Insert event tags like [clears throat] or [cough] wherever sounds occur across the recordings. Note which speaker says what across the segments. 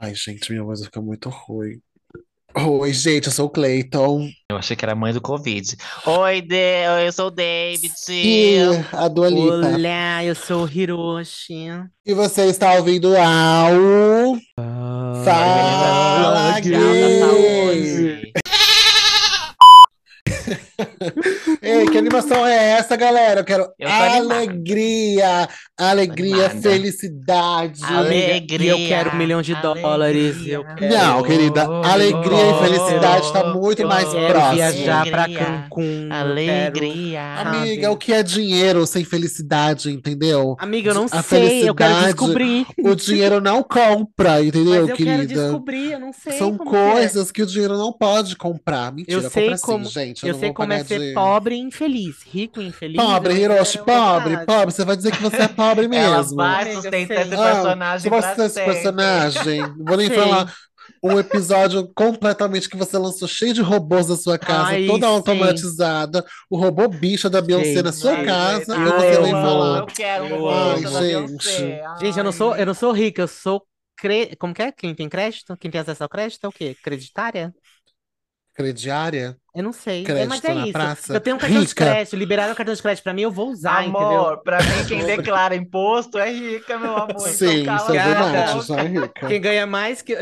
Speaker 1: Ai, gente, minha voz vai ficar muito ruim. Oi, gente, eu sou o Clayton.
Speaker 2: Eu achei que era mãe do Covid. Oi, De eu sou o David.
Speaker 1: E a Dua Lipa.
Speaker 3: Olá, eu sou o Hiroshi.
Speaker 1: E você está ouvindo ao... Fala Gay! [laughs] Ei, que animação é essa, galera? Eu quero
Speaker 2: Eu animada.
Speaker 1: alegria, alegria,
Speaker 2: animada.
Speaker 1: felicidade.
Speaker 2: Alegria.
Speaker 3: E eu quero um milhão de dólares. Eu quero,
Speaker 1: Não, querida, alegria e felicidade está muito
Speaker 2: Eu
Speaker 1: mais
Speaker 3: quero
Speaker 1: próximo.
Speaker 3: viajar pra
Speaker 2: Alegria.
Speaker 3: Cancún.
Speaker 2: Alegria.
Speaker 1: Amiga, o que é dinheiro sem felicidade, entendeu?
Speaker 3: Amiga, eu não
Speaker 1: A
Speaker 3: sei, eu quero
Speaker 1: felicidade,
Speaker 3: descobrir.
Speaker 1: O dinheiro não compra, entendeu,
Speaker 3: Mas eu quero
Speaker 1: querida?
Speaker 3: descobrir, eu não sei
Speaker 1: São
Speaker 3: é.
Speaker 1: coisas que o dinheiro não pode comprar. Mentira,
Speaker 3: Eu sei
Speaker 1: compra
Speaker 3: como-
Speaker 1: sim, gente.
Speaker 3: Eu
Speaker 1: não
Speaker 3: sei
Speaker 1: vou
Speaker 3: como é ser
Speaker 1: de-
Speaker 3: pobre infeliz. Rico e infeliz.
Speaker 1: Pobre, Hiroshi, pobre,
Speaker 3: verdade.
Speaker 1: pobre. Você vai dizer que você é pobre mesmo. [laughs]
Speaker 2: Ela vai sustentar esse
Speaker 1: Ah,
Speaker 2: personagem
Speaker 1: Você vai
Speaker 2: pra
Speaker 1: ser esse personagem. Vou nem
Speaker 3: Sei.
Speaker 1: falar. Um episódio completamente que você lançou cheio de robôs na sua casa,
Speaker 3: Ai,
Speaker 1: toda
Speaker 3: sim.
Speaker 1: automatizada. O robô bicha da Beyoncé
Speaker 3: Sei.
Speaker 1: na sua
Speaker 2: Ai,
Speaker 1: casa.
Speaker 2: gente,
Speaker 1: e
Speaker 3: Ai,
Speaker 1: você
Speaker 3: eu
Speaker 1: vem
Speaker 3: amo.
Speaker 1: falar.
Speaker 2: Eu quero um
Speaker 1: Ai, gente.
Speaker 3: Gente, eu não sou, eu não sou rica, eu sou cre... Como que é? Quem tem crédito? Quem tem acesso ao crédito é o quê? Creditária?
Speaker 1: Crediária?
Speaker 3: Eu não sei. É, mas é
Speaker 1: na
Speaker 3: isso.
Speaker 1: praça?
Speaker 3: Eu tenho um cartão de
Speaker 1: Rica.
Speaker 3: crédito, liberaram o cartão de crédito pra mim, eu vou usar, entendeu?
Speaker 2: Amor, pra mim quem declara imposto é rica, meu amor.
Speaker 1: Sim,
Speaker 2: então
Speaker 1: isso é verdade. Já é rica.
Speaker 3: Quem ganha mais, que,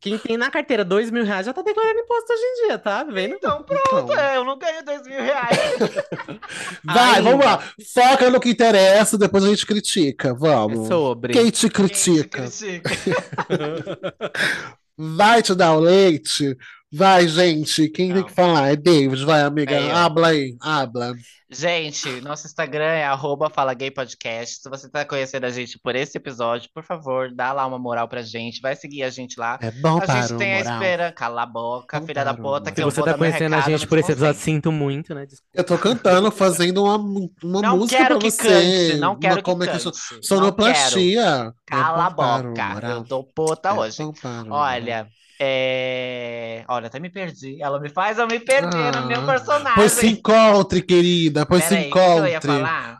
Speaker 3: quem tem na carteira dois mil reais já tá declarando imposto hoje em dia, tá vendo?
Speaker 2: Então pronto,
Speaker 1: Então.
Speaker 2: é, eu não ganho dois mil reais. [laughs]
Speaker 1: Vai,
Speaker 3: Ai.
Speaker 1: vamos lá. Foca no que interessa, depois a gente critica.
Speaker 3: É
Speaker 1: Vamos.
Speaker 3: sobre.
Speaker 1: Quem te
Speaker 2: Quem te
Speaker 1: critica?
Speaker 2: critica? [laughs]
Speaker 1: Vai te dar o leite? Vai, gente. Quem tem
Speaker 2: Não.
Speaker 1: que falar? É David. Vai, amiga.
Speaker 2: É eu.
Speaker 1: Habla aí. Habla.
Speaker 2: Gente, nosso Instagram é arroba Fala Gay Podcast. Se você tá conhecendo a gente por esse episódio, por favor, dá lá uma moral pra gente. Vai seguir a gente lá.
Speaker 1: É bom
Speaker 2: A
Speaker 1: para
Speaker 2: gente tem a
Speaker 1: moral.
Speaker 2: esperança. Cala a boca,
Speaker 1: Bom
Speaker 2: filha da
Speaker 1: para
Speaker 2: puta, que
Speaker 3: Se
Speaker 2: eu
Speaker 3: você tá conhecendo a gente por esse episódio, sinto muito, né? Desculpa.
Speaker 1: Eu tô cantando, fazendo uma, uma
Speaker 2: Não
Speaker 1: música
Speaker 2: quero
Speaker 1: pra
Speaker 2: que
Speaker 1: você.
Speaker 2: cante, não
Speaker 1: Uma-
Speaker 2: quero que
Speaker 1: como é que
Speaker 2: cante.
Speaker 1: chama?
Speaker 2: Não quero.
Speaker 1: Sonoplastia.
Speaker 2: Cala
Speaker 1: é
Speaker 2: a
Speaker 1: para
Speaker 2: boca,
Speaker 1: moral.
Speaker 2: eu tô puta
Speaker 1: É
Speaker 2: hoje.
Speaker 1: bom para o moral.
Speaker 2: Olha, é... Olha, até me perdi. Ela me faz eu me perder no meu
Speaker 1: Ah,
Speaker 2: personagem.
Speaker 1: Pois se encontre, querida. Pois se
Speaker 2: que eu ia
Speaker 1: encontre.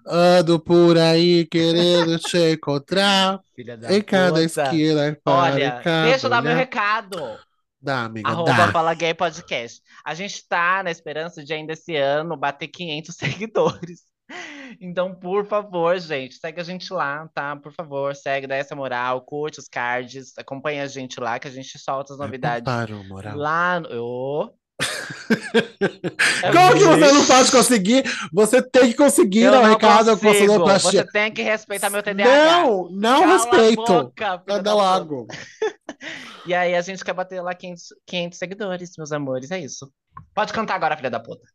Speaker 1: Ando por aí querendo te encontrar. [laughs]
Speaker 2: Filha da
Speaker 1: Em cada
Speaker 2: puta.
Speaker 1: esquina.
Speaker 2: Olha, deixa eu dar meu recado.
Speaker 1: Dá, amiga,
Speaker 2: Arroba
Speaker 1: dá.
Speaker 2: Fala Gay Podcast. A gente tá na esperança de ainda esse ano bater 500 [laughs] seguidores. Então, por favor, gente, segue a gente lá, tá? Por favor, segue, dá essa moral, curte os cards, acompanha a gente lá, que a gente solta as novidades
Speaker 1: para o moral.
Speaker 2: lá no. Ô. [laughs] É
Speaker 1: Como que você não pode conseguir? Você tem que conseguir
Speaker 2: Eu não
Speaker 1: recado com a
Speaker 2: consigo. Você tem que respeitar meu TDAH.
Speaker 1: Não, não
Speaker 2: Cala
Speaker 1: respeito.
Speaker 2: boca, filha
Speaker 1: Anda
Speaker 2: da
Speaker 1: logo. [laughs]
Speaker 2: E aí a gente quer bater lá 500, 500 seguidores, meus amores, é isso. Pode cantar agora, filha da puta.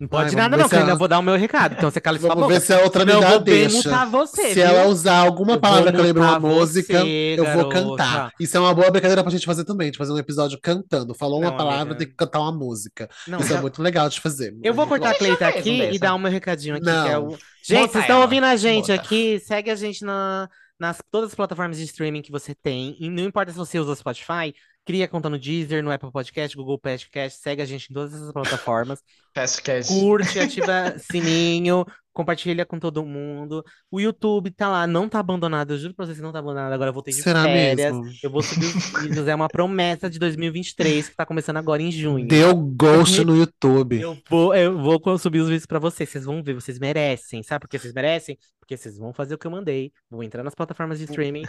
Speaker 3: Não pode
Speaker 1: Ai,
Speaker 3: nada,
Speaker 1: vamos
Speaker 3: não, que eu ainda
Speaker 1: ela-
Speaker 3: vou dar o meu recado. [laughs] Então você cala
Speaker 1: Vamos
Speaker 3: boca.
Speaker 1: ver se a outra me
Speaker 3: eu
Speaker 1: dá deixa.
Speaker 3: você,
Speaker 1: Se
Speaker 3: viu?
Speaker 1: ela usar alguma
Speaker 3: Eu
Speaker 1: palavra que lembra uma
Speaker 3: mutar
Speaker 1: música,
Speaker 3: você,
Speaker 1: eu vou
Speaker 3: garota.
Speaker 1: cantar. Isso é uma boa brincadeira pra gente fazer também, de fazer um episódio cantando. Falou uma
Speaker 3: Não,
Speaker 1: palavra,
Speaker 3: amiga.
Speaker 1: tem que cantar uma música.
Speaker 3: Não,
Speaker 1: Isso é
Speaker 3: já-
Speaker 1: muito legal de fazer.
Speaker 3: Eu vou cortar a Cleita aqui e dar o meu recadinho aqui,
Speaker 1: Não.
Speaker 3: que é o... Gente, vocês estão
Speaker 2: ela.
Speaker 3: ouvindo a gente
Speaker 2: Muta.
Speaker 3: aqui? Segue a gente na, nas todas as plataformas de streaming que você tem. E não importa se você usa o Spotify, cria conta no Deezer, no Apple Podcast, Google Podcast, segue a gente em todas essas plataformas. [laughs]
Speaker 2: Fastcast.
Speaker 3: Curte, ativa [laughs] sininho, compartilha com todo mundo. O YouTube tá lá, não tá abandonado. Eu juro pra vocês que não tá abandonado. Agora eu voltei de
Speaker 1: Será
Speaker 3: férias.
Speaker 1: mesmo?
Speaker 3: Eu vou subir os vídeos. É uma promessa de 2023 que tá começando agora em junho.
Speaker 1: Deu ghost no YouTube.
Speaker 3: Eu vou, eu vou subir os vídeos pra vocês. Vocês vão ver, vocês merecem. Sabe por que vocês merecem? Porque vocês vão fazer o que eu mandei. Vão entrar nas plataformas de streaming,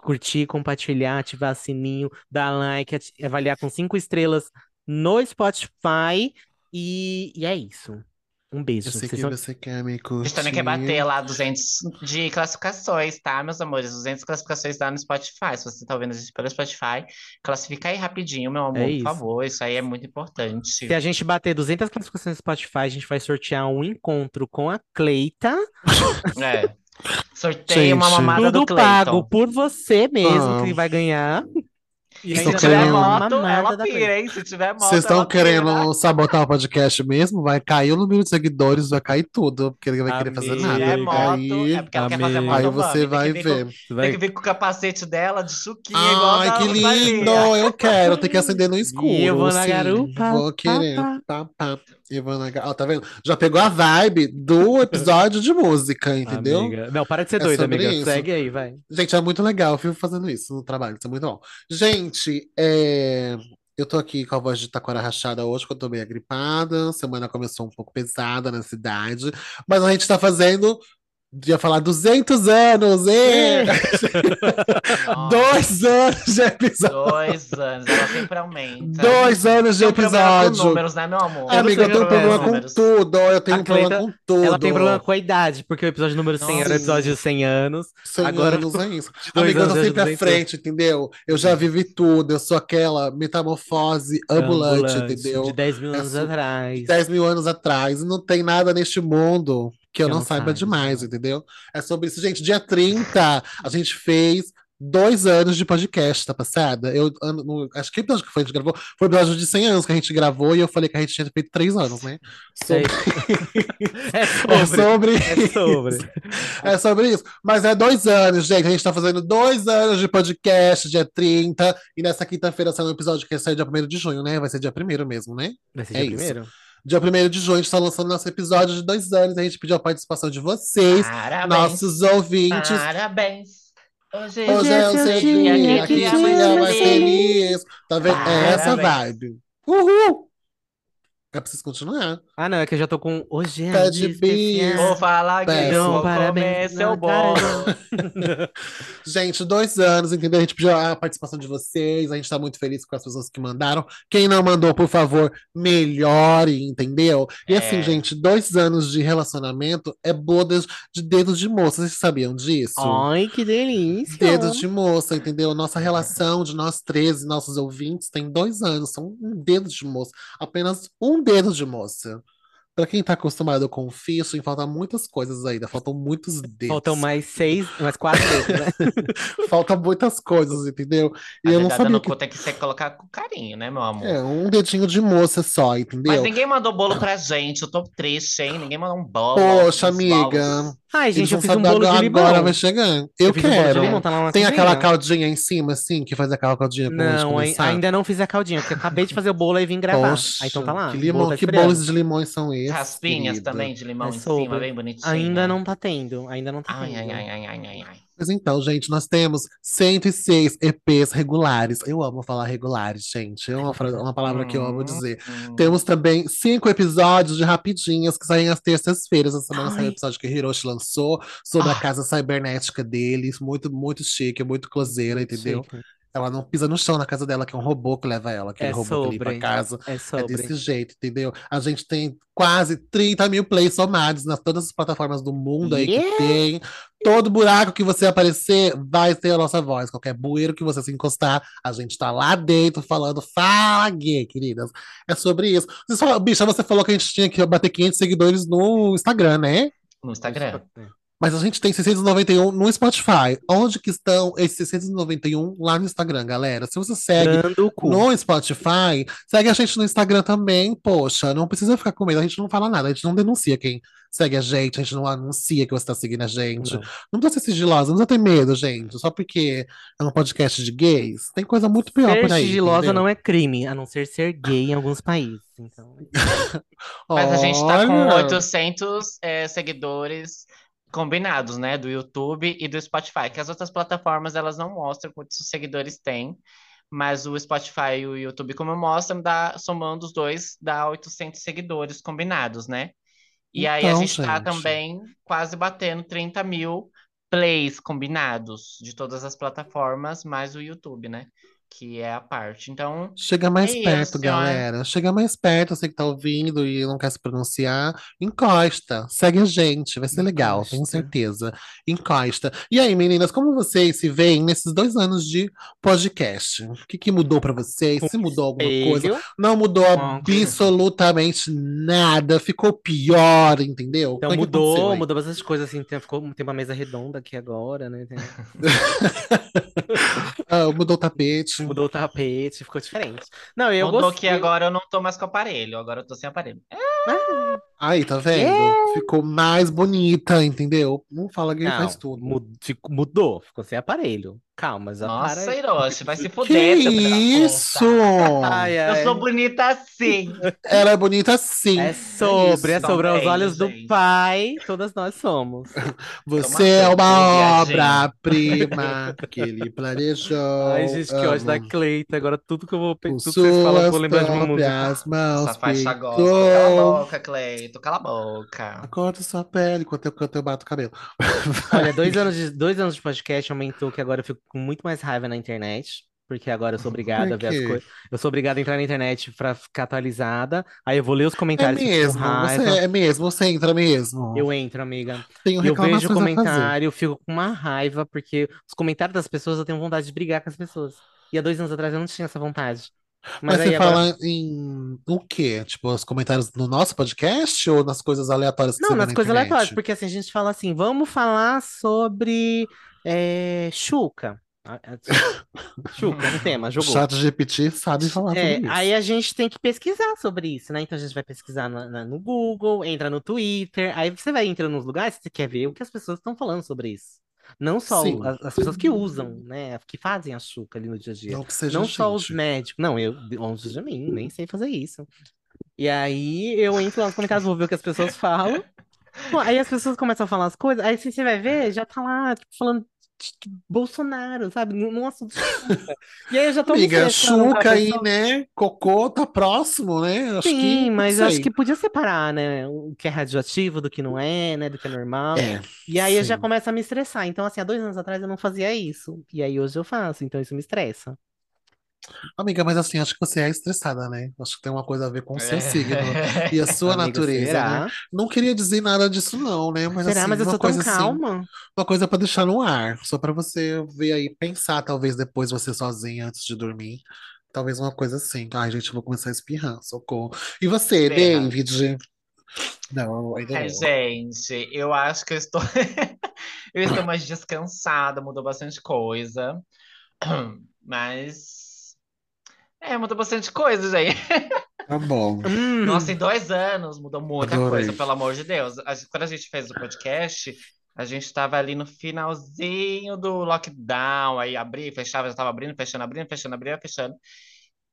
Speaker 3: curtir, compartilhar, ativar sininho, dar like, avaliar com cinco estrelas no Spotify. E, e é isso. Um beijo.
Speaker 1: Eu sei
Speaker 3: Vocês
Speaker 1: que
Speaker 3: são-
Speaker 1: você quer me
Speaker 2: A
Speaker 1: curtir.
Speaker 2: gente também quer bater lá 200 de classificações, tá, meus amores? 200 classificações lá no Spotify. Se você tá ouvindo a gente pelo Spotify, classifica aí rapidinho, meu amor,
Speaker 3: É
Speaker 2: por favor. Isso aí é muito importante.
Speaker 3: Se a gente bater 200 classificações no Spotify, a gente vai sortear um encontro com a Cleita.
Speaker 2: É. [laughs] Sorteio uma
Speaker 1: Gente.
Speaker 2: mamada do
Speaker 3: Tudo pago por você mesmo,
Speaker 1: Ah.
Speaker 3: que vai ganhar. E
Speaker 2: Se tiver
Speaker 1: querendo-
Speaker 2: moto, ela pira, hein? Se tiver moto,
Speaker 1: Vocês estão
Speaker 2: ela pira.
Speaker 1: querendo sabotar o podcast mesmo? Vai cair o número de seguidores, vai cair tudo, porque ele vai querer fazer
Speaker 3: Amiga.
Speaker 1: Nada.
Speaker 2: tiver moto,
Speaker 1: Aí,
Speaker 2: é porque ela quer fazer
Speaker 3: amiga.
Speaker 1: aí você vai
Speaker 2: com-
Speaker 1: ver.
Speaker 3: Você vai
Speaker 2: Tem que vir com o capacete dela de chuquinha, igual
Speaker 1: Ai, que lindo! Eu quero, tem que acender no escuro.
Speaker 3: eu vou na
Speaker 1: sim.
Speaker 3: garupa,
Speaker 1: Vou querer.
Speaker 3: Pá,
Speaker 1: pá. Ivana Gal, ó, tá vendo? Já pegou a vibe do [laughs] episódio de música, entendeu?
Speaker 3: Amiga. Não, para de ser
Speaker 1: É
Speaker 3: doida, amiga.
Speaker 1: isso.
Speaker 3: Segue aí, vai.
Speaker 1: Gente, é muito legal, eu fico fazendo isso no trabalho, isso é muito bom. Gente, é, eu tô aqui com a voz de taquara rachada hoje, porque eu tô meio gripada, a semana começou um pouco pesada na cidade, mas a gente tá fazendo, ia falar 200 anos, e
Speaker 2: Nossa, [laughs]
Speaker 1: dois anos de episódio,
Speaker 2: Dois anos, ela sempre aumenta.
Speaker 1: dois anos de
Speaker 2: Tem problema com
Speaker 1: episódio.
Speaker 2: números, né, meu amor?
Speaker 3: Eu
Speaker 1: Amiga, eu
Speaker 3: não sei
Speaker 1: tenho
Speaker 3: o
Speaker 1: problema com
Speaker 2: números.
Speaker 1: tudo, eu tenho um problema com tudo.
Speaker 3: Ela tem problema com a idade, porque o episódio número 100 era o
Speaker 1: Nossa.
Speaker 3: episódio de 100 anos.
Speaker 1: 100
Speaker 3: Agora,
Speaker 1: anos [laughs] é isso. Amiga, eu tô
Speaker 3: anos,
Speaker 1: sempre à
Speaker 3: 200.
Speaker 1: frente, entendeu? Eu já vivi tudo, eu sou aquela metamorfose ambulante, entendeu?
Speaker 3: De 10 mil
Speaker 1: É
Speaker 3: anos
Speaker 1: su-
Speaker 3: atrás.
Speaker 1: 10 mil anos atrás, não tem nada neste mundo que eu,
Speaker 3: eu é
Speaker 1: não,
Speaker 3: não,
Speaker 1: saiba
Speaker 3: sabe.
Speaker 1: demais, entendeu? É sobre isso. Gente, dia 30, a gente fez dois anos de podcast, tá passada? Eu, ano, acho que episódio que a gente gravou foi o episódio de 100 anos que a gente gravou e eu falei que a gente tinha feito três anos, né? [laughs] Sobre...
Speaker 3: é
Speaker 1: sobre.
Speaker 3: É sobre. É sobre.
Speaker 1: é sobre isso. Mas é dois anos, gente. A gente tá fazendo dois anos de podcast, dia 30. E nessa quinta-feira sai um episódio que sai dia 1 de junho, né? Vai ser dia 1 mesmo, né?
Speaker 3: Vai ser dia 1
Speaker 1: Dia 1 de junho a gente tá lançando nosso episódio de dois anos. A gente pediu a participação de vocês,
Speaker 2: Parabéns.
Speaker 1: nossos ouvintes.
Speaker 2: Parabéns. Hoje,
Speaker 1: Hoje é o seu dia, que dia mais
Speaker 2: feliz.
Speaker 1: feliz. Tá vendo? É essa vibe. Uhul! É preciso continuar.
Speaker 3: Ah, não, é que eu já tô com. Hoje é
Speaker 1: Pede
Speaker 3: especial.
Speaker 2: Vou falar que vou
Speaker 3: Parabéns,
Speaker 2: seu
Speaker 3: não,
Speaker 2: bolo. [laughs]
Speaker 1: Gente, dois anos, entendeu? A gente pediu a participação de vocês, a gente tá muito feliz com as pessoas que mandaram. Quem não mandou, por favor, melhore, entendeu? E assim,
Speaker 2: É.
Speaker 1: gente, dois anos de relacionamento é bodas de dedos de moça. Vocês sabiam disso?
Speaker 3: Ai, que delícia.
Speaker 1: Dedos de moça, entendeu? Nossa relação de nós 13, nossos ouvintes, tem dois anos, são um dedo de moça. Apenas um dedo de moça. Pra quem tá acostumado com fishing, faltam muitas coisas ainda, faltam muitos dedos.
Speaker 3: Faltam mais seis, mais quatro dedos, né? [laughs]
Speaker 1: Faltam muitas coisas, entendeu? E
Speaker 2: A
Speaker 1: eu não sabia
Speaker 2: no
Speaker 1: que.
Speaker 2: cu tem que ser colocar com carinho, né, meu amor?
Speaker 1: É, um dedinho de moça só,
Speaker 2: Mas
Speaker 1: entendeu?
Speaker 2: ninguém mandou bolo pra gente. Eu tô triste, hein? Ninguém mandou um bolo.
Speaker 1: Poxa, amiga.
Speaker 2: bolos.
Speaker 3: Ai, gente, eu
Speaker 1: não
Speaker 3: fiz um bolo de
Speaker 1: agora,
Speaker 3: limão.
Speaker 1: agora vai chegando. Eu,
Speaker 3: um de
Speaker 1: quero.
Speaker 3: limão, tá lá na
Speaker 1: Tem
Speaker 3: cozinha.
Speaker 1: aquela caldinha em cima, assim, que faz aquela caldinha com
Speaker 3: Não, ainda não fiz a caldinha, porque eu acabei de fazer o bolo e vim gravar.
Speaker 1: Poxa,
Speaker 3: Aí então tá lá.
Speaker 1: que
Speaker 3: o
Speaker 1: limão,
Speaker 3: bolo tá
Speaker 1: que bolos de limões são esses,
Speaker 2: Raspinhas
Speaker 1: querida?
Speaker 2: também de limão
Speaker 3: É
Speaker 2: em
Speaker 3: sobre.
Speaker 2: cima, bem bonitinho.
Speaker 3: Ainda não tá tendo, ainda não tá
Speaker 2: Ai,
Speaker 3: tendo.
Speaker 2: ai, ai, ai, ai, ai, ai.
Speaker 1: Mas então, gente, nós temos 106 EPs regulares. Eu amo falar regulares, gente. É uma, uma palavra que eu amo dizer.
Speaker 2: Hum.
Speaker 1: Temos também cinco episódios de rapidinhas que saem às terças-feiras. Essa semana
Speaker 3: Ai.
Speaker 1: saiu o episódio que Hiroshi lançou sobre a
Speaker 2: Ah.
Speaker 1: casa cibernética deles. Muito, muito chique, muito closeira, entendeu?
Speaker 3: Chique.
Speaker 1: Ela não pisa no chão na casa dela, que é um robô que leva ela, aquele
Speaker 3: É
Speaker 1: robô que limpa a
Speaker 3: sobre.
Speaker 1: casa.
Speaker 3: É
Speaker 1: É
Speaker 3: sobre.
Speaker 1: desse jeito, entendeu? A gente tem quase 30 mil plays somados nas todas as plataformas do mundo aí
Speaker 3: Yeah!
Speaker 1: que tem. Todo buraco que você aparecer vai ter a nossa voz. Qualquer bueiro que você se encostar, a gente tá lá dentro falando, fala gay, queridas. É sobre isso. Você só, bicha, você falou que a gente tinha que bater 500 seguidores no Instagram, né?
Speaker 2: No Instagram.
Speaker 1: Mas a gente tem 691 no Spotify. Onde que estão esses 691 lá no Instagram, galera? Se você segue no Spotify, segue a gente no Instagram também, poxa, não precisa ficar com medo, a gente não fala nada, a gente não denuncia quem segue a gente, a gente não anuncia que você tá seguindo a gente.
Speaker 3: Não.
Speaker 1: Não precisa ser sigilosa, não precisa ter medo, gente, só porque é um podcast de gays, tem coisa muito pior
Speaker 3: Ser
Speaker 1: por aí,
Speaker 3: sigilosa
Speaker 1: entendeu?
Speaker 3: não é crime, a não ser ser gay em alguns países. Então, [laughs]
Speaker 2: Mas a gente tá com
Speaker 1: Olha,
Speaker 2: 800 é, seguidores combinados, né? Do YouTube e do Spotify. Que as outras plataformas, elas não mostram quantos seguidores tem. Mas o Spotify e o YouTube, como mostram, dá, somando os dois, dá 800 seguidores combinados, né? E aí a
Speaker 1: Então,
Speaker 2: gente tá
Speaker 1: gente.
Speaker 2: também quase batendo 30 mil plays combinados de todas as plataformas, mais o YouTube, né? Que é a parte. Então,
Speaker 1: Chega mais
Speaker 2: É
Speaker 1: perto,
Speaker 2: isso,
Speaker 1: galera. Chega mais perto, você que tá ouvindo e não quer se pronunciar. Encosta. Segue a gente, vai ser legal, tenho
Speaker 3: Encosta.
Speaker 1: certeza. Encosta. E aí, meninas, como vocês se veem nesses dois anos de podcast? O que, que mudou pra vocês? Se mudou alguma coisa? Não mudou absolutamente nada. Ficou pior, entendeu?
Speaker 3: Então
Speaker 1: que
Speaker 3: mudou, mudou bastante coisas, assim, tem, ficou, tem uma mesa redonda aqui agora, né? Tem- [laughs]
Speaker 1: Ah, mudou o tapete.
Speaker 3: Mudou o tapete, ficou diferente. Não, eu
Speaker 2: mudou
Speaker 3: gostei.
Speaker 2: que agora eu não tô mais com aparelho, agora eu tô sem aparelho.
Speaker 1: Aí, tá vendo?
Speaker 3: É.
Speaker 1: Ficou mais bonita, entendeu? Não fala gay
Speaker 3: Não,
Speaker 1: faz tudo.
Speaker 3: mudou, ficou sem aparelho. Calma, já
Speaker 2: Nossa,
Speaker 3: para aí.
Speaker 2: Hiroshi, vai se
Speaker 1: Que
Speaker 2: fuder, da
Speaker 1: isso?
Speaker 2: puta.
Speaker 3: Ai,
Speaker 2: Eu
Speaker 3: ai.
Speaker 2: sou bonita assim.
Speaker 1: Ela é bonita sim.
Speaker 3: É sobre, é
Speaker 1: isso.
Speaker 3: sobre aos
Speaker 2: Também,
Speaker 3: olhos do
Speaker 2: gente.
Speaker 3: pai, todas nós somos. [laughs]
Speaker 1: Você é uma obra-prima [laughs] que ele planejou.
Speaker 3: Ai, gente, que ódio da. Cleita. Agora tudo que eu vou, pe-
Speaker 1: Com
Speaker 3: tudo que vocês falam, eu vou lembrar de uma música.
Speaker 1: mãos
Speaker 2: Essa faixa gospel. Cala a boca, Cleito. Cala a boca.
Speaker 1: Corta sua pele, enquanto eu canto eu bato o cabelo.
Speaker 3: Olha, [laughs] dois anos de, dois anos de podcast aumentou que agora eu fico com muito mais raiva na internet. Porque agora eu sou [laughs] obrigada a ver as coisas. Eu sou obrigada a entrar na internet pra ficar atualizada. Aí eu vou ler os
Speaker 1: É
Speaker 3: comentários com
Speaker 1: mesmo, você é mesmo, você entra mesmo.
Speaker 3: Eu entro, amiga.
Speaker 1: Tenho
Speaker 3: eu vejo o comentário, eu fico com uma raiva, porque os comentários das pessoas eu tenho vontade de brigar com as pessoas. E há dois anos atrás eu não tinha essa vontade. Mas
Speaker 1: Mas você
Speaker 3: agora.
Speaker 1: fala em o quê? Tipo, os comentários no nosso podcast ou nas coisas aleatórias que
Speaker 3: Não, nas
Speaker 1: na
Speaker 3: coisas aleatórias,
Speaker 1: internet?
Speaker 3: porque assim, a gente fala assim, vamos falar sobre é, ah, [laughs] Xuca, um tema, jogou.
Speaker 1: chat GPT sabe falar
Speaker 3: É,
Speaker 1: sobre isso.
Speaker 3: aí a gente tem que pesquisar sobre isso, né? Então a gente vai pesquisar na- na- no Google, entra no Twitter, aí você vai entrando nos lugares, você quer ver o que as pessoas estão falando sobre isso. Não só
Speaker 1: Sim.
Speaker 3: as, as pessoas que usam, né? Que fazem a Xuca ali no dia a dia.
Speaker 1: Não que seja
Speaker 3: Não só os médicos. Não, eu, longe de mim, nem sei fazer isso. E aí eu entro lá nos comentários, vou ver o que as pessoas falam. Pô, aí as pessoas começam a falar as coisas, aí assim, você vai ver, já tá lá, tipo, falando Bolsonaro, sabe? Num num assunto. [laughs] E aí eu já tô
Speaker 1: Amiga, Xuca aí,
Speaker 3: pessoa.
Speaker 1: né? Cocô tá próximo, né? Acho
Speaker 3: Sim,
Speaker 1: que, não
Speaker 3: mas eu acho que podia separar, né? O que é radioativo do que não é, né? Do que é normal.
Speaker 1: É,
Speaker 3: E aí eu já
Speaker 1: sim.
Speaker 3: começo a me estressar. Então, assim, há dois anos atrás eu não fazia isso. E aí hoje eu faço, então isso me estressa.
Speaker 1: Amiga, mas assim, acho que você é estressada, né? Acho que tem uma coisa a ver com o seu signo [laughs] e a
Speaker 2: É.
Speaker 1: sua
Speaker 3: Amiga,
Speaker 1: natureza, né?
Speaker 3: será?
Speaker 1: Não queria dizer nada disso, não, né? Mas
Speaker 3: Será?
Speaker 1: assim,
Speaker 3: Mas eu
Speaker 1: uma
Speaker 3: sou tão
Speaker 1: coisa assim,
Speaker 3: calma.
Speaker 1: uma coisa pra deixar no ar, só pra você ver aí, pensar, talvez depois você sozinha antes de dormir. Talvez uma coisa assim. Ai, gente, eu vou começar a espirrar, socorro. E você,
Speaker 2: Espirra.
Speaker 1: David? Não, ainda
Speaker 2: Ai,
Speaker 1: não.
Speaker 2: gente, eu acho que eu estou. [laughs] eu estou mais descansada, mudou bastante coisa. [clears throat] Mas. É, mudou bastante coisa, gente.
Speaker 1: Tá bom.
Speaker 3: Hum,
Speaker 2: Nossa, em dois anos mudou muita
Speaker 1: Adorei.
Speaker 2: coisa, pelo amor de Deus. A quando a gente fez o podcast, a gente estava ali no finalzinho do lockdown, aí abria, fechava, já estava abrindo, fechando, abrindo, fechando, abrindo, fechando.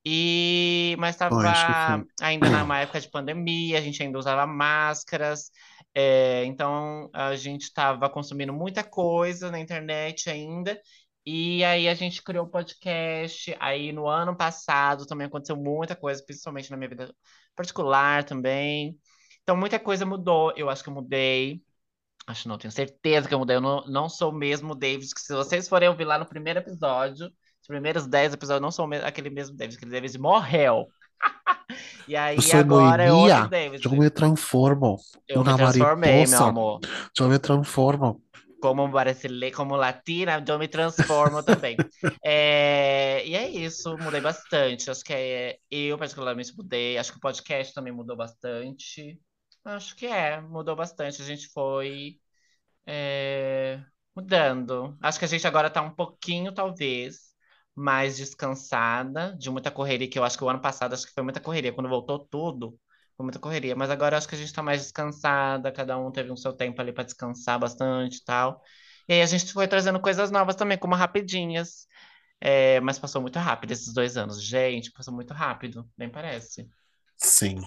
Speaker 2: E mas estava ainda numa época de pandemia, a gente ainda usava máscaras, é, então a gente estava consumindo muita coisa na internet ainda. E aí a gente criou o podcast. Aí no ano passado também aconteceu muita coisa, principalmente na minha vida particular também. Então muita coisa mudou. Eu acho que eu mudei. Acho não, tenho certeza que eu mudei. Eu não, não sou o mesmo David, que se vocês forem ouvir lá no primeiro episódio, os primeiros 10 episódios, eu não sou aquele mesmo David, aquele David morreu. [laughs] E aí
Speaker 1: Eu sou
Speaker 2: agora é
Speaker 1: Noemia,
Speaker 2: outro David.
Speaker 1: eu me transformo
Speaker 2: Eu me transformei, meu amor.
Speaker 1: Eu me transformo.
Speaker 2: Como brasileira, como latina, eu me transformo também. [laughs] É, e é isso, mudei bastante. Acho que é, eu particularmente mudei. Acho que o podcast também mudou bastante. Acho que é, mudou bastante. A gente foi é, mudando. Acho que a gente agora tá um pouquinho, talvez, mais descansada de muita correria, que eu acho que o ano passado acho que foi muita correria. Quando voltou tudo, foi muita correria. Mas agora acho que a gente tá mais descansada, cada um teve um seu tempo ali para descansar bastante e tal. E aí a gente foi trazendo coisas novas também, como rapidinhas. É, mas passou muito rápido esses dois anos. Gente, passou muito rápido, nem parece.
Speaker 1: Sim.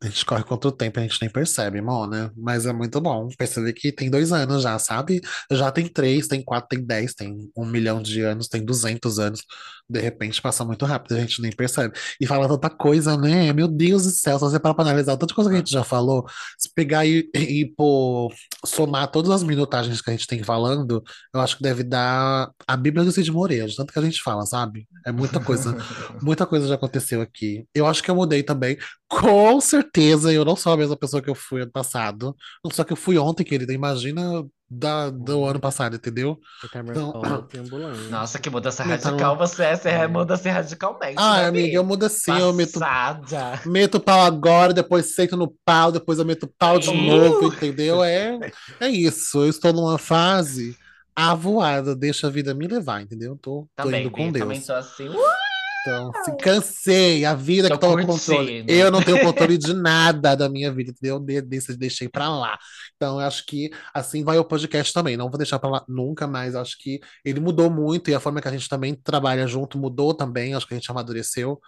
Speaker 1: A gente corre contra o tempo, a gente nem percebe, Mona. Mas é muito bom perceber que tem dois anos já, sabe? Já tem três, tem quatro, tem dez, tem um milhão de anos, tem duzentos anos. De repente passa muito rápido, a gente nem percebe. E fala tanta coisa, né? Meu Deus do céu, se você parar pra analisar tanta coisa que a gente já falou, se pegar e, e pô, somar todas as minutagens que a gente tem falando, eu acho que deve dar a Bíblia do Cid Moreira, de tanto que a gente fala, sabe? É muita coisa. [laughs] Muita coisa já aconteceu aqui. Eu acho que eu mudei também. Com certeza, eu não sou a mesma pessoa que eu fui ano passado. Não só que eu fui ontem, querida. Imagina da, do ano passado, entendeu?
Speaker 3: Metamorfose [laughs] ambulante.
Speaker 2: Nossa, que mudança
Speaker 1: Metal-
Speaker 2: radical você é, você muda-se radicalmente,
Speaker 1: Ah,
Speaker 2: né,
Speaker 1: amiga, eu mudo assim, eu meto,
Speaker 2: Passada.
Speaker 1: meto o pau agora, depois sento no pau, depois eu meto o pau de
Speaker 2: Uh!
Speaker 1: novo, entendeu? É, é isso. Eu estou numa fase avoada, deixa a vida me levar, entendeu? Tô, tô indo com
Speaker 2: Bi, também
Speaker 1: Deus.
Speaker 2: tô assim. uh!
Speaker 1: Então, assim, cansei. A vida
Speaker 2: Tô
Speaker 1: que toma controle.
Speaker 2: curtindo.
Speaker 1: Eu não tenho controle de nada da minha vida, entendeu? De, desse- deixei pra lá. Então, eu acho que assim vai o podcast também. Não vou deixar pra lá nunca mais. Acho que ele mudou muito e a forma que a gente também trabalha junto mudou também. Acho que a gente amadureceu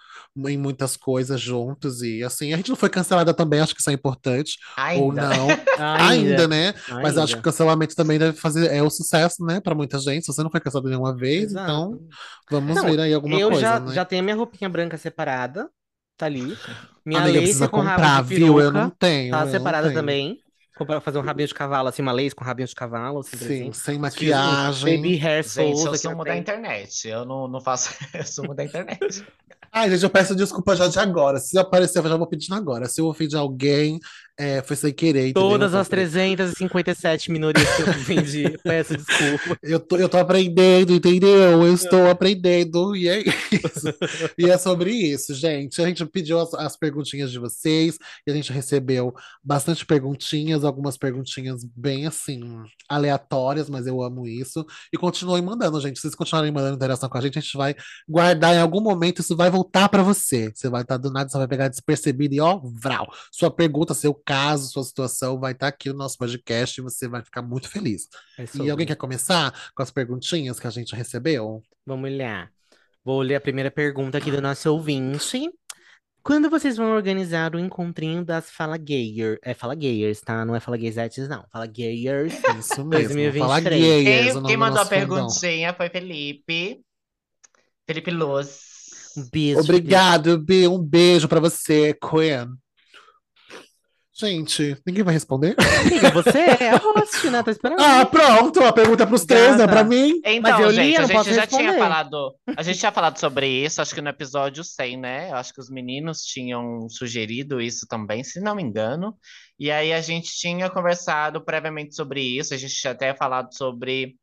Speaker 1: em muitas coisas juntos. E assim, a gente não foi cancelada também, acho que isso é importante. Ou
Speaker 2: Ainda.
Speaker 1: não. [laughs] Ainda, né? Mas acho que o
Speaker 3: Ainda.
Speaker 1: cancelamento também deve fazer. É o sucesso, né? Pra muita gente. Se você não foi cancelado nenhuma vez,
Speaker 3: Exato.
Speaker 1: então vamos
Speaker 3: Não,
Speaker 1: ver aí alguma
Speaker 3: eu
Speaker 1: coisa,
Speaker 3: já,
Speaker 1: né?
Speaker 3: já tenho a minha roupinha branca separada, tá ali. [laughs] Minha
Speaker 1: Amiga,
Speaker 3: lace com rabo
Speaker 1: comprar,
Speaker 3: de
Speaker 1: viu? Eu
Speaker 3: peruca
Speaker 1: não tenho.
Speaker 3: tá separada
Speaker 1: tenho.
Speaker 3: também. Comprar, fazer um rabinho de cavalo, assim, uma lace com rabinho de cavalo, assim,
Speaker 1: Sim,
Speaker 3: exemplo.
Speaker 1: sem
Speaker 3: Baby
Speaker 1: maquiagem.
Speaker 3: hair
Speaker 2: Gente, eu sumo da internet. Eu não, não faço. [laughs] Eu sumo da internet.
Speaker 1: Ai, gente, eu peço desculpa já de agora. Se aparecer, eu já vou pedindo agora. Se eu ofendi alguém, é, foi sem querer?
Speaker 3: Todas as 357 minorias que eu vendi, [laughs] peço desculpa.
Speaker 1: Eu tô, eu tô aprendendo, entendeu? Eu estou aprendendo, e é isso. E é sobre isso, gente. A gente pediu as, as perguntinhas de vocês, e a gente recebeu bastante perguntinhas, algumas perguntinhas bem assim, aleatórias, mas eu amo isso. E continuem mandando, gente. Se vocês continuarem mandando interação com a gente, a gente vai guardar em algum momento, isso vai voltar pra você. Você vai estar do nada, você vai pegar despercebido e ó, vral. Sua pergunta, seu caso, sua situação vai estar aqui no nosso podcast e você vai ficar muito feliz.
Speaker 3: É
Speaker 1: E alguém quer começar com as perguntinhas que a gente recebeu?
Speaker 3: Vamos olhar. Vou ler a primeira pergunta aqui do nosso ouvinte. Quando vocês vão organizar o encontrinho das Fala Gayer? É Fala Gayers, tá? Não é Fala Gaysettes, não. Fala Gayers. [laughs]
Speaker 1: Isso mesmo. Fala
Speaker 3: 2023.
Speaker 1: gayers, o
Speaker 2: Quem, quem
Speaker 1: do
Speaker 2: mandou a perguntinha foi Felipe. Felipe Luz.
Speaker 3: Um beijo.
Speaker 1: Obrigado, Bi. Um beijo pra você, Queen. Gente, ninguém vai responder?
Speaker 3: Amiga, você é a host, né? Tô esperando.
Speaker 1: Ah, pronto. A pergunta é pros três, não é pra mim.
Speaker 2: Então,
Speaker 3: eu li,
Speaker 2: gente,
Speaker 3: eu
Speaker 2: a gente já tinha
Speaker 3: responder.
Speaker 2: falado, a gente tinha falado sobre isso, acho que no episódio 100, né? Eu acho que os meninos tinham sugerido isso também, se não me engano. E aí a gente tinha conversado previamente sobre isso, a gente tinha até falado sobre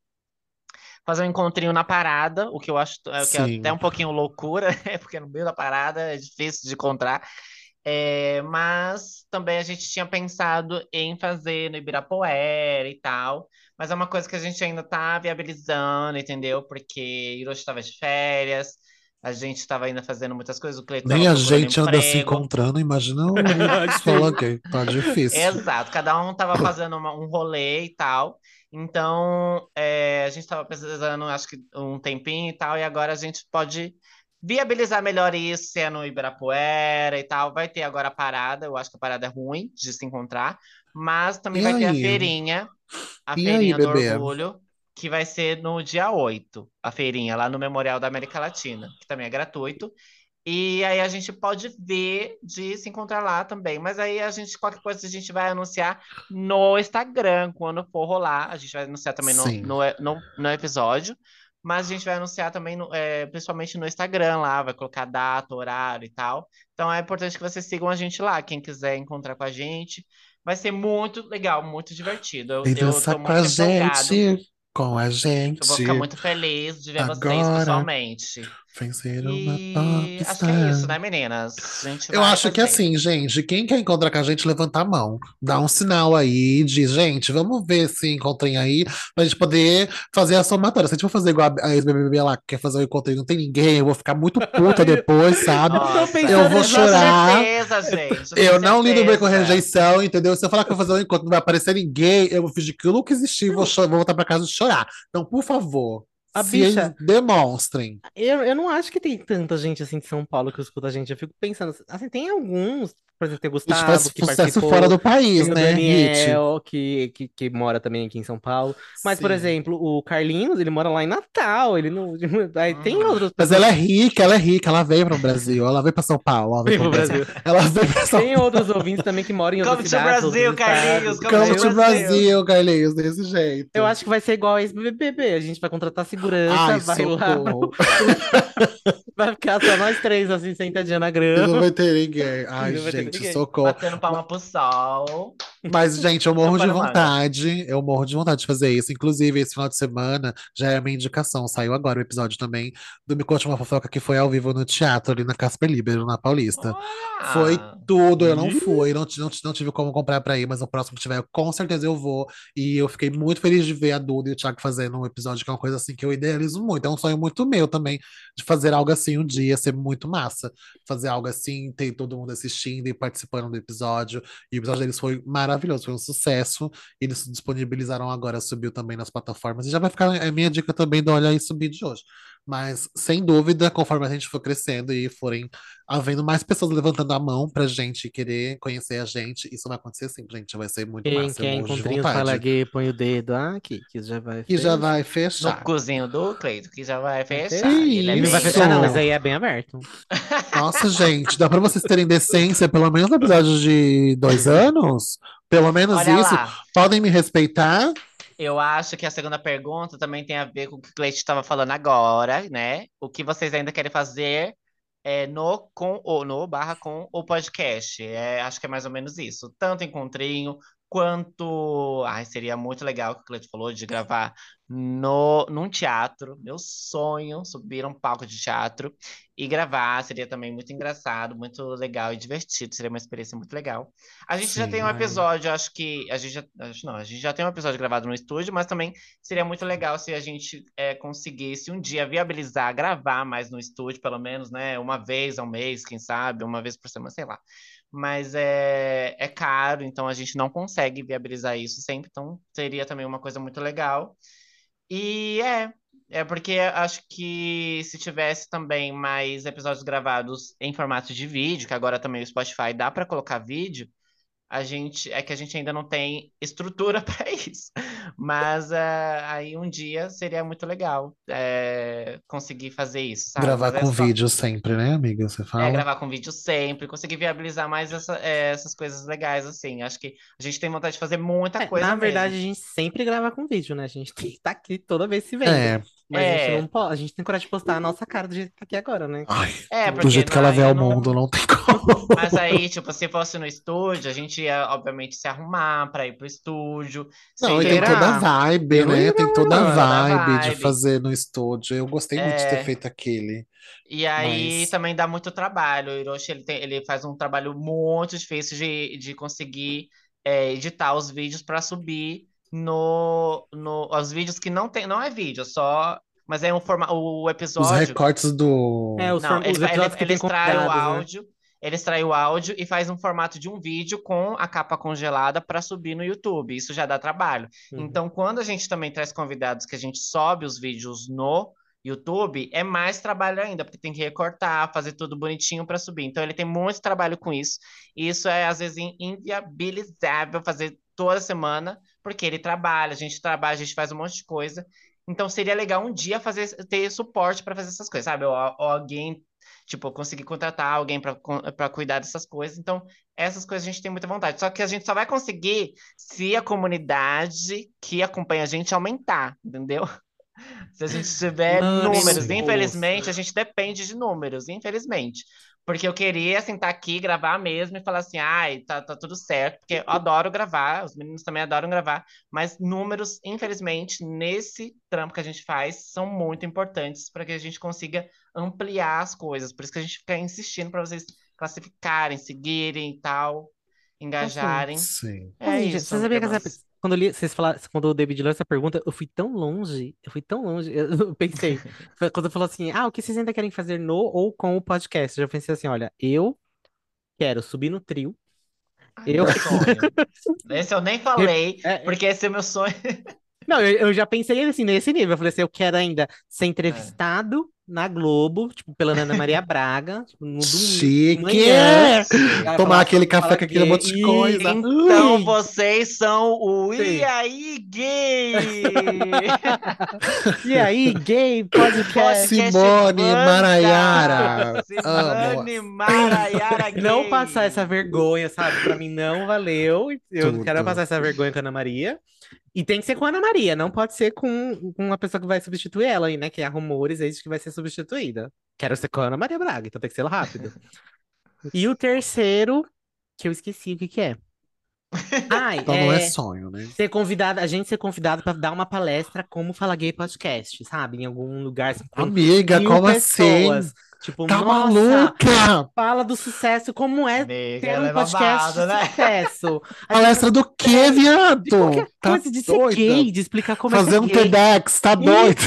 Speaker 2: fazer um encontrinho na parada, o que eu acho é, que é até um pouquinho loucura, [laughs] né? Porque no meio da parada é difícil de encontrar. É, mas também a gente tinha pensado em fazer no Ibirapuera e tal. Mas é uma coisa que a gente ainda tá viabilizando, entendeu? Porque Hiroshi estava de férias, a gente estava ainda fazendo muitas coisas, o Cleiton
Speaker 1: Nem a gente anda se
Speaker 2: emprego.
Speaker 1: encontrando, imagina [laughs] o Fala gay. Tá difícil.
Speaker 2: Exato, cada um tava [laughs] fazendo uma- um rolê e tal. Então, é, a gente tava precisando, acho que um tempinho e tal, e agora a gente pode viabilizar melhor isso, é no Ibirapuera e tal. Vai ter agora a parada, eu acho que a parada é ruim de se encontrar, mas também
Speaker 1: E
Speaker 2: vai ter a
Speaker 1: aí?
Speaker 2: feirinha, a
Speaker 1: E
Speaker 2: feirinha
Speaker 1: aí,
Speaker 2: do
Speaker 1: bebê?
Speaker 2: Orgulho, que vai ser no dia 8, a feirinha lá no Memorial da América Latina, que também é gratuito. E aí a gente pode ver de se encontrar lá também. Mas aí a gente, qualquer coisa, a gente vai anunciar no Instagram, quando for rolar. A gente vai anunciar também no, no, no, no episódio. Mas a gente vai anunciar também, no, é, principalmente no Instagram lá, vai colocar data, horário e tal. Então é importante que vocês sigam a gente lá. Quem quiser encontrar com a gente. Vai ser muito legal, muito divertido. Eu, eu
Speaker 1: dançar
Speaker 2: tô
Speaker 1: com a
Speaker 2: empolgado.
Speaker 1: gente. Com a gente.
Speaker 2: Eu vou ficar muito feliz de ver vocês
Speaker 1: Agora.
Speaker 2: pessoalmente.
Speaker 1: Vencer uma
Speaker 2: E acho que é
Speaker 1: popstar.
Speaker 2: isso, né, meninas? A gente
Speaker 1: Eu acho que
Speaker 2: fazer.
Speaker 1: assim, gente, quem quer encontrar com a gente, levanta a mão. Dá um sinal aí, diz, gente, vamos ver se encontrem aí, pra gente poder fazer a somatória. Se a gente for fazer igual a ex-BBB lá, que quer fazer o encontro e não tem ninguém, eu vou ficar muito puta [laughs] depois, sabe?
Speaker 2: Nossa,
Speaker 3: Eu vou
Speaker 2: com
Speaker 1: chorar.
Speaker 2: certeza, gente.
Speaker 1: Eu não lido bem com
Speaker 2: certeza.
Speaker 1: rejeição, entendeu? Se eu falar que eu vou fazer um encontro e não vai aparecer ninguém, eu vou fingir que eu nunca existi, vou, vou voltar pra casa e chorar. Então, por favor,
Speaker 3: A
Speaker 1: se
Speaker 3: bicha-
Speaker 1: demonstrem.
Speaker 3: Eu, eu não acho que tem tanta gente assim de São Paulo que escuta a gente. Eu fico pensando, assim, tem alguns, por exemplo, tem o
Speaker 1: A gente
Speaker 3: Gustavo,
Speaker 1: faz
Speaker 3: que
Speaker 1: sucesso
Speaker 3: participou,
Speaker 1: fora do país,
Speaker 3: o
Speaker 1: né?
Speaker 3: Daniel, que, que, que mora também aqui em São Paulo. Mas, por
Speaker 1: Sim.
Speaker 3: exemplo, o Carlinhos, ele mora lá em Natal, ele não... [laughs] Aí tem
Speaker 2: Hum.
Speaker 3: outras
Speaker 1: Mas ela é rica, ela é rica, ela veio para o Brasil, ela veio para São Paulo, ela veio pro
Speaker 3: pro
Speaker 1: Brasil.
Speaker 3: Brasil.
Speaker 1: Ela veio para São
Speaker 3: Tem outros ouvintes também que moram em
Speaker 2: Come
Speaker 3: outras
Speaker 2: to
Speaker 3: cidades,
Speaker 2: Brasil,
Speaker 3: outros
Speaker 2: Carlinhos, come
Speaker 1: Come
Speaker 2: to Brasil.
Speaker 1: Brasil, Carlinhos, desse jeito.
Speaker 3: Eu acho que vai ser igual a ex-BBB. A gente vai contratar segurança,
Speaker 1: Ai,
Speaker 3: vai lá,
Speaker 1: socorro. [laughs]
Speaker 3: vai ficar só nós três, assim, sentadinha na
Speaker 1: Não
Speaker 3: grama.
Speaker 1: vai ter ninguém. Ai,
Speaker 3: Não vai ter
Speaker 1: gente, gente, socorro.
Speaker 2: Batendo palma pro sol.
Speaker 1: Mas, gente, eu morro de vontade. Eu morro de vontade de fazer isso. Inclusive, esse final de semana já é a minha indicação. Saiu agora o episódio também do Me Conte uma Fofoca que foi ao vivo no teatro ali na Casper Libero, na Paulista.
Speaker 2: Olha!
Speaker 1: Foi tudo, eu não fui, não, não, não tive como comprar pra ir, mas no próximo que tiver, com certeza eu vou. E eu fiquei muito feliz de ver a Duda e o Thiago fazendo um episódio que é uma coisa assim que eu idealizo muito. É um sonho muito meu também, de fazer algo assim um dia, ser muito massa. Fazer algo assim, ter todo mundo assistindo e participando do episódio. E o episódio deles foi maravilhoso, foi um sucesso. Eles disponibilizaram agora, subiu também nas plataformas. E já vai ficar a minha dica também do Olha aí Subir de hoje. Mas, sem dúvida, conforme a gente for crescendo e forem havendo mais pessoas levantando a mão pra gente querer conhecer a gente, isso vai acontecer sempre, gente. Vai ser muito
Speaker 3: Quem
Speaker 1: massa. de
Speaker 3: encontrinho fala gay, põe o dedo aqui, que já vai
Speaker 1: E já
Speaker 3: fechar.
Speaker 1: vai
Speaker 2: No
Speaker 1: fechar.
Speaker 2: cozinho do Cleito, que já vai fechar.
Speaker 1: Que
Speaker 2: Ele é bem-
Speaker 3: vai fechar, não, mas aí é bem aberto.
Speaker 1: Nossa, gente, dá pra vocês terem decência, pelo menos no episódio de dois anos? Pelo menos
Speaker 2: Olha
Speaker 1: isso.
Speaker 2: lá,
Speaker 1: Podem me respeitar?
Speaker 2: Eu acho que a segunda pergunta também tem a ver com o que o Cleito estava falando agora, né? O que vocês ainda querem fazer é, no com ou no barra com o podcast. É, acho que é mais ou menos isso. Tanto encontrinho quanto. Ai, seria muito legal o que o Cleito falou de gravar no, num teatro. Meu sonho, subir um palco de teatro e gravar. Seria também muito engraçado, muito legal e divertido. Seria uma experiência muito legal. A gente já
Speaker 1: Sim,
Speaker 2: tem um
Speaker 1: ai.
Speaker 2: episódio, acho que a gente já, acho não, a gente já tem um episódio gravado no estúdio, mas também seria muito legal se a gente é, conseguisse um dia viabilizar, gravar mais no estúdio, pelo menos, né? Uma vez ao mês, quem sabe, uma vez por semana, sei lá. Mas é, é caro, então a gente não consegue viabilizar isso sempre, então seria também uma coisa muito legal. E é, é porque acho que se tivesse também mais episódios gravados em formato de vídeo, que agora também o Spotify dá para colocar vídeo, a gente é que a gente ainda não tem estrutura [laughs] para isso. Mas é, aí um dia seria muito legal é, conseguir fazer isso, sabe?
Speaker 1: Gravar
Speaker 2: é
Speaker 1: com
Speaker 2: só-
Speaker 1: vídeo sempre, né, amiga? Você
Speaker 2: É,
Speaker 1: fala?
Speaker 2: gravar com vídeo sempre, conseguir viabilizar mais essa- é, essas coisas legais, assim. Acho que a gente tem vontade de fazer muita
Speaker 3: É,
Speaker 2: coisa
Speaker 3: na
Speaker 2: mesmo.
Speaker 3: verdade, a gente sempre grava com vídeo, né? A gente tem que estar aqui toda vez se vendo.
Speaker 1: É.
Speaker 3: Mas a
Speaker 2: É.
Speaker 3: gente não pode, a gente tem coragem de postar a nossa cara do jeito que tá aqui agora, né?
Speaker 1: Ai,
Speaker 2: É,
Speaker 1: do jeito que ela vê
Speaker 2: não-
Speaker 1: mundo, não tem como.
Speaker 2: Mas aí, tipo, se fosse no estúdio, a gente ia, obviamente, se arrumar pra ir pro estúdio.
Speaker 1: Não, e tem toda a vibe, né? Tem toda a
Speaker 2: a
Speaker 1: vibe de fazer no estúdio. Eu gostei muito de ter
Speaker 2: É.
Speaker 1: feito aquele.
Speaker 2: E aí
Speaker 1: Mas-
Speaker 2: também dá muito trabalho. O Hiroshi, ele, tem- ele faz um trabalho muito difícil de, de conseguir é, editar os vídeos para subir no, no os vídeos que não tem, não é vídeo, só, mas é um forma, o
Speaker 1: Os
Speaker 2: episódio.
Speaker 1: recortes do.
Speaker 3: É, os,
Speaker 2: Não, ele,
Speaker 3: os
Speaker 2: fa- ele,
Speaker 3: episódios que
Speaker 2: ele
Speaker 3: tem
Speaker 2: extrai o
Speaker 3: né?
Speaker 2: áudio, ele extrai o áudio e faz um formato de um vídeo com a capa congelada para subir no YouTube. Isso já dá trabalho.
Speaker 3: Uhum.
Speaker 2: Então, quando a gente também traz convidados que a gente sobe os vídeos no YouTube, é mais trabalho ainda, porque tem que recortar, fazer tudo bonitinho para subir. Então, ele tem muito trabalho com isso. E isso é, às vezes, in- inviabilizável fazer toda semana, porque ele trabalha, a gente trabalha, a gente faz um monte de coisa. Então, seria legal um dia fazer, ter suporte para fazer essas coisas, sabe? Ou, ou alguém, tipo, conseguir contratar alguém para cuidar dessas coisas. Então, essas coisas a gente tem muita vontade. Só que a gente só vai conseguir se a comunidade que acompanha a gente aumentar, entendeu? Se a gente tiver
Speaker 3: Mano,
Speaker 2: números, infelizmente, a gente depende de números, infelizmente. Porque eu queria sentar aqui, gravar mesmo e falar assim, ai, tá, tá tudo certo, porque eu adoro gravar, os meninos também adoram gravar, mas números, infelizmente, nesse trampo que a gente faz, são muito importantes para que a gente consiga ampliar as coisas. Por isso que a gente fica insistindo para vocês classificarem, seguirem e tal, engajarem.
Speaker 1: Sim.
Speaker 2: É
Speaker 3: gente,
Speaker 2: isso,
Speaker 3: você sabia que essa-. Quando, eu li, vocês falaram, quando o David leu essa pergunta, eu fui tão longe, eu fui tão longe, eu, [laughs] pensei, quando falou assim, ah, o que vocês ainda querem fazer no ou com o podcast? Eu já pensei assim, olha, eu quero subir no trio,
Speaker 2: Ai,
Speaker 3: eu...
Speaker 2: meu sonho. [laughs] Esse eu nem falei,
Speaker 3: É,
Speaker 2: porque esse é o meu sonho. [laughs]
Speaker 3: Não, eu, eu já pensei assim, nesse nível. Eu falei assim, eu quero ainda ser entrevistado na Globo, tipo, pela Ana Maria [laughs] Braga, tipo, no domingo,
Speaker 1: Chique!
Speaker 3: manhã. Aí
Speaker 1: Tomar
Speaker 3: falar-
Speaker 1: aquele café com aquele monte de coisa.
Speaker 2: Então
Speaker 3: Ui.
Speaker 2: vocês são o
Speaker 3: Sim.
Speaker 2: E aí, gay? [laughs]
Speaker 3: E aí, gay, podcast.
Speaker 2: Podcast
Speaker 1: Simone. Maraiara.
Speaker 2: Simone. Maraiara [laughs] gay.
Speaker 3: Não passar essa vergonha, sabe? Pra mim não valeu. Eu não quero
Speaker 1: Tudo.
Speaker 3: passar essa vergonha com a Ana Maria. E tem que ser com a Ana Maria, não pode ser com, com uma pessoa que vai substituir ela aí, né? Que há rumores aí de que vai ser substituída. Quero ser com a Ana Maria Braga, então tem que ser rápido. [laughs] E o terceiro, que eu esqueci o que que é. Ai,
Speaker 1: Então não é
Speaker 3: é
Speaker 1: sonho, né?
Speaker 3: ser convidada, a gente ser convidado pra dar uma palestra como Fala Gay Podcast, sabe? Em algum lugar assim, com
Speaker 1: Amiga, como
Speaker 3: pessoas.
Speaker 1: assim?
Speaker 3: Tipo,
Speaker 1: Tá
Speaker 3: nossa,
Speaker 1: maluca?
Speaker 3: fala do sucesso, como é
Speaker 2: Nega,
Speaker 3: ter
Speaker 2: é
Speaker 3: um podcast
Speaker 2: babado,
Speaker 3: de
Speaker 2: né?
Speaker 3: sucesso. [laughs] A
Speaker 1: Palestra do quê, viado?
Speaker 3: de qualquer
Speaker 1: Tá
Speaker 3: coisa, de ser
Speaker 1: doida?
Speaker 3: gay, de explicar como
Speaker 1: Fazer
Speaker 3: é
Speaker 1: um
Speaker 3: ser gay.
Speaker 1: TEDx, tá doido?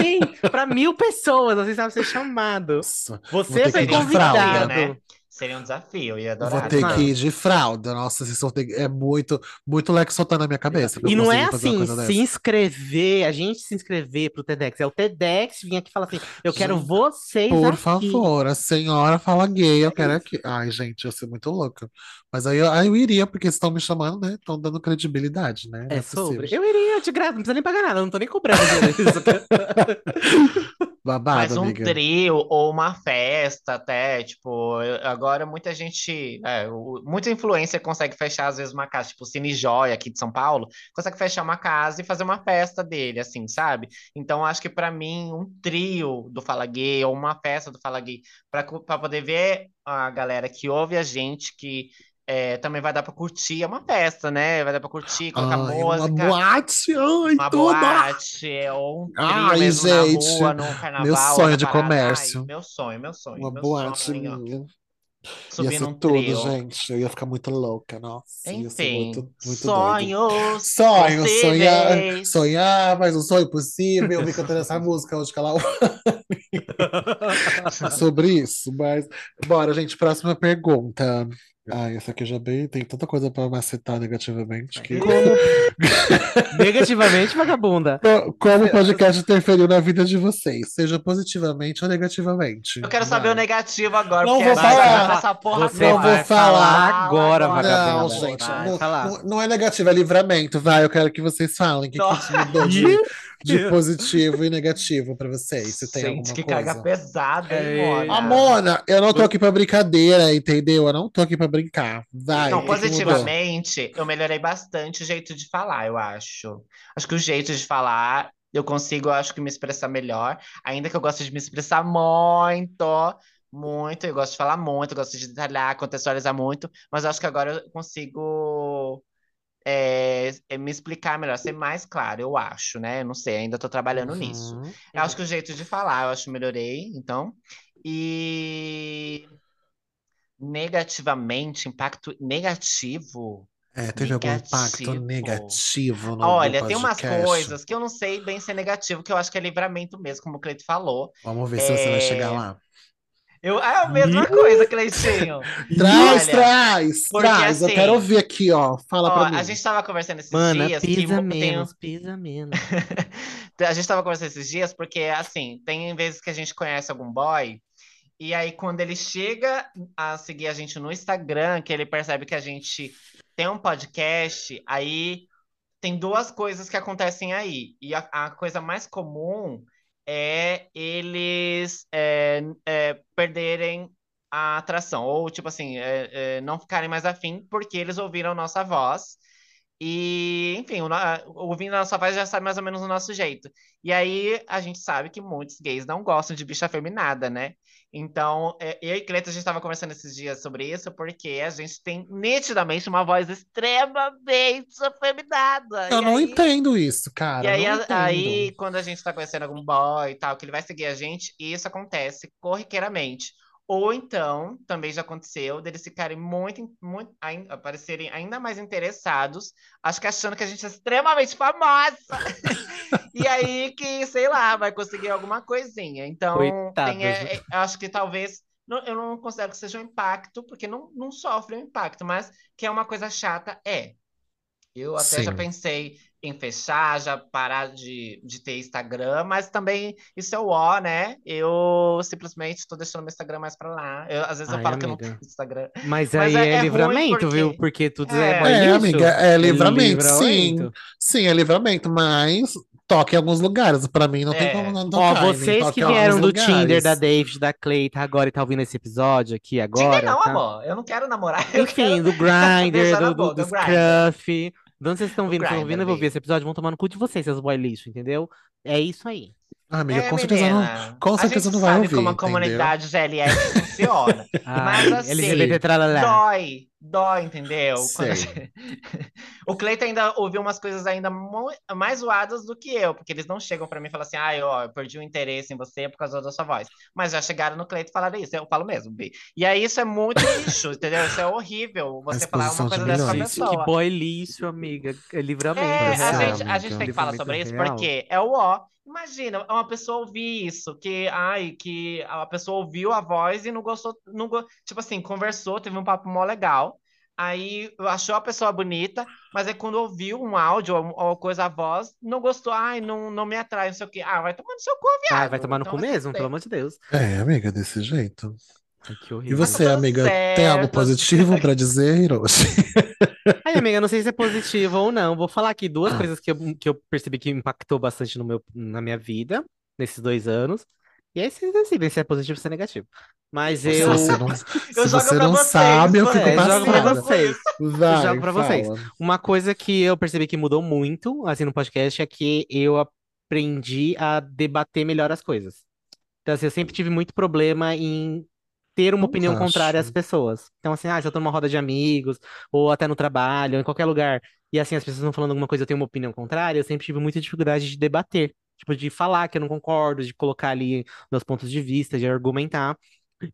Speaker 3: Sim, pra mil pessoas, você sabe ser chamado.
Speaker 1: Nossa,
Speaker 3: Você foi convidado.
Speaker 1: fralda.
Speaker 2: né? Seria um desafio, eu ia
Speaker 1: Vou
Speaker 2: adorar.
Speaker 1: ter
Speaker 3: Sabe?
Speaker 1: que ir de fralda. Nossa, vão ter... é muito, muito leque soltando na minha cabeça.
Speaker 3: E não é assim, se
Speaker 1: dessa.
Speaker 3: inscrever, a gente se inscrever pro TEDx. É o TEDx vir aqui e falar assim: eu quero
Speaker 1: Gente,
Speaker 3: vocês
Speaker 1: Por
Speaker 3: aqui.
Speaker 1: favor, a senhora fala gay, eu quero aqui. Ai, gente, eu sou muito louca. Mas aí eu, aí eu iria, porque vocês estão me chamando, né? Estão dando credibilidade, né? Não
Speaker 3: É
Speaker 1: é
Speaker 3: sobre. Eu iria de graça, não precisa nem pagar nada, eu não tô nem cobrando. [laughs]
Speaker 1: Babado,
Speaker 2: Mas um
Speaker 1: amiga.
Speaker 2: trio ou uma festa até, tipo, eu- agora muita gente, é, o- muita influencer consegue fechar às vezes uma casa, tipo o Cine Joia aqui de São Paulo, consegue fechar uma casa e fazer uma festa dele, assim, sabe? Então acho que pra mim um trio do Fala Gay ou uma festa do Fala Gay pra poder ver a galera que ouve a gente que é, também vai dar pra curtir, é uma festa, né? Vai dar pra curtir, colocar
Speaker 1: Ai, uma
Speaker 2: música,
Speaker 1: boate, ai,
Speaker 2: uma
Speaker 1: tudo.
Speaker 2: boate, ou um
Speaker 1: Ai,
Speaker 2: mesmo na
Speaker 1: gente,
Speaker 2: rua, no carnaval,
Speaker 1: meu sonho
Speaker 2: na
Speaker 1: de comércio.
Speaker 2: Ai, meu sonho, meu sonho,
Speaker 1: Uma
Speaker 2: meu
Speaker 1: boate
Speaker 2: sonho, ó.
Speaker 1: Minha. Ia tudo,
Speaker 2: trio.
Speaker 1: gente. Eu ia ficar muito louca, nossa.
Speaker 2: Enfim,
Speaker 1: muito, muito doido.
Speaker 2: sonhos
Speaker 1: Sonho, sonhar, sonhar, mas um sonho possível. Eu vi cantando essa música hoje que ela [laughs] [laughs] sobre isso, mas bora, gente, próxima pergunta. Ai, essa aqui eu já bem, tem tanta coisa pra macetar negativamente que
Speaker 3: Como [laughs] negativamente, vagabunda.
Speaker 1: Co- como o podcast interferiu na vida de vocês, seja positivamente ou negativamente.
Speaker 2: Eu quero saber o
Speaker 1: Vai.
Speaker 2: negativo agora,
Speaker 1: Não
Speaker 2: porque
Speaker 1: vou
Speaker 2: gente
Speaker 1: falar.
Speaker 2: essa porra
Speaker 3: Você
Speaker 1: Não vou falar
Speaker 3: falar agora,
Speaker 2: agora.
Speaker 1: Não,
Speaker 3: vagabunda.
Speaker 1: gente,
Speaker 3: Vai
Speaker 1: não, não- não é negativo, é livramento, vai. Eu quero que vocês falem o que, que
Speaker 2: Não.
Speaker 1: isso mudou de, de [laughs] positivo e negativo pra vocês, se tem
Speaker 2: Gente, que
Speaker 1: coisa.
Speaker 2: carga pesada, hein. Mona?
Speaker 1: Amona, eu não tô aqui pra brincadeira, entendeu? Eu não tô aqui pra brincar. Vai,
Speaker 2: Não,
Speaker 1: o que que mudou?
Speaker 2: positivamente, eu melhorei bastante o jeito de falar, eu acho. Acho que o jeito de falar, eu consigo, eu acho que me expressar melhor. Ainda que eu gosto de me expressar muito, muito. Eu gosto de falar muito, eu gosto de detalhar, contextualizar muito. Mas eu acho que agora eu consigo é, é, me explicar melhor, ser mais claro, eu acho, né? Eu não sei, ainda tô trabalhando nisso.
Speaker 3: Uhum.
Speaker 2: Eu acho que o jeito de falar, eu acho que melhorei, então. E negativamente, impacto negativo.
Speaker 1: É, teve algum impacto
Speaker 2: Negativo.
Speaker 1: negativo no,
Speaker 2: Olha, tem umas coisas que eu não sei bem ser negativo, que eu acho que é livramento mesmo, como o Cleito falou.
Speaker 1: Vamos ver se você vai
Speaker 2: É,
Speaker 1: chegar lá.
Speaker 2: Eu, é a mesma coisa, Cleitinho.
Speaker 1: Traz,
Speaker 2: Olha,
Speaker 1: traz,
Speaker 2: porque
Speaker 1: traz. Eu
Speaker 2: assim,
Speaker 1: quero ouvir aqui, ó. Fala
Speaker 2: Ó,
Speaker 1: pra mim.
Speaker 2: a gente tava conversando esses
Speaker 3: Mana,
Speaker 2: dias que
Speaker 3: pisa
Speaker 2: tem,
Speaker 3: menos, pisa menos. [laughs]
Speaker 2: A gente tava conversando esses dias porque, assim, tem vezes que a gente conhece algum boy, e aí quando ele chega a seguir a gente no Instagram, que ele percebe que a gente tem um podcast, aí tem duas coisas que acontecem aí. E a, a coisa mais comum é eles é, é, perderem a atração, ou tipo assim, é, é, não ficarem mais afim porque eles ouviram nossa voz. E, enfim, o ouvindo a nossa voz já sabe mais ou menos o nosso jeito. E aí a gente sabe que muitos gays não gostam de bicha afeminada, né? Então, é, eu e Cleto, a gente estava conversando esses dias sobre isso, porque a gente tem nitidamente uma voz extremamente afeminada.
Speaker 1: Eu
Speaker 2: E
Speaker 1: não
Speaker 2: aí-
Speaker 1: entendo isso, cara.
Speaker 2: e aí, a- aí, quando a gente tá conhecendo algum boy e tal, que ele vai seguir a gente, isso acontece corriqueiramente. Ou então, também já aconteceu, deles ficarem muito, muito ain- aparecerem ainda mais interessados, acho que achando que a gente é extremamente famosa. [laughs] E aí que, sei lá, vai conseguir alguma coisinha. Então, tem, é, é, acho que talvez. não- eu não considero que seja um impacto, porque não, não sofre um impacto, mas que é uma coisa chata, é. Eu até já
Speaker 1: Sim.
Speaker 2: pensei em fechar, já parar de, de ter Instagram, mas também isso é o ó, né? Eu simplesmente estou deixando meu Instagram mais pra lá. Eu, às vezes eu
Speaker 3: Ai,
Speaker 2: falo que eu não
Speaker 3: amiga.
Speaker 2: tenho Instagram.
Speaker 3: Mas
Speaker 2: Mas
Speaker 3: aí
Speaker 2: é-
Speaker 3: é,
Speaker 2: é
Speaker 3: livramento,
Speaker 2: porque-
Speaker 3: viu? Porque tudo
Speaker 2: É.
Speaker 3: é,
Speaker 1: É, amiga, é livramento, sim.
Speaker 3: livramento.
Speaker 1: Sim, é livramento, mas toque em alguns lugares. Pra mim não tem
Speaker 2: É.
Speaker 1: como não
Speaker 3: Ó,
Speaker 1: tocar. nem
Speaker 3: vocês
Speaker 1: toque
Speaker 3: que
Speaker 1: em
Speaker 3: vieram do Tinder,
Speaker 1: lugares.
Speaker 3: da David, da Cleita, agora e tá ouvindo esse episódio aqui agora,
Speaker 2: Tinder não,
Speaker 3: tá?
Speaker 2: amor. Eu não quero namorar. [laughs] Eu
Speaker 3: Enfim,
Speaker 2: quero...
Speaker 3: do [laughs] Grindr, do, do, do
Speaker 2: do.
Speaker 3: Scruff. De onde vocês estão
Speaker 2: Do
Speaker 3: vindo? Estão
Speaker 2: Grindr,
Speaker 3: ouvindo? Eu vou ver esse episódio, vão tomar no cu de vocês, seus boy lixo, entendeu? É isso aí.
Speaker 1: Ah, amiga,
Speaker 2: É,
Speaker 1: com certeza não,
Speaker 2: menina.
Speaker 1: com
Speaker 2: A
Speaker 1: certeza
Speaker 2: gente
Speaker 1: não vai
Speaker 2: sabe
Speaker 1: ouvir,
Speaker 2: como a
Speaker 1: entendeu?
Speaker 2: comunidade GLS [laughs] funciona.
Speaker 3: Ai,
Speaker 2: Mas assim,
Speaker 3: LGBT
Speaker 2: dói, dói, entendeu? Gente- [laughs] O Cleiton ainda ouviu umas coisas ainda mais zoadas do que eu, porque eles não chegam pra mim e falam assim, ai, ó, eu perdi o interesse em você por causa da sua voz. Mas já chegaram no Cleiton e falaram isso, eu falo mesmo, Bi. E aí isso é muito lixo, [laughs] entendeu? Isso é horrível, você falar uma
Speaker 1: de
Speaker 2: coisa dessa pra
Speaker 1: milhões.
Speaker 3: Gente, que
Speaker 2: pessoa.
Speaker 3: boy lixo, amiga. É livramento.
Speaker 2: É, a gente, a gente tem que falar sobre isso
Speaker 3: real.
Speaker 2: porque é o ó. Imagina, uma pessoa ouvir isso, que, ai, que a pessoa ouviu a voz e não gostou, não, go- tipo assim, conversou, teve um papo mó legal, aí achou a pessoa bonita, mas aí quando ouviu um áudio ou, ou coisa, a voz, não gostou, ai, não, não me atrai, não sei o quê. Ah, vai tomar no seu cu, viado.
Speaker 3: vai tomar no
Speaker 2: Então
Speaker 3: cu mesmo, pelo amor de Deus.
Speaker 1: É, amiga, desse jeito.
Speaker 3: Ai, que
Speaker 1: E
Speaker 2: tá
Speaker 1: você,
Speaker 2: tudo
Speaker 1: amiga, tem algo
Speaker 2: certo.
Speaker 1: positivo pra dizer, Hiroshi? [laughs]
Speaker 3: Ai, amiga, não sei se é positivo ou não. Vou falar aqui duas coisas que eu, que eu percebi que impactou bastante no meu, na minha vida, nesses dois anos. E aí vocês decidem se é positivo ou se é negativo. Mas eu.
Speaker 1: você não, [laughs]
Speaker 2: Eu
Speaker 1: se você não
Speaker 2: vocês,
Speaker 1: sabe, eu
Speaker 2: por
Speaker 1: fico
Speaker 3: É,
Speaker 2: exemplo.
Speaker 3: jogo pra vocês.
Speaker 1: Vai,
Speaker 3: jogo pra vocês.
Speaker 1: fala.
Speaker 3: Uma coisa que eu percebi que mudou muito, assim, no podcast, é que eu aprendi a debater melhor as coisas. Então, assim, eu sempre tive muito problema em ter uma opinião contrária às pessoas. Então, assim, ah, se eu tô numa roda de amigos, ou até no trabalho, ou em qualquer lugar, e assim, as pessoas estão falando alguma coisa, eu tenho uma opinião contrária, eu sempre tive muita dificuldade de debater. Tipo, de falar que eu não concordo, de colocar ali meus pontos de vista, de argumentar.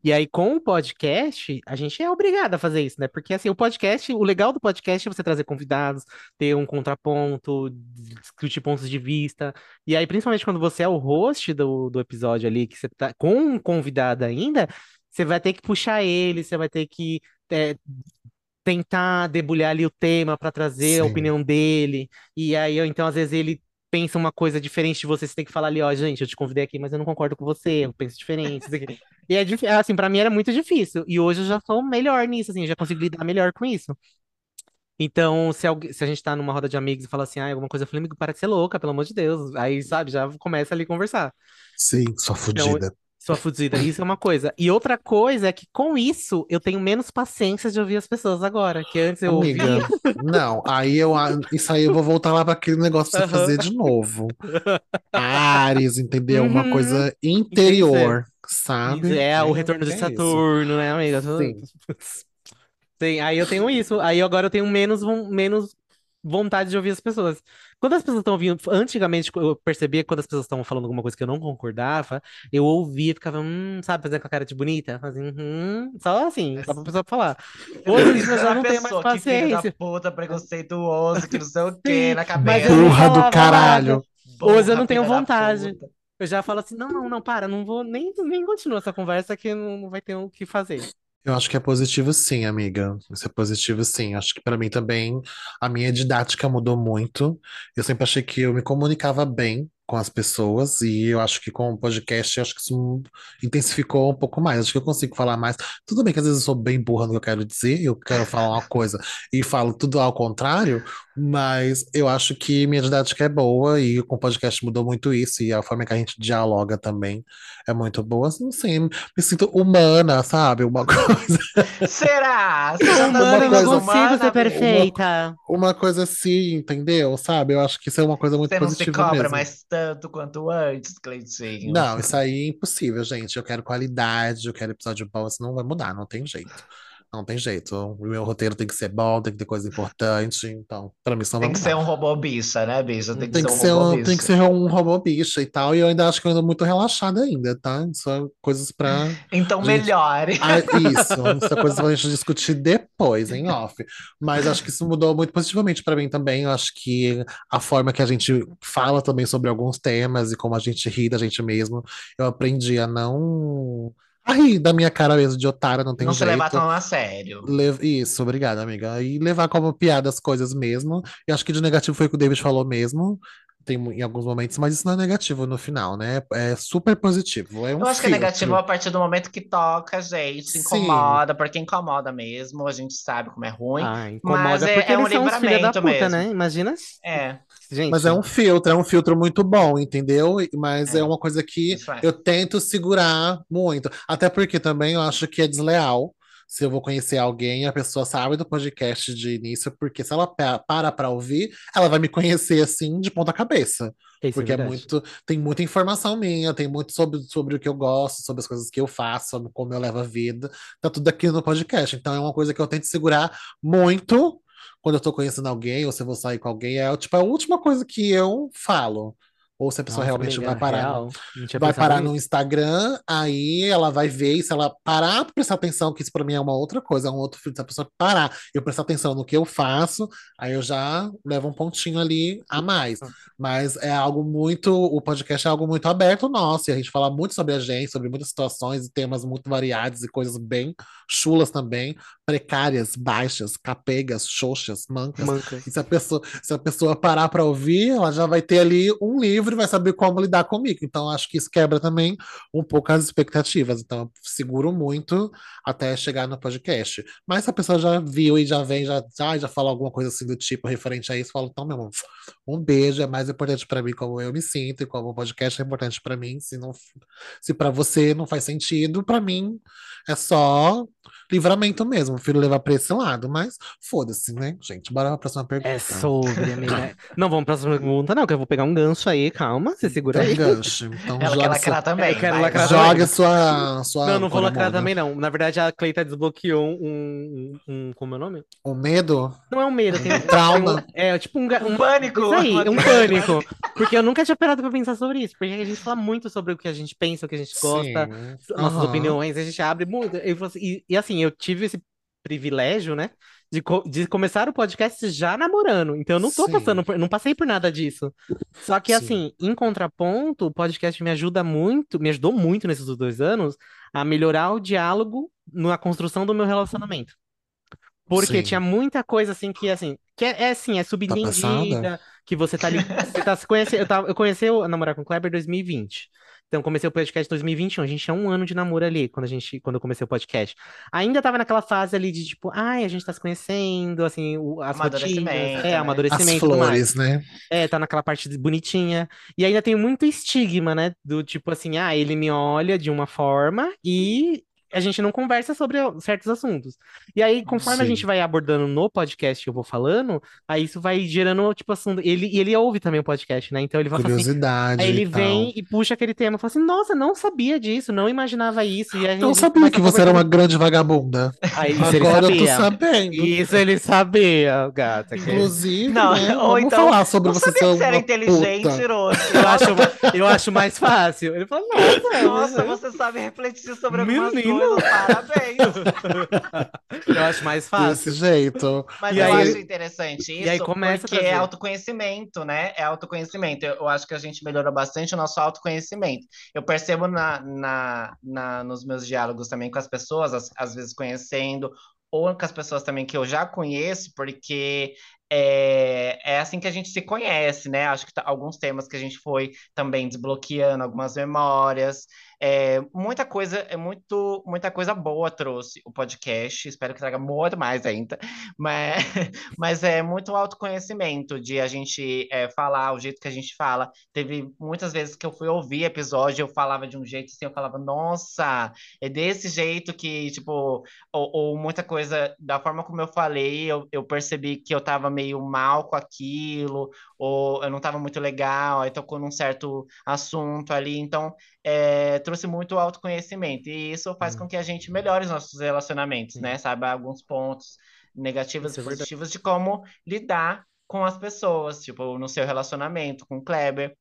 Speaker 3: E aí, com o podcast, a gente é obrigado a fazer isso, né? Porque, assim, o podcast, o legal do podcast é você trazer convidados, ter um contraponto, discutir pontos de vista. E aí, principalmente quando você é o host do, do episódio ali, que você tá com um convidado ainda, você vai ter que puxar ele, você vai ter que é, tentar debulhar ali o tema para trazer a
Speaker 1: Sim.
Speaker 3: opinião dele. E aí, então, às vezes, ele pensa uma coisa diferente de você, você tem que falar ali, ó, gente, eu te convidei aqui, mas eu não concordo com você, eu penso diferente. E é assim, pra mim era muito difícil. E hoje eu já sou melhor nisso, assim, eu já consigo lidar melhor com isso. Então, se, alguém, se a gente tá numa roda de amigos e fala assim, ah, alguma coisa, eu falei, amigo, para de ser louca, pelo amor de Deus. Aí, sabe, já começa ali a conversar.
Speaker 1: Sim, sua
Speaker 3: Então,
Speaker 1: fudida.
Speaker 3: Sua fudida, isso é uma coisa. E outra coisa é que com isso eu tenho menos paciência de ouvir as pessoas agora, que antes eu ouvia.
Speaker 1: Amiga, não, aí eu, isso aí eu vou voltar lá para aquele negócio pra você
Speaker 3: Aham.
Speaker 1: fazer de novo. Ares, entendeu? Uma
Speaker 3: Uhum.
Speaker 1: coisa
Speaker 3: Entendi.
Speaker 1: interior, sabe?
Speaker 3: é o
Speaker 1: É,
Speaker 3: retorno de
Speaker 1: é isso.
Speaker 3: Saturno, né, amiga?
Speaker 1: Sim.
Speaker 3: Sim, aí eu tenho isso. Aí agora eu tenho menos, menos vontade de ouvir as pessoas. Quando as pessoas estão ouvindo, antigamente eu percebia que quando as pessoas estavam falando alguma coisa que eu não concordava, eu ouvia e ficava, hum, sabe, fazendo com a cara de bonita, fazia, hum, só assim, só pra pessoa falar. [laughs] Hoje em dia eu já não tenho mais
Speaker 2: pessoa, que filho da
Speaker 3: paciência.
Speaker 2: puta, preconceituoso, que não sei o quê, na cabeça.
Speaker 1: Burra do caralho.
Speaker 3: nada. Hoje eu não tenho vontade. Eu já falo assim, não, não, não, para, não vou nem, nem continuar essa conversa que não, não vai ter o que fazer.
Speaker 1: Eu acho que é positivo sim, amiga. Isso é positivo sim. Acho que pra mim também a minha didática mudou muito. Eu sempre achei que eu me comunicava bem com as pessoas e eu acho que com o podcast eu acho que isso intensificou um pouco mais. Acho que eu consigo falar mais. Tudo bem que às vezes eu sou bem burra no que eu quero dizer, eu quero falar uma coisa e falo tudo ao contrário, mas eu acho que minha didática é boa e com o podcast mudou muito isso e a forma que a gente dialoga também é muito boa. Não sei, me sinto humana, sabe? Uma [laughs] coisa
Speaker 2: Será? Já tá
Speaker 3: Humana, eu
Speaker 2: sendo
Speaker 3: não
Speaker 1: coisa-
Speaker 3: consigo
Speaker 2: humana,
Speaker 3: ser perfeita.
Speaker 1: uma coisa assim, entendeu? Sabe? Eu acho que isso é uma coisa muito
Speaker 2: Você não se
Speaker 1: positiva
Speaker 2: cobra
Speaker 1: mesmo.
Speaker 2: mais tanto quanto antes, Cleitinho.
Speaker 1: Não, isso aí é impossível, gente. Eu quero qualidade, eu quero episódio bom, isso não vai mudar, não tem jeito. Não tem jeito. O meu roteiro tem que ser bom, tem que ter coisa importante, então, pra mim vai
Speaker 2: Tem que ser um robô bicha, né, bicha? Tem que
Speaker 1: Tem
Speaker 2: ser
Speaker 1: que
Speaker 2: um
Speaker 1: ser
Speaker 2: robô
Speaker 1: um,
Speaker 2: bicha.
Speaker 1: tem que ser um robô bicho e tal, e eu ainda acho que eu ando muito relaxada ainda, tá? Isso é coisas pra
Speaker 2: Então
Speaker 1: Gente,
Speaker 2: melhore.
Speaker 1: Ah, isso, isso é coisa pra gente discutir depois, em off. Mas acho que isso mudou muito positivamente pra mim também. Eu acho que a forma que a gente fala também sobre alguns temas e como a gente ri da gente mesmo, eu aprendi a não. A rir da minha cara mesmo, de otária, não tem
Speaker 2: Não se levar
Speaker 1: jeito.
Speaker 2: tão a sério.
Speaker 1: Le- Isso, obrigada, amiga. E levar como piada as coisas mesmo. E acho que de negativo foi o que o David falou mesmo. Tem em alguns momentos, mas isso não é negativo no final, né? É super positivo. É um
Speaker 2: Eu acho que é
Speaker 1: filtro.
Speaker 2: negativo a partir do momento que toca, gente,
Speaker 1: Sim.
Speaker 2: incomoda, porque incomoda mesmo, a gente sabe como é ruim.
Speaker 3: Ah, incomoda
Speaker 2: Mas é-
Speaker 3: porque
Speaker 2: é um
Speaker 3: eles são os filha da
Speaker 2: livramento
Speaker 3: puta,
Speaker 2: mesmo.
Speaker 3: né? Imagina.
Speaker 2: É,
Speaker 3: Gente,
Speaker 1: Mas é um filtro, é um filtro muito bom, entendeu? Mas é,
Speaker 2: É,
Speaker 1: uma coisa que
Speaker 2: é.
Speaker 1: eu tento segurar muito. Até porque também eu acho que é desleal se eu vou conhecer alguém, a pessoa sabe do podcast de início, porque se ela pa- para pra ouvir, ela vai me conhecer assim de ponta cabeça.
Speaker 3: Isso é
Speaker 1: Porque é
Speaker 3: verdade.
Speaker 1: muito, tem muita informação minha, tem muito sobre, sobre o que eu gosto, sobre as coisas que eu faço, sobre como eu levo a vida. Tá tudo aqui no podcast. Então é uma coisa que eu tento segurar muito quando eu tô conhecendo alguém, ou se eu vou sair com alguém, é tipo a última coisa que eu falo. Ou se a pessoa
Speaker 3: Nossa,
Speaker 1: realmente vai parar no, vai parar no
Speaker 3: nisso.
Speaker 1: Instagram, aí ela vai ver, e se ela parar pra prestar atenção, que isso pra mim é uma outra coisa, é um outro filtro, se a pessoa parar e eu prestar atenção no que eu faço, aí eu já levo um pontinho ali a mais. Mas é algo muito, o podcast é algo muito aberto nosso, e a gente fala muito sobre a gente, sobre muitas situações e temas muito variados e coisas bem chulas também, precárias, baixas, capegas, xoxas, mancas.
Speaker 3: Mancas.
Speaker 1: E se a pessoa, se a pessoa parar para ouvir, ela já vai ter ali um livro e vai saber como lidar comigo. Então, acho que isso quebra também um pouco as expectativas. Então, eu seguro muito até chegar no podcast. Mas se a pessoa já viu e já vem, já, já, já fala alguma coisa assim do tipo referente a isso, fala, então, meu irmão, um beijo é mais importante para mim como eu me sinto e como o podcast é importante para mim. Se não, se para você não faz sentido, para mim é só livramento mesmo. Prefiro levar pra esse lado, mas foda-se, né, gente? Bora pra próxima pergunta.
Speaker 3: É sobre, amiga. [laughs] Não, vamos pra próxima pergunta, não, que eu vou pegar um gancho aí, calma, você segura
Speaker 1: Então,
Speaker 3: aí.
Speaker 1: gancho. Então,
Speaker 2: Ela quer
Speaker 1: joga,
Speaker 2: lacrar
Speaker 1: sua,
Speaker 2: também.
Speaker 3: Eu quero lacrar
Speaker 2: vai.
Speaker 3: também.
Speaker 1: joga sua, sua
Speaker 3: Não, não vou lacrar também, não. Na verdade, a Cleita desbloqueou um, um, um- Como é o nome?
Speaker 1: O medo,
Speaker 3: Não é um medo, tem,
Speaker 1: trauma.
Speaker 3: tem um- É, tipo um,
Speaker 2: Um
Speaker 3: um
Speaker 2: pânico.
Speaker 3: Isso aí, um [laughs] pânico. Porque eu nunca tinha parado pra pensar sobre isso. Porque a gente fala muito sobre o que a gente pensa, o que a gente gosta,
Speaker 1: Sim.
Speaker 3: nossas
Speaker 1: Aham.
Speaker 3: opiniões, a gente abre muito. E, e assim, eu tive esse privilégio, né? De, co- de começar o podcast já namorando. Então eu não tô
Speaker 1: Sim.
Speaker 3: passando por, não passei por nada disso. Só que
Speaker 1: Sim.
Speaker 3: assim, em contraponto, o podcast me ajuda muito, me ajudou muito nesses dois anos a melhorar o diálogo na construção do meu relacionamento. Porque
Speaker 1: Sim.
Speaker 3: tinha muita coisa assim que assim, que é, é assim, é subentendida,
Speaker 1: passada?
Speaker 3: que você tá ali, você tá se conhecendo, eu, tava, eu comecei a namorar com o Kleber em 2020. Então comecei o podcast em 2021, a gente tinha um ano de namoro ali, quando a gente, quando eu comecei o podcast. Ainda tava naquela fase ali de tipo, ai, a gente tá se conhecendo, assim, o, as rotinas,
Speaker 2: Amadurecimento,
Speaker 3: é,
Speaker 2: né?
Speaker 3: amadurecimento
Speaker 1: As flores, né?
Speaker 3: É, tá naquela parte de- bonitinha. E ainda tem muito estigma, né? Do tipo assim, ah, ele me olha de uma forma e a gente não conversa sobre certos assuntos. E aí, conforme a
Speaker 1: Sim.
Speaker 3: gente vai abordando no podcast que eu vou falando, aí isso vai gerando, tipo, assunto. Ele, e ele ouve também o podcast, né? Então ele vai assim.
Speaker 1: Curiosidade
Speaker 3: Aí ele vem e puxa aquele tema, fala assim, nossa, não sabia disso, não imaginava isso. E a
Speaker 1: Não sabia que
Speaker 3: a
Speaker 1: você era uma grande vagabunda.
Speaker 3: Aí
Speaker 1: Agora eu tô sabendo.
Speaker 3: Isso ele sabia, gata. que-
Speaker 1: Inclusive,
Speaker 2: Não,
Speaker 1: né?
Speaker 2: ou
Speaker 1: Vamos
Speaker 2: então,
Speaker 1: falar sobre você ser
Speaker 2: era inteligente.
Speaker 3: Eu acho, eu acho mais fácil. Ele falou, nossa, [laughs]
Speaker 2: Nossa, você sabe refletir sobre algumas
Speaker 3: Menino.
Speaker 2: Parabéns. [laughs]
Speaker 3: eu acho mais fácil.
Speaker 1: Desse jeito.
Speaker 2: Mas
Speaker 3: E
Speaker 2: eu
Speaker 3: aí-
Speaker 2: acho interessante isso,
Speaker 3: e aí começa a
Speaker 2: porque é
Speaker 3: trazer.
Speaker 2: autoconhecimento, né? É autoconhecimento. Eu, eu acho que a gente melhorou bastante o nosso autoconhecimento. Eu percebo na, na, na- nos meus diálogos também com as pessoas, às, às vezes conhecendo, ou com as pessoas também que eu já conheço, porque é, é assim que a gente se conhece, né? Acho que tá- alguns temas que a gente foi também desbloqueando, algumas memórias. É, muita coisa, é muito, muita coisa boa trouxe o podcast. Espero que traga muito mais ainda. [laughs] Mas, mas é muito autoconhecimento de a gente é, falar o jeito que a gente fala. Teve muitas vezes que eu fui ouvir episódio, eu falava de um jeito assim, eu falava, nossa, é desse jeito que, tipo, ou, ou muita coisa, da forma como eu falei, eu, eu percebi que eu tava meio mal com aquilo, ou eu não tava muito legal, aí tocou num certo assunto ali. Então, é, trouxe muito autoconhecimento. E isso faz
Speaker 1: Hum.
Speaker 2: com que a gente melhore os nossos relacionamentos, né? Saiba alguns pontos negativos
Speaker 3: Isso
Speaker 2: e
Speaker 3: é verdade.
Speaker 2: positivos de como lidar com as pessoas, tipo, no seu relacionamento com o Kleber,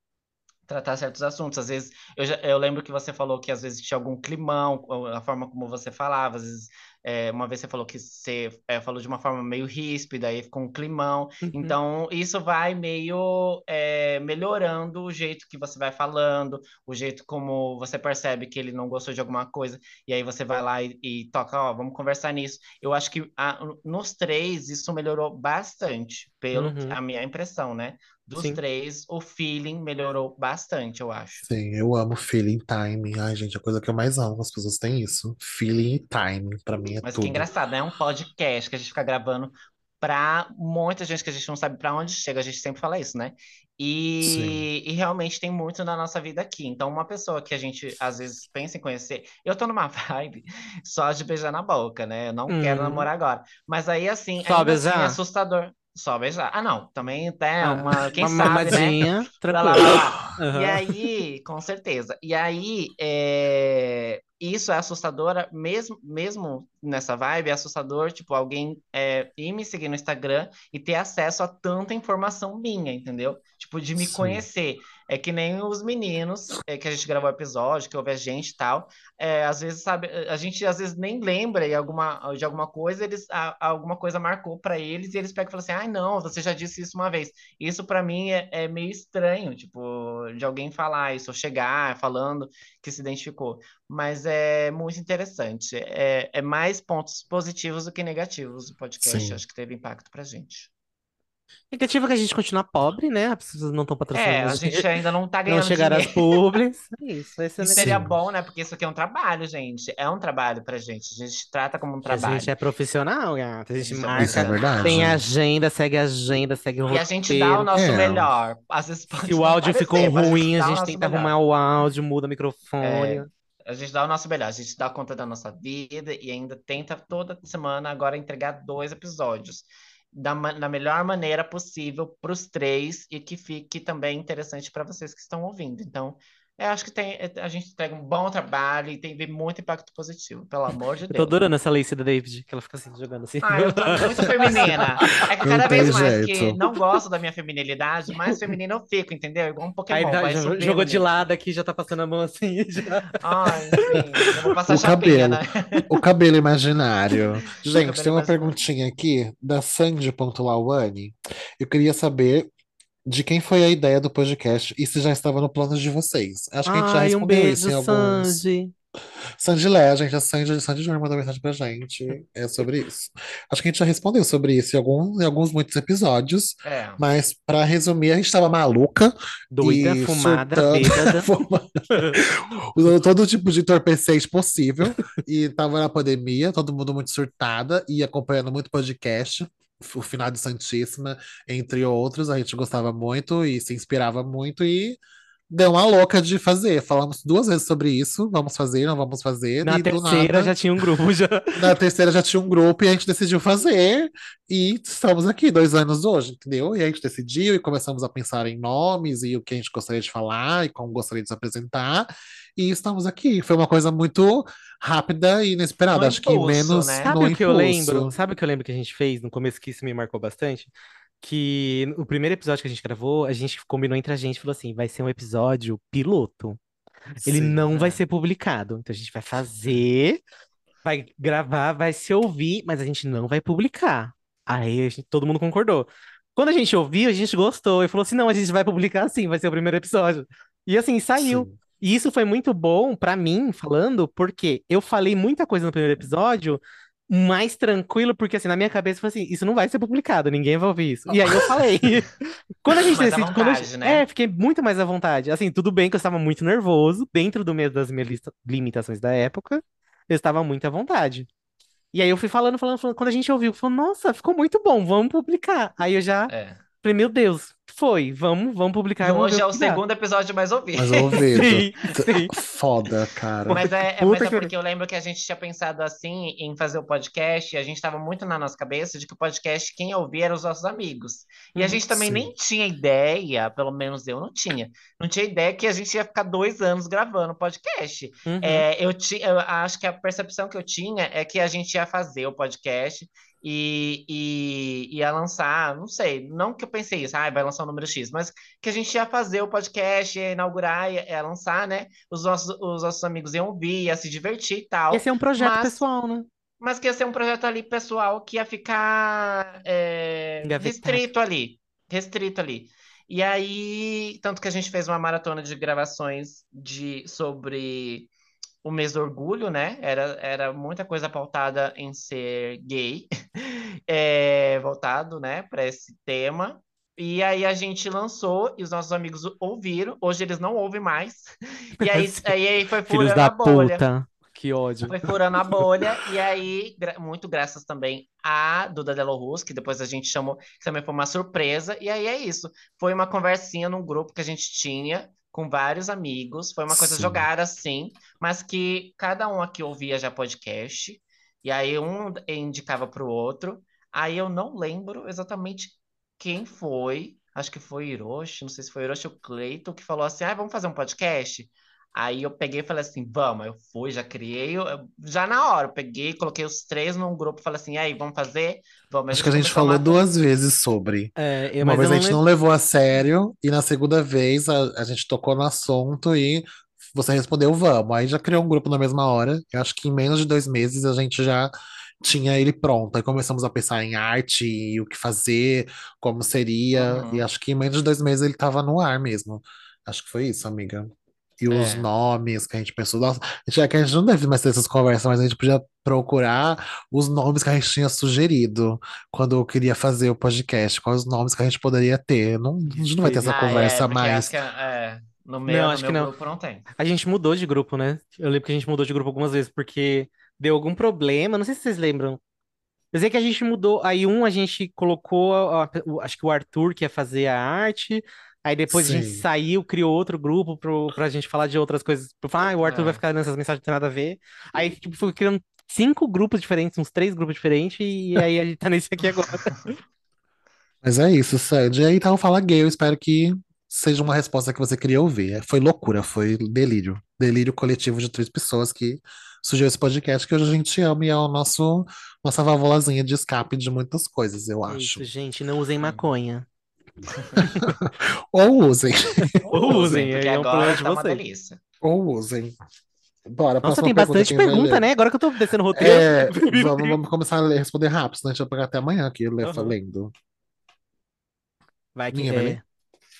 Speaker 2: tratar certos assuntos. Às vezes, eu, já- eu lembro que você falou que às vezes tinha algum climão, a forma como você falava, às vezes, é, uma vez você falou que você é, falou de uma forma meio ríspida, aí ficou um climão.
Speaker 3: Uhum.
Speaker 2: Então, isso vai meio é, melhorando o jeito que você vai falando, o jeito como você percebe que ele não gostou de alguma coisa, e aí você vai lá e, e toca, ó, vamos conversar nisso. Eu acho que a- nos três isso melhorou bastante, pelo
Speaker 3: Uhum.
Speaker 2: a minha impressão, né? Dos
Speaker 3: Sim.
Speaker 2: três, o feeling melhorou bastante, eu acho.
Speaker 1: Sim, eu amo feeling time. Ai, gente, a coisa que eu mais amo, as pessoas têm isso. Feeling e time, pra mim é
Speaker 2: Mas que
Speaker 1: tudo.
Speaker 2: engraçado, né? É um podcast que a gente fica gravando pra muita gente que a gente não sabe pra onde chega, a gente sempre fala isso, né? E, e realmente tem muito na nossa vida aqui. Então, uma pessoa que a gente às vezes pensa em conhecer, eu tô numa [laughs] vibe só de beijar na boca, né? Eu não quero
Speaker 3: Hum.
Speaker 2: namorar agora. Mas aí, assim,
Speaker 3: Só
Speaker 2: ainda assim, é assustador. Só beijar. Ah, não, também tem
Speaker 3: Ah,
Speaker 2: uma, quem
Speaker 3: uma
Speaker 2: sabe, né?
Speaker 3: mamadinha,
Speaker 2: Lá, lá,
Speaker 3: tranquilo.
Speaker 2: lá, lá.
Speaker 3: Aham.
Speaker 2: E aí, com certeza. E aí, é, isso é assustador, mesmo, mesmo nessa vibe, é assustador, tipo, alguém é, ir me seguir no Instagram e ter acesso a tanta informação minha, entendeu? Tipo, de me
Speaker 1: Sim.
Speaker 2: conhecer. É que nem os meninos é, que a gente gravou episódio, que ouve a gente e tal. É, às vezes, sabe, a gente às vezes nem lembra de alguma, de alguma coisa, eles, a- alguma coisa marcou pra eles e eles pegam e falam assim: ai, não, você já disse isso uma vez. Isso pra mim é, é meio estranho, tipo, de alguém falar isso, ou chegar falando que se identificou. Mas é muito interessante. É, é mais pontos positivos do que negativos do podcast.
Speaker 1: Sim.
Speaker 2: Acho que teve impacto pra gente.
Speaker 3: Negativo é que a gente continua pobre, né? As pessoas não estão
Speaker 2: É,
Speaker 3: patrocinando
Speaker 2: a
Speaker 3: a
Speaker 2: gente
Speaker 3: gente.
Speaker 2: ainda não tá [laughs]
Speaker 3: Não
Speaker 2: ganhando
Speaker 3: chegaram as
Speaker 2: dinheiro.
Speaker 3: publis. [laughs] É isso, esse é o
Speaker 2: seria bom, né? Porque isso aqui é um trabalho, gente. É um trabalho pra gente. A gente trata como um
Speaker 3: Porque a gente
Speaker 2: trabalho.
Speaker 3: é profissional, gata. A gente
Speaker 2: é
Speaker 1: Isso é
Speaker 3: marca,
Speaker 2: profissional.
Speaker 3: tem
Speaker 1: verdade.
Speaker 3: agenda, segue agenda, segue o
Speaker 2: E a gente dá o
Speaker 3: roteiro.
Speaker 2: nosso
Speaker 1: É.
Speaker 2: melhor. Às vezes
Speaker 3: Se
Speaker 2: pode
Speaker 3: o
Speaker 2: não
Speaker 3: áudio ficou
Speaker 2: mas a gente
Speaker 3: ruim, a
Speaker 2: o
Speaker 3: gente tenta
Speaker 2: melhor.
Speaker 3: arrumar o áudio, muda o microfone.
Speaker 2: É, a gente dá o nosso melhor, a gente dá conta da nossa vida e ainda tenta toda semana agora entregar dois episódios da, da melhor maneira possível para os três e que fique também interessante para vocês que estão ouvindo. Então, eu acho que tem, a gente entrega um bom trabalho e tem muito impacto positivo, pelo amor de
Speaker 3: Eu tô
Speaker 2: Deus.
Speaker 3: adorando essa Lacey da David, que ela fica assim, jogando assim.
Speaker 2: Ah, eu tô muito [laughs] feminina. É que
Speaker 1: Não
Speaker 2: cada vez mais que não gosto da minha feminilidade, mais feminina eu fico, entendeu? Igual um
Speaker 3: Aí
Speaker 2: Pokémon,
Speaker 3: dá-
Speaker 2: vai
Speaker 3: já-
Speaker 2: subindo
Speaker 3: jogou de lado aqui, já tá passando a mão assim. [laughs] Já.
Speaker 2: Ai, enfim, eu vou passar
Speaker 1: O
Speaker 2: chapinha,
Speaker 1: cabelo.
Speaker 2: né?
Speaker 1: O cabelo imaginário. [laughs] Gente,
Speaker 2: cabelo
Speaker 1: tem uma
Speaker 2: imaginário.
Speaker 1: perguntinha aqui da Sandy.Lawane. Eu queria saber de quem foi a ideia do podcast e se já estava no plano de vocês. Acho que a gente já
Speaker 3: Ai, um
Speaker 1: respondeu isso
Speaker 3: beijo,
Speaker 1: em alguns.
Speaker 3: Sanji.
Speaker 1: Sandy Lé, gente, a Sandy, Sandy Júnior mandou mensagem pra gente. É sobre isso. Acho que a gente já respondeu sobre isso em alguns, em alguns muitos episódios.
Speaker 2: É.
Speaker 1: Mas, pra resumir, a gente tava maluca
Speaker 3: Doida,
Speaker 1: e
Speaker 3: fumada,
Speaker 1: surtando, usando [laughs] todo tipo de entorpecente possível. E tava na pandemia, todo mundo muito surtada e acompanhando muito podcast. O final de Santíssima, entre outros, a gente gostava muito e se inspirava muito e deu uma louca de fazer. Falamos duas vezes sobre isso, vamos fazer, não vamos fazer,
Speaker 3: Na
Speaker 1: e
Speaker 3: terceira
Speaker 1: nada,
Speaker 3: já tinha um grupo já. [laughs]
Speaker 1: na terceira já tinha um grupo e a gente decidiu fazer, e estamos aqui dois anos hoje, entendeu? E a gente decidiu e começamos a pensar em nomes e o que a gente gostaria de falar e como gostaria de se apresentar, e estamos aqui. Foi uma coisa muito rápida e inesperada,
Speaker 2: No
Speaker 1: acho que
Speaker 2: impulso,
Speaker 1: menos
Speaker 2: né?
Speaker 3: Sabe
Speaker 1: no
Speaker 3: o que eu lembro?
Speaker 1: impulso.
Speaker 3: Sabe o que eu lembro que a gente fez no começo que isso me marcou bastante? Que o primeiro episódio que a gente gravou, a gente combinou entre a gente, falou assim, vai ser um episódio piloto. Ele
Speaker 1: Sim.
Speaker 3: não vai
Speaker 2: É.
Speaker 3: ser publicado. Então a gente vai fazer, vai gravar, vai se ouvir, mas a gente não vai publicar. Aí gente- todo mundo concordou. Quando a gente ouviu, a gente gostou e falou assim: não, a gente vai publicar sim, vai ser o primeiro episódio. E assim, saiu.
Speaker 1: Sim.
Speaker 3: E isso foi muito bom pra mim, falando, porque eu falei muita coisa no primeiro episódio, mais tranquilo, porque assim, na minha cabeça foi assim, isso não vai ser publicado, ninguém vai ouvir isso. E aí eu falei. [laughs] Quando a gente
Speaker 2: Mais
Speaker 3: decide,
Speaker 2: vontade,
Speaker 3: gente-
Speaker 2: né?
Speaker 3: é, fiquei muito mais à vontade. Assim, tudo bem que eu estava muito nervoso, dentro do meio das minhas limitações da época, eu estava muito à vontade. E aí eu fui falando, falando, falando. Quando a gente ouviu, falou, nossa, ficou muito bom, vamos publicar. Aí eu já
Speaker 2: É.
Speaker 3: falei, meu Deus, foi, vamos, vamos publicar
Speaker 2: E
Speaker 3: e ver
Speaker 2: hoje é
Speaker 3: o
Speaker 2: segundo episódio mais ouvido.
Speaker 1: Mas ouvido. [laughs]
Speaker 3: Sim, sim.
Speaker 1: Foda, cara.
Speaker 2: Mas é, é- mas é
Speaker 3: que-
Speaker 2: porque eu lembro que a gente tinha pensado assim em fazer o podcast, e a gente estava muito na nossa cabeça de que o podcast, quem ia ouvir eram os nossos amigos. E a
Speaker 3: Uhum.
Speaker 2: gente também
Speaker 1: Sim.
Speaker 2: nem tinha ideia, pelo menos eu não tinha, não tinha ideia que a gente ia ficar dois anos gravando podcast.
Speaker 3: Uhum.
Speaker 2: É, eu, ti, eu acho que a percepção que eu tinha é que a gente ia fazer o podcast e, e ia lançar, não sei, não que eu pensei isso, ah, vai lançar o número X, mas que a gente ia fazer o podcast, ia inaugurar, ia, ia lançar, né? Os nossos, os nossos amigos iam ouvir, ia se divertir e tal.
Speaker 3: Esse é um projeto
Speaker 2: mas-
Speaker 3: pessoal, né?
Speaker 2: Mas que ia ser um projeto ali pessoal que ia ficar é, restrito ali. Restrito ali. E aí, tanto que a gente fez uma maratona de gravações de, sobre o mês do orgulho, né? Era, era muita coisa pautada em ser gay, [laughs] é, voltado, né, para esse tema. E aí a gente lançou e os nossos amigos ouviram. Hoje eles não ouvem mais. [laughs] E aí, [laughs] aí, aí foi
Speaker 3: Filhos
Speaker 2: furando
Speaker 3: da
Speaker 2: a bolha.
Speaker 3: puta. Que ódio.
Speaker 2: Foi furando a bolha, e aí, gra- muito graças também a Duda Delo Russo, que depois a gente chamou, que também foi uma surpresa, e aí é isso. Foi uma conversinha num grupo que a gente tinha com vários amigos, foi uma coisa
Speaker 1: Sim.
Speaker 2: jogada assim, mas que cada um aqui ouvia já podcast, e aí um indicava para o outro. Aí eu não lembro exatamente quem foi, acho que foi Hiroshi, não sei se foi Hiroshi ou Cleiton, que falou assim: ah, vamos fazer um podcast? Aí eu peguei e falei assim, vamos, eu fui, já criei, eu- já na hora, eu peguei, coloquei os três num grupo, falei assim, aí, vamos fazer? Vamos.
Speaker 1: Acho que a gente falou
Speaker 2: uma-
Speaker 1: duas vezes sobre.
Speaker 3: É, eu,
Speaker 1: Uma
Speaker 3: mas
Speaker 1: vez
Speaker 3: eu
Speaker 1: a gente não levou a sério, e na segunda vez a, a gente tocou no assunto e você respondeu vamos. Aí já criou um grupo na mesma hora. Eu acho que em menos de dois meses a gente já tinha ele pronto. Aí começamos a pensar em arte e o que fazer, como seria.
Speaker 2: Uhum.
Speaker 1: E acho que em menos de dois meses ele tava no ar mesmo. Acho que foi isso, amiga. E os
Speaker 2: É.
Speaker 1: nomes que a gente pensou, nossa, já que a gente não deve mais ter essas conversas, mas a gente podia procurar os nomes que a gente tinha sugerido quando eu queria fazer o podcast, quais os nomes que a gente poderia ter. Não, a gente não vai ter essa
Speaker 2: Ah,
Speaker 1: conversa
Speaker 2: é,
Speaker 1: mais.
Speaker 2: acho que é, no meu,
Speaker 3: Não,
Speaker 2: no
Speaker 3: acho
Speaker 2: meu
Speaker 3: que não.
Speaker 2: grupo não tem.
Speaker 3: A gente mudou de grupo, né? Eu lembro que a gente mudou de grupo algumas vezes, porque deu algum problema, não sei se vocês lembram. Eu sei que a gente mudou, aí um a gente colocou, acho que o Arthur que ia fazer a arte, aí depois a gente
Speaker 1: Sim.
Speaker 3: saiu, criou outro grupo pro, pra gente falar de outras coisas. Falar, ah, o Arthur vai
Speaker 2: É.
Speaker 3: ficar nessas mensagens que não tem nada a ver. Aí, tipo, foi criando cinco grupos diferentes, uns três grupos diferentes, e aí a gente tá nesse aqui agora. [laughs]
Speaker 1: Mas é isso, Sandy. E aí, então, fala gay. Eu espero que seja uma resposta que você queria ouvir. Foi loucura, foi delírio. Delírio coletivo de três pessoas que surgiu esse podcast que hoje a gente ama e é o nosso nossa válvulazinha de escape de muitas coisas, eu
Speaker 3: É
Speaker 1: acho.
Speaker 3: isso, gente, não usem maconha. [laughs]
Speaker 1: Ou usem,
Speaker 3: Ou usem,
Speaker 2: porque
Speaker 3: é um
Speaker 2: agora
Speaker 3: problema de
Speaker 2: tá uma delícia.
Speaker 1: ou usem. Bora,
Speaker 3: Nossa, tem bastante pergunta, né? Agora que eu tô descendo o roteiro.
Speaker 1: É, vamos, vamos começar a ler- responder rápido, senão a gente vai pegar até amanhã aqui
Speaker 3: Aham.
Speaker 1: lendo.
Speaker 3: Vai que
Speaker 1: Minha,
Speaker 3: é.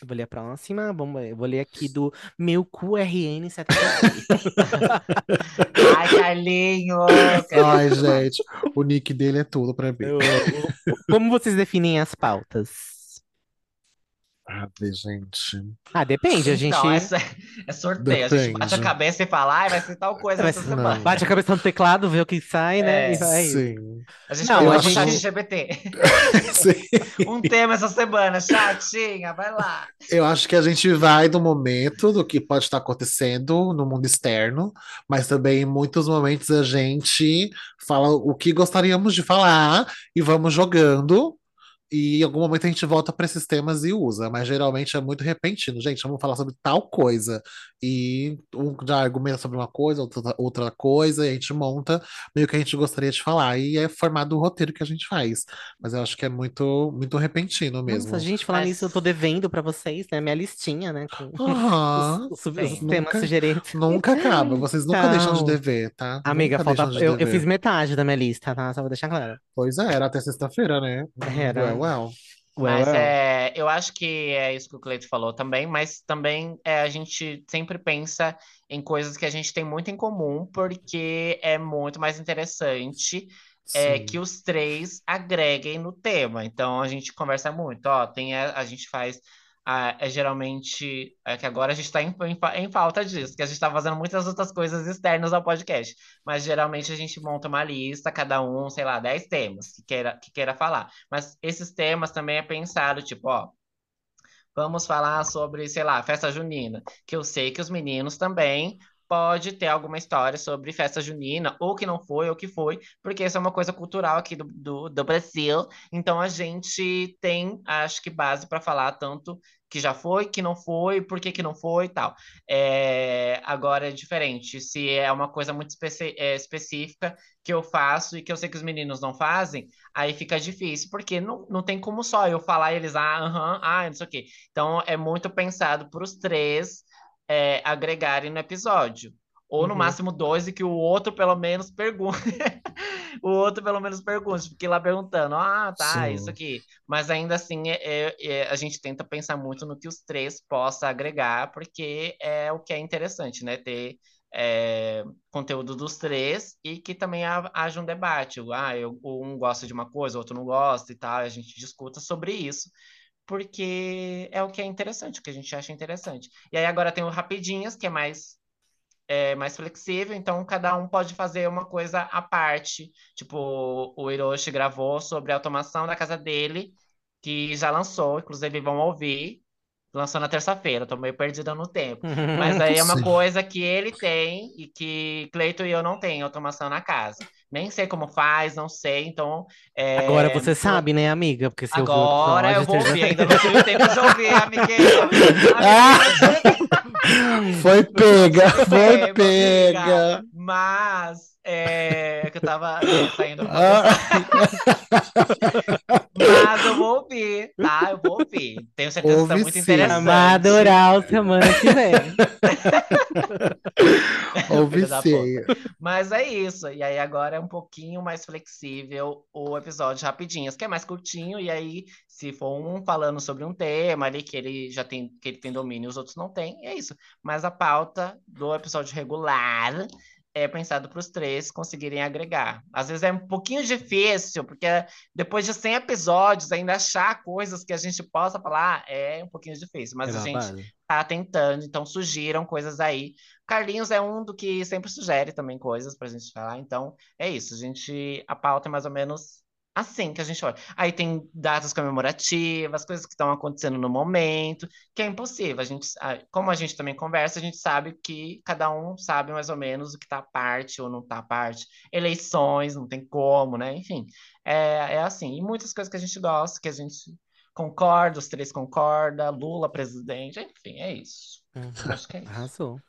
Speaker 3: Eu vou ler a próxima. Vamos, eu vou ler aqui do meu QRN76. [laughs]
Speaker 2: Ai, Carlinho! quero
Speaker 1: Ai, gente, o nick dele é tudo pra mim.
Speaker 3: Eu- Como vocês definem as pautas?
Speaker 1: Ah, gente.
Speaker 3: Ah, depende. A gente
Speaker 2: Então, essa é sorteio. A gente bate a
Speaker 1: Depende.
Speaker 2: cabeça e fala, ai, vai ser tal coisa
Speaker 3: Vai
Speaker 2: essa semana.
Speaker 3: bate a cabeça no teclado, vê o que sai, né?
Speaker 2: É,
Speaker 3: E vai.
Speaker 1: Sim.
Speaker 2: A gente
Speaker 3: Não,
Speaker 2: não,
Speaker 1: a
Speaker 2: pode
Speaker 1: gente-
Speaker 2: chat GPT. [laughs]
Speaker 1: Sim. [laughs]
Speaker 2: Um tema essa semana, chatinha, vai lá.
Speaker 1: Eu acho que a gente vai do momento do que pode estar acontecendo no mundo externo, mas também em muitos momentos a gente fala o que gostaríamos de falar e vamos jogando. E em algum momento a gente volta para esses temas e usa, mas geralmente é muito repentino. Gente, vamos falar sobre tal coisa. E um já argumenta sobre uma coisa, outra, outra coisa, e a gente monta meio que a gente gostaria de falar. E é formado o roteiro que a gente faz. Mas eu acho que é muito, muito repentino mesmo.
Speaker 3: Nossa, gente, falar
Speaker 2: Mas-
Speaker 3: nisso, eu tô devendo pra vocês, né? Minha listinha, né? Com
Speaker 1: Aham.
Speaker 3: os, os, os temas
Speaker 1: Nunca- acaba, vocês nunca deixam de
Speaker 3: Então,
Speaker 1: dever, tá?
Speaker 3: Amiga,
Speaker 1: Nunca
Speaker 3: falta.
Speaker 1: de
Speaker 3: Eu, eu fiz metade da minha lista, tá? Só vou deixar claro.
Speaker 1: Pois é, era até sexta-feira, né?
Speaker 3: Era.
Speaker 1: Well, well.
Speaker 2: Mas
Speaker 3: well.
Speaker 2: é, eu acho que é isso que o Cleito falou também, mas também é, a gente sempre pensa em coisas que a gente tem muito em comum, porque é muito mais interessante é, que os três agreguem no tema. Então a gente conversa muito, ó, tem a, a gente faz a- é geralmente é que agora a gente está em, em, em falta disso, que a gente está fazendo muitas outras coisas externas ao podcast, mas geralmente a gente monta uma lista, cada um, sei lá, 10 temas que queira, que queira falar. Mas esses temas também é pensado, tipo, ó, vamos falar sobre, sei lá, festa junina, que eu sei que os meninos também pode ter alguma história sobre festa junina, ou que não foi, ou que foi, porque isso é uma coisa cultural aqui do, do, do Brasil. Então a gente tem, acho que, base para falar tanto que já foi, que não foi, por que que não foi e tal. É, agora é diferente, se é uma coisa muito especi- é, específica que eu faço e que eu sei que os meninos não fazem, aí fica difícil, porque não, não tem como só eu falar e eles, ah, aham, ah, não sei o quê. Então é muito pensado para os três é, agregarem no episódio. Ou no
Speaker 3: Uhum.
Speaker 2: máximo dois, e que o outro pelo menos pergunte. [laughs] o outro pelo menos pergunte, fique lá perguntando, ah, tá,
Speaker 1: Sim.
Speaker 2: isso aqui. Mas ainda assim, é, é- é- a gente tenta pensar muito no que os três possam agregar, porque é o que é interessante, né? Ter é, conteúdo dos três e que também ha- haja um debate. Ah, eu, um gosta de uma coisa, o outro não gosta e tal, a gente discuta sobre isso. Porque é o que é interessante, o que a gente acha interessante. E aí agora tem o Rapidinhas, que é mais é mais flexível, então cada um pode fazer uma coisa à parte. Tipo, o Hiroshi gravou sobre a automação da casa dele, que já lançou, inclusive vão ouvir. Lançou na terça-feira, tô meio perdida no tempo. [laughs] Mas aí é uma
Speaker 1: Sim.
Speaker 2: coisa que ele tem e que Cleiton e eu não tem automação na casa. Nem sei como faz, não sei, então. é,
Speaker 3: Agora você sabe, né, amiga? Porque o
Speaker 2: Agora eu vou ouvir, ainda não tive tempo de ouvir, [laughs] amiguinha.
Speaker 1: Ah!
Speaker 2: Amiguinha, [laughs]
Speaker 1: Foi pega,
Speaker 2: Foi
Speaker 1: pega.
Speaker 2: Mas é que eu tava né, saindo.
Speaker 1: Ah,
Speaker 2: Mas eu vou ouvir, tá? Eu vou ouvir. Tenho certeza que tá
Speaker 1: Ouve
Speaker 2: muito
Speaker 1: sim.
Speaker 2: interessante.
Speaker 3: Amado Oral semana que vem. [laughs]
Speaker 2: da
Speaker 1: sim.
Speaker 2: Mas é isso. E aí agora é um pouquinho mais flexível o episódio rapidinhos, que é mais curtinho. E aí, se for um falando sobre um tema ali que ele já tem, que ele tem domínio e os outros não têm, é isso. Mas a pauta do episódio regular é pensado para os três conseguirem agregar. Às vezes é um pouquinho difícil, porque depois de 100 episódios, ainda achar coisas que a gente possa falar é um pouquinho difícil. Mas
Speaker 3: É
Speaker 2: a gente
Speaker 3: babado.
Speaker 2: tá tentando, então sugiram coisas aí. Carlinhos é um do que sempre sugere também coisas pra gente falar, então é isso, a gente, a pauta é mais ou menos assim que a gente olha. Aí tem datas comemorativas, coisas que estão acontecendo no momento, que é impossível, a gente, como a gente também conversa, a gente sabe que cada um sabe mais ou menos o que tá à parte ou não tá à parte. Eleições, não tem como, né? Enfim, é, é assim. E muitas coisas que a gente gosta, que a gente concorda, os três concordam, Lula presidente, enfim, é isso.
Speaker 3: Uhum.
Speaker 2: Acho que é isso.
Speaker 3: Arrasou.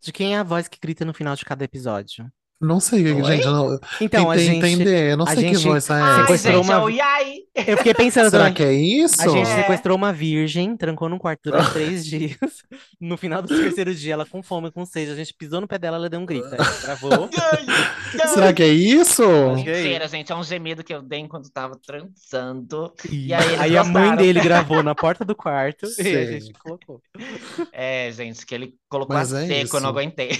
Speaker 3: De quem é a voz que grita no final de cada episódio?
Speaker 1: Não sei,
Speaker 2: Oi?
Speaker 1: gente. Não,
Speaker 3: Então, a gente.
Speaker 1: entender. Eu não
Speaker 3: a
Speaker 1: sei que
Speaker 3: gente-
Speaker 1: voz é
Speaker 2: Ai,
Speaker 1: essa.
Speaker 3: sequestrou
Speaker 2: gente,
Speaker 3: uma-
Speaker 2: é o Yai!
Speaker 3: Eu fiquei pensando [laughs]
Speaker 1: Será
Speaker 3: também.
Speaker 1: que é isso?
Speaker 3: A gente
Speaker 2: É.
Speaker 3: sequestrou uma virgem, trancou num quarto durante [laughs] três dias. No final do terceiro dia, ela com fome, com sede, a gente pisou no pé dela, ela deu um grito. [laughs] Aí travou.
Speaker 1: Será que é isso?
Speaker 3: Que é
Speaker 2: Mentira, gente, é um gemido que eu dei enquanto tava transando.
Speaker 3: E
Speaker 2: E aí
Speaker 3: aí a mãe dele gravou na porta do quarto e a
Speaker 1: Sim.
Speaker 3: gente colocou.
Speaker 2: É, gente, que ele colocou
Speaker 1: Mas
Speaker 2: a
Speaker 1: é
Speaker 2: seco, eu não
Speaker 1: isso.
Speaker 2: aguentei.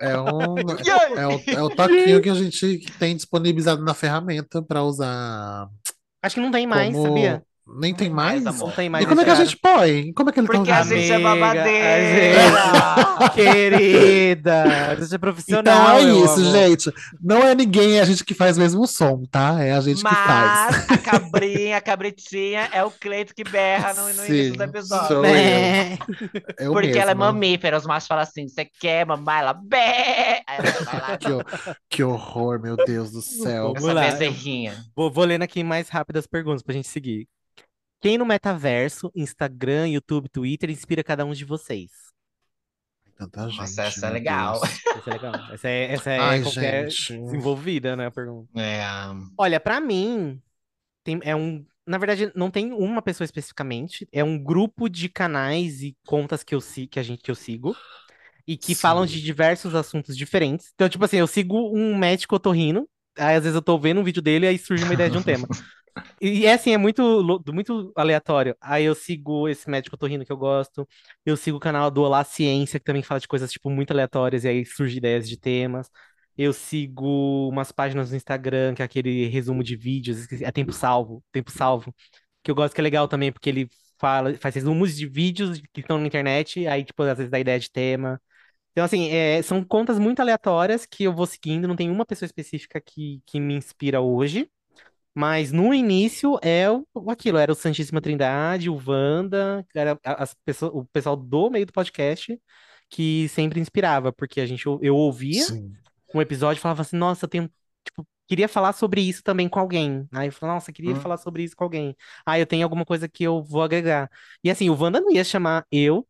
Speaker 1: É, um, [laughs]
Speaker 2: Yai!
Speaker 1: é, o, é o toquinho que a gente tem disponibilizado na ferramenta pra usar
Speaker 3: Acho que não tem mais,
Speaker 1: como...
Speaker 3: sabia?
Speaker 1: Nem tem
Speaker 2: mais,
Speaker 1: mais?
Speaker 2: amor.
Speaker 3: Não tem mais
Speaker 1: E como é que a gente põe? Como é que ele tá
Speaker 2: Porque a
Speaker 1: ouvindo?
Speaker 2: gente é
Speaker 3: a
Speaker 2: babadeira! [laughs]
Speaker 3: Querida, você é profissional,
Speaker 1: Então é isso,
Speaker 3: amor.
Speaker 1: gente. Não é ninguém, é a gente que faz mesmo o som, tá? É a gente que faz.
Speaker 2: Mas a cabrinha, a cabritinha é o Cleito que berra no, no início do
Speaker 1: Sim,
Speaker 2: episódio.
Speaker 1: sou
Speaker 3: Né?
Speaker 1: Eu
Speaker 2: Porque ela é mamífera, os machos falam assim: você quer mamar? Ela bé!
Speaker 1: Que, que horror, meu Deus do céu.
Speaker 3: Vamos
Speaker 2: essa
Speaker 3: lá.
Speaker 2: bezerrinha.
Speaker 3: Vou, vou lendo aqui mais rápido as perguntas pra gente seguir. Quem no metaverso, Instagram, YouTube, Twitter inspira cada um de vocês?
Speaker 1: Tanta gente.
Speaker 2: Nossa, essa é legal. [laughs]
Speaker 3: Essa é legal. Essa é, essa é
Speaker 1: Ai,
Speaker 3: qualquer
Speaker 1: gente.
Speaker 3: desenvolvida, né, a pergunta.
Speaker 2: É,
Speaker 3: Olha, pra mim, tem, é um. Na verdade, não tem uma pessoa especificamente. É um grupo de canais e contas que eu, que a gente, que eu sigo. E que
Speaker 1: Sim.
Speaker 3: falam de diversos assuntos diferentes. Então, tipo assim, eu sigo um médico otorrino. Aí, às vezes, eu tô vendo um vídeo dele e aí surge uma ideia de um tema. [laughs] E, é assim, é muito, muito aleatório. Aí eu sigo esse médico otorrino que eu gosto. Eu sigo o canal do Olá Ciência, que também fala de coisas, tipo, muito aleatórias. E aí surgem ideias de temas. Eu sigo umas páginas no Instagram, que é aquele resumo de vídeos, é Tempo Salvo, Tempo Salvo, que eu gosto que é legal também, porque ele fala, faz resumos de vídeos que estão na internet, aí, tipo, às vezes dá ideia de tema. Então, assim, é, são contas muito aleatórias que eu vou seguindo, não tem uma pessoa específica que, que me inspira hoje, mas no início é o, aquilo, era o Santíssima Trindade, o Wanda, era as pessoas, o pessoal do meio do podcast que sempre inspirava, porque a gente, eu ouvia
Speaker 1: Sim.
Speaker 3: um episódio e falava assim, nossa, eu tenho, tipo, queria falar sobre isso também com alguém. Aí eu falava, nossa, queria
Speaker 2: Hum.
Speaker 3: falar sobre isso com alguém. Ah, eu tenho alguma coisa que eu vou agregar. E assim, o Wanda não ia chamar eu,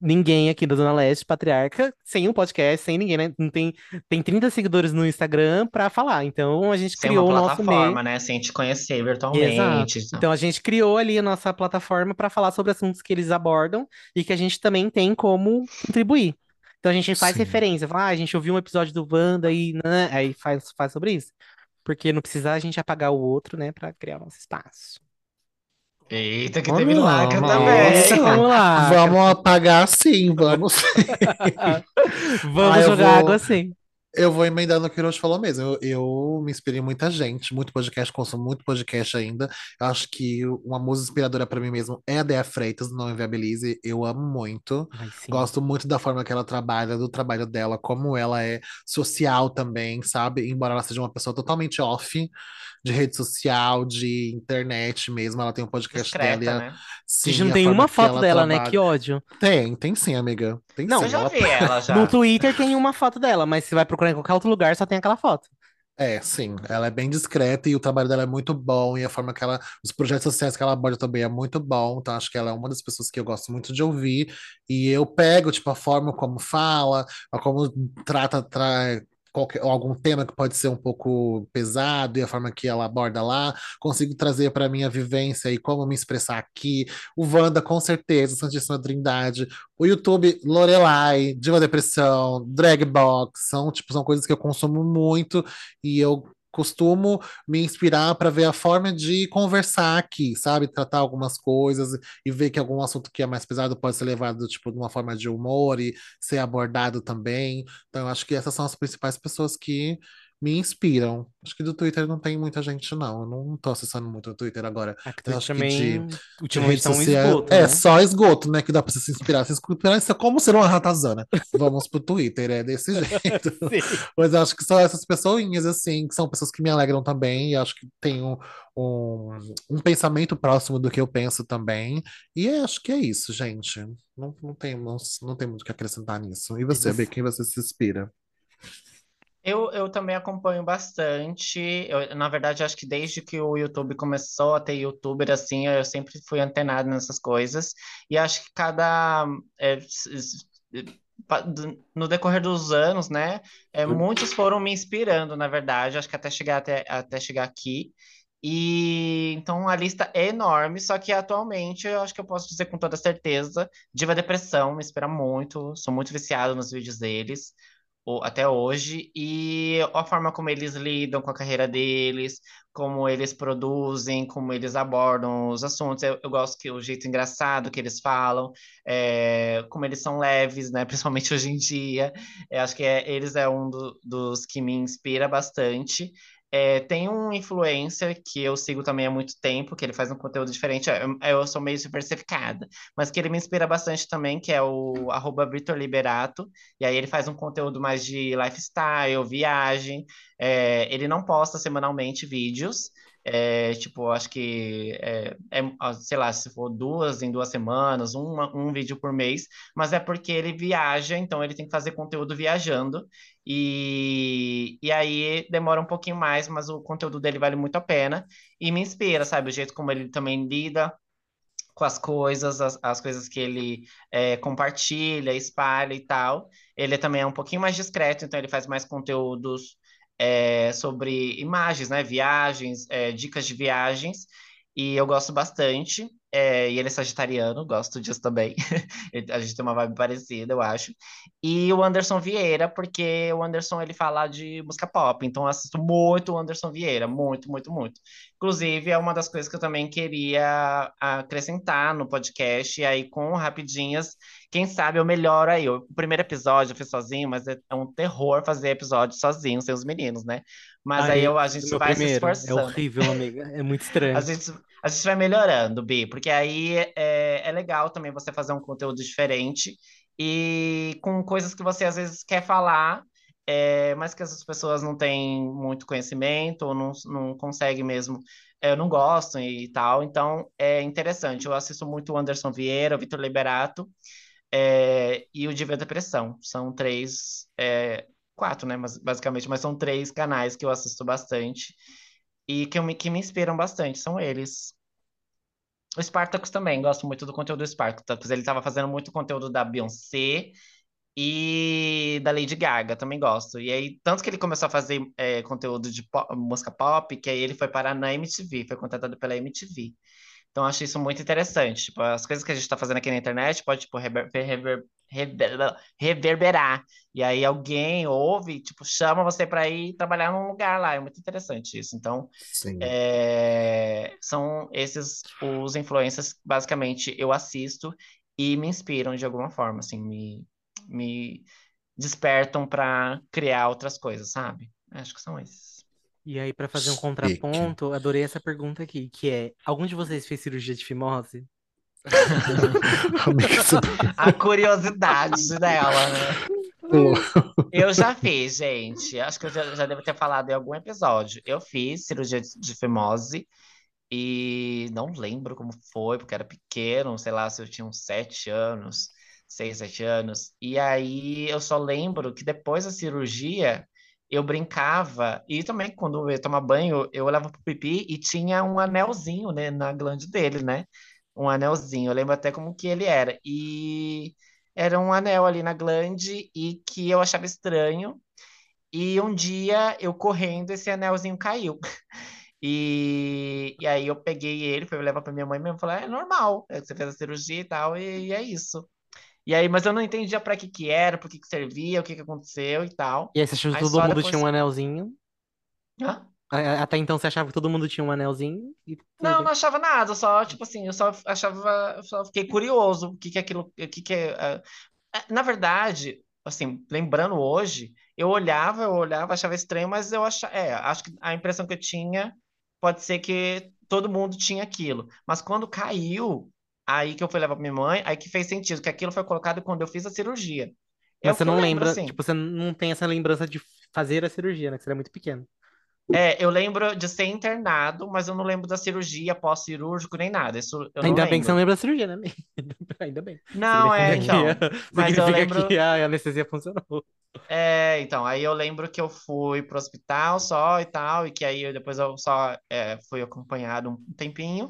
Speaker 3: ninguém aqui da Zona Leste, Patriarca, sem um podcast, sem ninguém, né? Não tem, tem 30 seguidores no Instagram pra falar. Então a gente
Speaker 2: Tem
Speaker 3: criou o nosso meio.
Speaker 2: plataforma, né? Sem te conhecer virtualmente.
Speaker 3: Exato. Então a gente criou ali a nossa plataforma para falar sobre assuntos que eles abordam e que a gente também tem como contribuir. Então a gente faz
Speaker 1: Sim.
Speaker 3: referência, fala, ah, a gente ouviu um episódio do Wanda e né, aí faz, faz sobre isso. Porque não precisa a gente apagar o outro, né, para criar o nosso espaço.
Speaker 2: Eita, que
Speaker 1: Olha
Speaker 2: teve
Speaker 1: lá,
Speaker 2: lacra
Speaker 1: nossa.
Speaker 2: também.
Speaker 3: Vamos lá.
Speaker 1: Vamos apagar sim, vamos. [laughs]
Speaker 3: Vamos
Speaker 1: Ah,
Speaker 3: jogar
Speaker 1: vou-
Speaker 3: água assim.
Speaker 1: Eu vou emendando o que o Hiroshi falou mesmo. Eu, eu me inspirei em muita gente, muito podcast, consumo muito podcast ainda. Eu acho que uma música inspiradora pra mim mesmo é a Dea Freitas, do Não Inviabilize. Eu amo muito.
Speaker 3: Ai, sim.
Speaker 1: Gosto muito da forma que ela trabalha, do trabalho dela, como ela é social também, sabe? Embora ela seja uma pessoa totalmente off de rede social, de internet mesmo. Ela tem um podcast dela e
Speaker 2: Discreta,
Speaker 1: a-
Speaker 2: né?
Speaker 1: sim,
Speaker 3: Gente, não
Speaker 1: a
Speaker 3: tem
Speaker 1: forma
Speaker 3: uma
Speaker 1: que
Speaker 3: foto
Speaker 1: ela
Speaker 3: dela, né?
Speaker 1: trabalha.
Speaker 3: Que ódio.
Speaker 1: Tem, tem sim, amiga. Tem
Speaker 3: Não,
Speaker 1: sim.
Speaker 2: Eu já
Speaker 1: Ela
Speaker 2: vi ela [laughs] já.
Speaker 3: No Twitter tem uma foto dela, mas se vai procurar em qualquer outro lugar, só tem aquela foto.
Speaker 1: É, sim, ela é bem discreta e o trabalho dela é muito bom e a forma que ela, os projetos sociais que ela aborda também é muito bom, então acho que ela é uma das pessoas que eu gosto muito de ouvir e eu pego, tipo, a forma como fala, a como trata, tra... Qualquer, algum tema que pode ser um pouco pesado e a forma que ela aborda lá, consigo trazer para minha vivência e como me expressar aqui. O Wanda, com certeza, Santíssima Trindade. O YouTube, Lorelai, Diva Depressão, Dragbox, são, tipo, são coisas que eu consumo muito e eu costumo me inspirar para ver a forma de conversar aqui, sabe? Tratar algumas coisas e ver que algum assunto que é mais pesado pode ser levado, tipo, de uma forma de humor e ser abordado também. Então, eu acho que essas são as principais pessoas que me inspiram. Acho que do Twitter não tem muita gente, não. Eu não tô acessando muito o Twitter agora.
Speaker 3: A que
Speaker 1: acho que de,
Speaker 3: também, ultimamente, tá um esgoto,
Speaker 1: É,
Speaker 3: né?
Speaker 1: só esgoto, né? Que dá pra você se inspirar. Se inspirar, isso é como ser uma ratazana. Vamos pro Twitter, é desse [laughs] jeito. Mas acho que são essas pessoinhas, assim, que são pessoas que me alegram também, e acho que tem um, um, um pensamento próximo do que eu penso também. E é, acho que é isso, gente. Não, não tem, não, não tem muito o que acrescentar nisso. E você? B, quem você se inspira?
Speaker 2: Eu, eu também acompanho bastante. Eu, na verdade, acho que desde que o YouTube começou a ter YouTuber, assim, eu sempre fui antenado nessas coisas. E acho que cada. é, do- no decorrer dos anos, né? é, muitos foram me inspirando, na verdade, acho que até chegar, até, até chegar aqui. E então a lista é enorme, só que atualmente eu acho que eu posso dizer com toda certeza, Diva Depressão me inspira muito, sou muito viciado nos vídeos deles até hoje, e a forma como eles lidam com a carreira deles, como eles produzem, como eles abordam os assuntos. Eu, eu gosto que o jeito engraçado que eles falam, é, como eles são leves, né? [laughs] Principalmente hoje em dia. Eu acho que é- eles é um do- dos que me inspira bastante. É, tem um influencer que eu sigo também há muito tempo, que ele faz um conteúdo diferente. Eu, eu sou meio diversificada, mas que ele me inspira bastante também, que é o arroba Vitor Liberato. E aí ele faz um conteúdo mais de lifestyle, viagem. É, ele não posta semanalmente vídeos. É, tipo, acho que é, é, ó, sei lá, se for duas em duas semanas, uma, um vídeo por mês, mas é porque ele viaja, então ele tem que fazer conteúdo viajando. E, e aí demora um pouquinho mais, mas o conteúdo dele vale muito a pena e me inspira, sabe? O jeito como ele também lida com as coisas, as, as coisas que ele é, compartilha, espalha e tal. Ele também é um pouquinho mais discreto, então ele faz mais conteúdos é, sobre imagens, né? Viagens, é, dicas de viagens, e eu gosto bastante. É, e ele é sagitariano, gosto disso também. [laughs] A gente tem uma vibe parecida, eu acho. E o Anderson Vieira, porque o Anderson ele fala de música pop, então eu assisto muito o Anderson Vieira, muito, muito, muito. Inclusive, é uma das coisas que eu também queria acrescentar no podcast, e aí com Rapidinhas, quem sabe eu melhoro aí. O primeiro episódio eu fiz sozinho, mas é é um terror fazer episódio sozinho, sem os meninos, né? Mas
Speaker 3: Ai,
Speaker 2: aí
Speaker 3: eu
Speaker 2: a
Speaker 3: o
Speaker 2: gente vai se
Speaker 3: primeiro. É
Speaker 2: esforçando.
Speaker 3: horrível, amiga. É muito [laughs] estranho.
Speaker 2: A gente, a gente vai melhorando, Bi, porque aí é, é legal também você fazer um conteúdo diferente e com coisas que você às vezes quer falar, é, mas que as pessoas não têm muito conhecimento ou não, não conseguem mesmo, é, não gostam e tal. Então é interessante. Eu assisto muito o Anderson Vieira, o Vitor Liberato é, e o Diva Depressão. São três, é, quatro, né? Mas, basicamente, mas são três canais que eu assisto bastante e que, eu me, que me inspiram bastante, são eles. O Spartacus também, gosto muito do conteúdo do Spartacus. Ele estava fazendo muito conteúdo da Beyoncé e da Lady Gaga, também gosto. E aí, tanto que ele começou a fazer é, conteúdo de po- música pop, que aí ele foi parar na MTV, foi contratado pela MTV. Então, acho isso muito interessante. Tipo, as coisas que a gente está fazendo aqui na internet pode, tipo, rever- rever- reverberar. E aí alguém ouve, tipo, chama você para ir trabalhar num lugar lá. É muito interessante isso. Então, é, são esses os influencers que basicamente eu assisto e me inspiram de alguma forma, assim, me, me, despertam pra criar outras coisas, sabe? Acho que são esses.
Speaker 3: E aí, pra fazer um contraponto, adorei essa pergunta aqui, que é: algum de vocês fez cirurgia de fimose? [laughs] [laughs]
Speaker 2: A curiosidade dela, né? Eu já fiz, gente. Acho que eu já, já devo ter falado em algum episódio. Eu fiz cirurgia de, de fimose e não lembro como foi, porque era pequeno, sei lá, se eu tinha uns sete anos, seis, sete anos. E aí eu só lembro que depois da cirurgia eu brincava, e também quando eu ia tomar banho, eu olhava pro pipi e tinha um anelzinho, né, na glande dele, né? Um anelzinho. Eu lembro até como que ele era. E era um anel ali na glande e que eu achava estranho. E um dia eu correndo, esse anelzinho caiu. [laughs] E, e aí eu peguei ele, fui levar pra minha mãe mesmo, falei, é normal, é você fez a cirurgia e tal, e, e é isso. E aí, mas eu não entendia pra que que era, por que que servia, o que que aconteceu e tal.
Speaker 3: E aí você achou que todo mundo
Speaker 2: depois-
Speaker 3: tinha um anelzinho?
Speaker 2: Hã?
Speaker 3: Até então você achava que todo mundo tinha um anelzinho? E...
Speaker 2: Não, não achava nada, só, tipo assim, eu só achava, eu só fiquei curioso, o que que é aquilo, o que que é... ah, Na verdade, assim, lembrando hoje, eu olhava, eu olhava, achava estranho, mas eu achava, é, acho que a impressão que eu tinha pode ser que todo mundo tinha aquilo. Mas quando caiu, aí que eu fui levar pra minha mãe, aí que fez sentido, que aquilo foi colocado quando eu fiz a cirurgia. É
Speaker 3: Mas você não lembra,
Speaker 2: assim.
Speaker 3: tipo, você não tem essa lembrança de fazer a cirurgia, né? Que você era muito pequeno.
Speaker 2: É, eu lembro de ser internado, mas eu não lembro da cirurgia pós-cirúrgico nem nada. Isso
Speaker 3: Ainda bem que você não lembra da cirurgia, né? [laughs] Ainda bem.
Speaker 2: Não, é, então. [laughs]
Speaker 3: que-
Speaker 2: Mas eu lembro.
Speaker 3: que a anestesia funcionou.
Speaker 2: É, então, aí eu lembro que eu fui pro hospital só e tal, e que aí eu, depois eu só é, fui acompanhado um tempinho,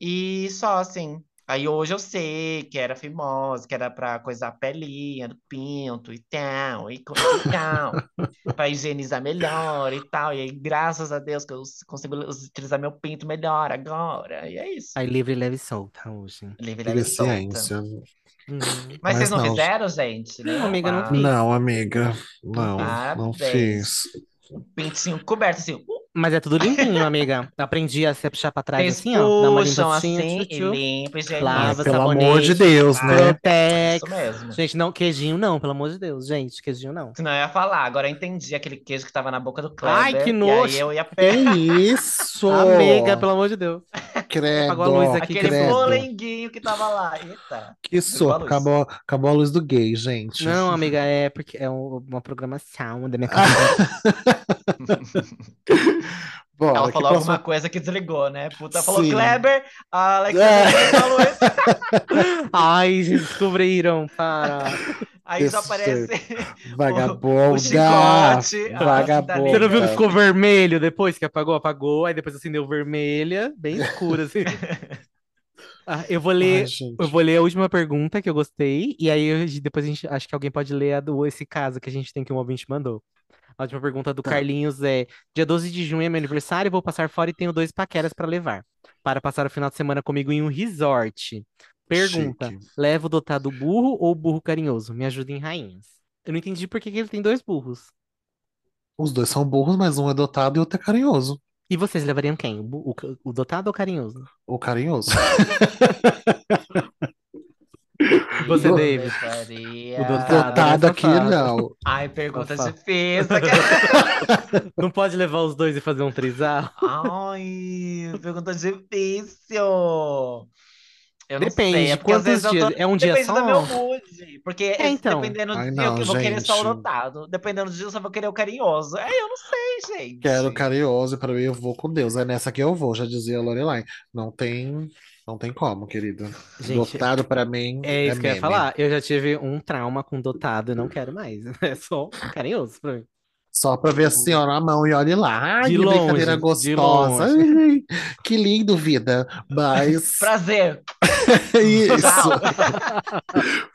Speaker 2: e só assim. Aí hoje eu sei que era fimose, que era pra coisar a pelinha do pinto e tal, e e tal, [laughs] pra higienizar melhor e tal. E aí, graças a Deus, que eu consigo utilizar meu pinto melhor agora, e é isso.
Speaker 3: Aí livre, leve e solta hoje.
Speaker 2: Livre, leve e solta.
Speaker 1: ciência.
Speaker 3: Uhum.
Speaker 2: Mas
Speaker 1: Mas
Speaker 2: vocês não
Speaker 1: não.
Speaker 2: fizeram, gente?
Speaker 3: Não, amiga, não
Speaker 2: Ah,
Speaker 3: fiz.
Speaker 1: Não, amiga. Não, não
Speaker 2: Parabéns.
Speaker 1: fiz.
Speaker 2: Pintinho coberto assim. uh,
Speaker 3: Mas é tudo limpinho, amiga. Aprendi a se puxar pra trás
Speaker 2: Vocês
Speaker 3: assim, ó. Dá uma limpadinha,
Speaker 2: assim
Speaker 3: tchu,
Speaker 2: e limpa.
Speaker 3: Lava,
Speaker 1: Pelo
Speaker 3: sabonete,
Speaker 1: amor de Deus, né?
Speaker 3: Protex.
Speaker 2: Isso mesmo.
Speaker 3: Gente, não, queijinho não, pelo amor de Deus. Gente, queijinho não.
Speaker 2: Senão eu ia falar. Agora eu entendi aquele queijo que tava na boca do
Speaker 3: Ai,
Speaker 2: Kleber.
Speaker 3: que
Speaker 2: E
Speaker 3: nojo.
Speaker 2: aí eu ia
Speaker 1: Que
Speaker 2: pegar
Speaker 1: isso? [laughs]
Speaker 3: Amiga, pelo amor de Deus.
Speaker 1: Credo.
Speaker 3: Apagou a luz aqui,
Speaker 2: aquele
Speaker 1: credo.
Speaker 2: molenguinho que tava lá. Eita.
Speaker 1: Que soco. Acabou, acabou a luz do gay, gente.
Speaker 3: Não, [laughs] amiga, é porque é um- uma programação da minha [laughs] cabeça. [laughs]
Speaker 1: Bom,
Speaker 2: Ela
Speaker 1: que
Speaker 2: falou
Speaker 1: próxima-
Speaker 2: alguma coisa que desligou, né? Puta, falou
Speaker 1: Sim.
Speaker 2: Kleber, a Alex
Speaker 1: É.
Speaker 2: a luz. [laughs]
Speaker 3: Ai, descobriram, para.
Speaker 2: Aí só
Speaker 1: Desse
Speaker 2: aparece
Speaker 1: Vagabunda. [laughs]
Speaker 2: o chicote, a
Speaker 1: Vagabunda.
Speaker 3: Você não viu que ficou vermelho depois que apagou? Apagou, aí depois acendeu vermelha, bem escura, assim. [laughs] Ah, eu vou ler,
Speaker 1: Ai,
Speaker 3: eu vou ler a última pergunta que eu gostei, e aí eu- depois a gente, acho que alguém pode ler a do esse caso que a gente tem que um ouvinte mandou. A última pergunta do
Speaker 1: Tá.
Speaker 3: Carlinhos é: Dia 12 de junho é meu aniversário, vou passar fora e tenho dois paqueras pra levar. Para passar o final de semana comigo em um resort. Pergunta:
Speaker 1: Chique.
Speaker 3: levo o dotado burro ou burro carinhoso? Me ajudem, rainhas. Eu não entendi por que que ele tem dois burros.
Speaker 1: Os dois são burros, mas um é dotado e outro é carinhoso.
Speaker 3: E vocês levariam quem? O, o o dotado ou o carinhoso?
Speaker 1: O carinhoso. [laughs]
Speaker 3: Você, David? O dotado.
Speaker 1: Aqui, não.
Speaker 2: Ai, pergunta
Speaker 3: Safado.
Speaker 2: difícil. [laughs]
Speaker 3: Não pode levar os dois e fazer um trisal?
Speaker 2: Ai, pergunta difícil. Eu não
Speaker 3: Depende,
Speaker 2: sei, é porque às
Speaker 3: quantos dias?
Speaker 2: tô-
Speaker 3: É um dia
Speaker 2: Depende
Speaker 3: só?
Speaker 2: do meu mood. Porque
Speaker 3: É, então.
Speaker 2: dependendo do
Speaker 1: Ai,
Speaker 2: dia,
Speaker 1: não,
Speaker 2: eu vou querer só o
Speaker 1: gente.
Speaker 2: dotado. Dependendo do dia, eu só vou querer o carinhoso. Aí eu não sei, gente.
Speaker 1: Quero carinhoso e pra mim eu vou com Deus. É nessa que eu vou, já dizia a Lorelai. Não tem, não tem como, querida.
Speaker 3: Gente,
Speaker 1: Dotado pra mim
Speaker 3: É isso que eu ia
Speaker 1: meme.
Speaker 3: falar. Eu já tive um trauma com dotado e não quero mais. [laughs] É só carinhoso pra mim.
Speaker 1: Só pra ver a senhora na mão e olhe lá. Ai,
Speaker 3: De
Speaker 1: que brincadeira
Speaker 3: longe, de
Speaker 1: gostosa. [laughs] Ai, que lindo, vida. Mas [laughs]
Speaker 2: Prazer. [laughs]
Speaker 1: isso.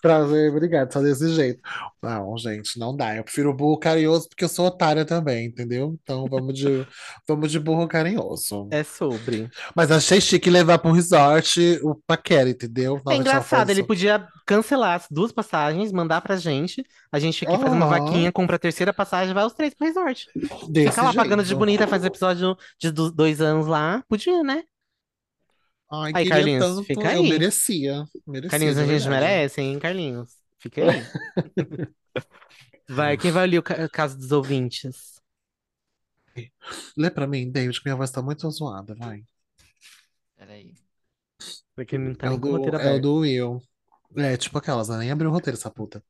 Speaker 1: Prazer, obrigado. Só desse jeito. Não, gente, não dá. Eu prefiro burro carinhoso porque eu sou otária também, entendeu? Então vamos de, vamos de burro carinhoso.
Speaker 3: É sobre.
Speaker 1: Mas achei chique levar pra um resort o paquera, entendeu?
Speaker 3: É engraçado, ele podia cancelar as duas passagens, mandar pra gente. A gente aqui faz uma vaquinha, compra a terceira passagem, vai os três pro resort.
Speaker 1: desse
Speaker 3: Fica lá pagando de
Speaker 1: jeito.
Speaker 3: bonita, faz episódio de do- dois anos lá. Podia, né?
Speaker 1: Ai,
Speaker 3: Aí, Carlinhos,
Speaker 1: tanto,
Speaker 3: fica
Speaker 1: eu
Speaker 3: aí.
Speaker 1: merecia. Merecia,
Speaker 3: Carlinhos, a gente merece, hein, Carlinhos? Fica aí. [laughs] Vai, quem vai ler o ca- caso dos ouvintes?
Speaker 1: Lê pra mim, David, que minha voz tá muito zoada, vai.
Speaker 2: Peraí.
Speaker 3: Porque não tá
Speaker 1: É o do,
Speaker 3: roteiro
Speaker 1: é o do Will. É, tipo aquelas, né? Nem abriu o roteiro, essa puta.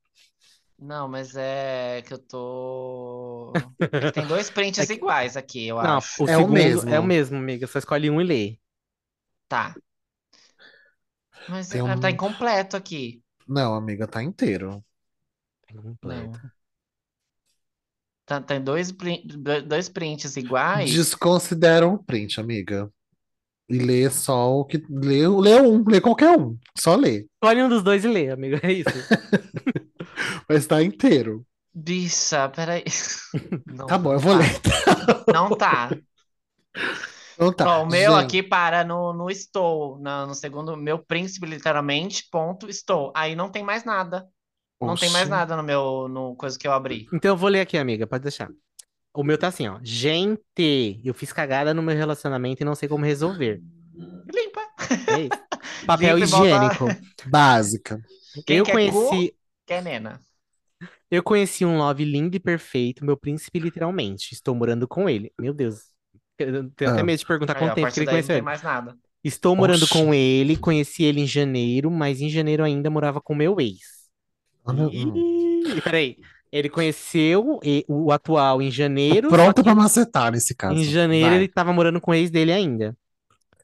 Speaker 2: Não, mas é que eu tô. É que tem dois [laughs] prints
Speaker 3: É que-
Speaker 2: iguais aqui, eu
Speaker 3: Não,
Speaker 2: acho.
Speaker 3: o
Speaker 1: É o
Speaker 3: segundo
Speaker 1: mesmo.
Speaker 3: é o mesmo, amiga. Só escolhe um e lê.
Speaker 2: Tá. Mas
Speaker 1: Tem
Speaker 2: ah,
Speaker 1: um-
Speaker 2: tá incompleto aqui.
Speaker 1: Não, amiga, tá inteiro.
Speaker 3: Tá completo.
Speaker 2: Não. Tá, tem dois, prin- do- dois prints iguais.
Speaker 1: Desconsidera um print, amiga. E lê só o que. Lê, lê um, lê qualquer um. Só lê.
Speaker 3: Escolhe um dos dois e lê, amiga. É isso. [laughs]
Speaker 1: Mas tá inteiro.
Speaker 2: Bicha, peraí. [laughs] Não,
Speaker 1: Tá bom, eu
Speaker 2: não
Speaker 1: vou
Speaker 2: tá.
Speaker 1: ler.
Speaker 2: Não tá.
Speaker 1: Então tá.
Speaker 2: Ó, o meu
Speaker 1: gente.
Speaker 2: aqui para no, no estou. na- no segundo, meu príncipe, literalmente, ponto, estou. Aí não tem mais nada. Não tem mais nada no meu, no coisa que eu abri.
Speaker 3: Então eu vou ler aqui, amiga. Pode deixar. O meu tá assim, ó. Gente, eu fiz cagada no meu relacionamento e não sei como resolver.
Speaker 2: Limpa.
Speaker 3: É isso. [laughs] Papel
Speaker 2: Limpa e volta-
Speaker 3: higiênico.
Speaker 1: Básica.
Speaker 2: Quem
Speaker 3: Eu
Speaker 2: cu,
Speaker 3: conheci,
Speaker 2: quer nena.
Speaker 3: eu conheci um love lindo e perfeito, meu príncipe literalmente. Estou morando com ele. Meu Deus. Eu tenho até
Speaker 1: Ah.
Speaker 3: medo de perguntar
Speaker 2: Aí,
Speaker 3: quanto
Speaker 2: a
Speaker 3: tempo que
Speaker 2: partir
Speaker 3: ele
Speaker 2: daí não
Speaker 3: conheceu
Speaker 2: tem
Speaker 3: ele.
Speaker 2: mais nada.
Speaker 3: Estou morando
Speaker 1: Oxi.
Speaker 3: com ele, conheci ele em janeiro, mas em janeiro ainda morava com meu ex.
Speaker 1: Olha.
Speaker 3: Ih, peraí. Ele conheceu e- o atual em janeiro, só
Speaker 1: pronta
Speaker 3: que
Speaker 1: pra macetar nesse caso.
Speaker 3: em janeiro
Speaker 1: Vai.
Speaker 3: ele tava morando com o ex dele ainda.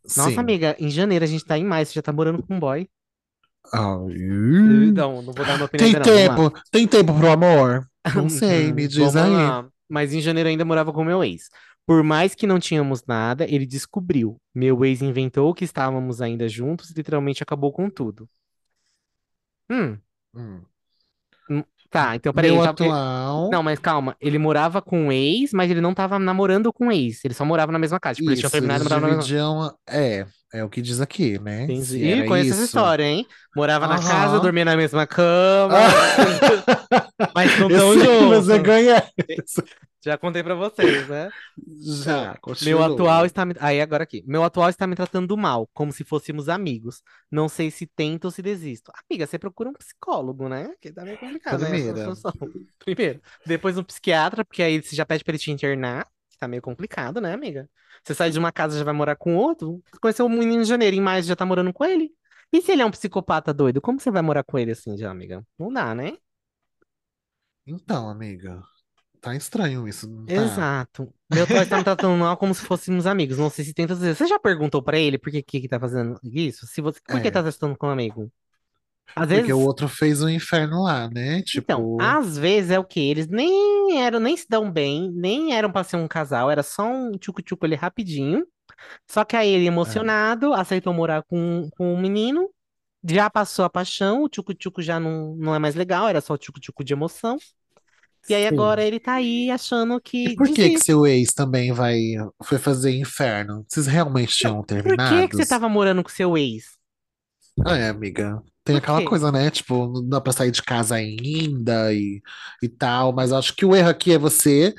Speaker 3: Nossa,
Speaker 1: Sim.
Speaker 3: amiga, em janeiro a gente tá em maio, você já tá morando com um boy.
Speaker 1: Ih.
Speaker 3: Não, não vou dar uma opinião
Speaker 1: Tem
Speaker 3: ainda não, vamos lá.
Speaker 1: tempo? Tem tempo pro amor? [laughs] Não sei, me diz
Speaker 3: Vamos
Speaker 1: aí.
Speaker 3: lá. Mas em janeiro ainda morava com meu ex. Por mais que não tínhamos nada, ele descobriu. Meu ex inventou que estávamos ainda juntos e literalmente acabou com tudo. Hum,
Speaker 1: Hum.
Speaker 3: tá, então peraí.
Speaker 1: Meu
Speaker 3: ele tava- ele-
Speaker 1: atual.
Speaker 3: Não, mas calma. Ele morava com o ex, mas ele não tava namorando com o ex. Ele só morava na mesma casa. Tipo, eles tinham
Speaker 1: Isso,
Speaker 3: terminado e
Speaker 1: eles
Speaker 3: moravam na mesma
Speaker 1: dividiam. É, é o que diz aqui, né?
Speaker 3: Entendi. Ih, conheço essa
Speaker 1: isso.
Speaker 3: história, hein? Morava na casa, dormia na mesma cama, [laughs] mas não tão
Speaker 1: que você ganha.
Speaker 3: Já contei pra vocês, né?
Speaker 1: Já,
Speaker 3: Meu
Speaker 1: continua.
Speaker 3: atual está me... Aí, agora aqui. Meu atual está me tratando mal, como se fôssemos amigos. Não sei se tento ou se desisto. Amiga, você procura um psicólogo, né? Que tá meio complicado, né? essa
Speaker 1: Primeira.
Speaker 3: situação. [laughs] Primeiro. Depois um psiquiatra, porque aí você já pede pra ele te internar. Tá meio complicado, né, amiga? Você sai de uma casa e já vai morar com outro. Conheceu um menino em janeiro, em maio já tá morando com ele. E se ele é um psicopata doido, como você vai morar com ele assim já, amiga? Não dá, né?
Speaker 1: Então, amiga, tá estranho isso, não tá?
Speaker 3: Exato. Meu atual está me tratando mal como se fôssemos amigos. Não sei se tenta dizer. Você já perguntou pra ele por que que, que tá fazendo isso? Se você, por que
Speaker 1: É.
Speaker 3: tá testando com um amigo? Às
Speaker 1: Porque
Speaker 3: vezes.
Speaker 1: o outro fez um inferno lá, né?
Speaker 3: Então,
Speaker 1: Tipo,
Speaker 3: às vezes é o quê? Eles nem eram, nem se dão bem, nem eram pra ser um casal, era só um tchucu-tchucu ali rapidinho. Só que aí ele, emocionado, aceitou morar com, com um menino, já passou a paixão, o tchucu-tchucu já não, não é mais legal, era só o tchucu-tchucu de emoção. E aí
Speaker 1: sim.
Speaker 3: agora ele tá aí achando que
Speaker 1: E por que que seu ex também vai foi fazer inferno? Vocês realmente tinham
Speaker 3: Por que que você tava morando com seu ex?
Speaker 1: Ah, é, amiga. Tem aquela coisa, né? Tipo, não dá pra sair de casa ainda e, e tal, mas acho que o erro aqui é você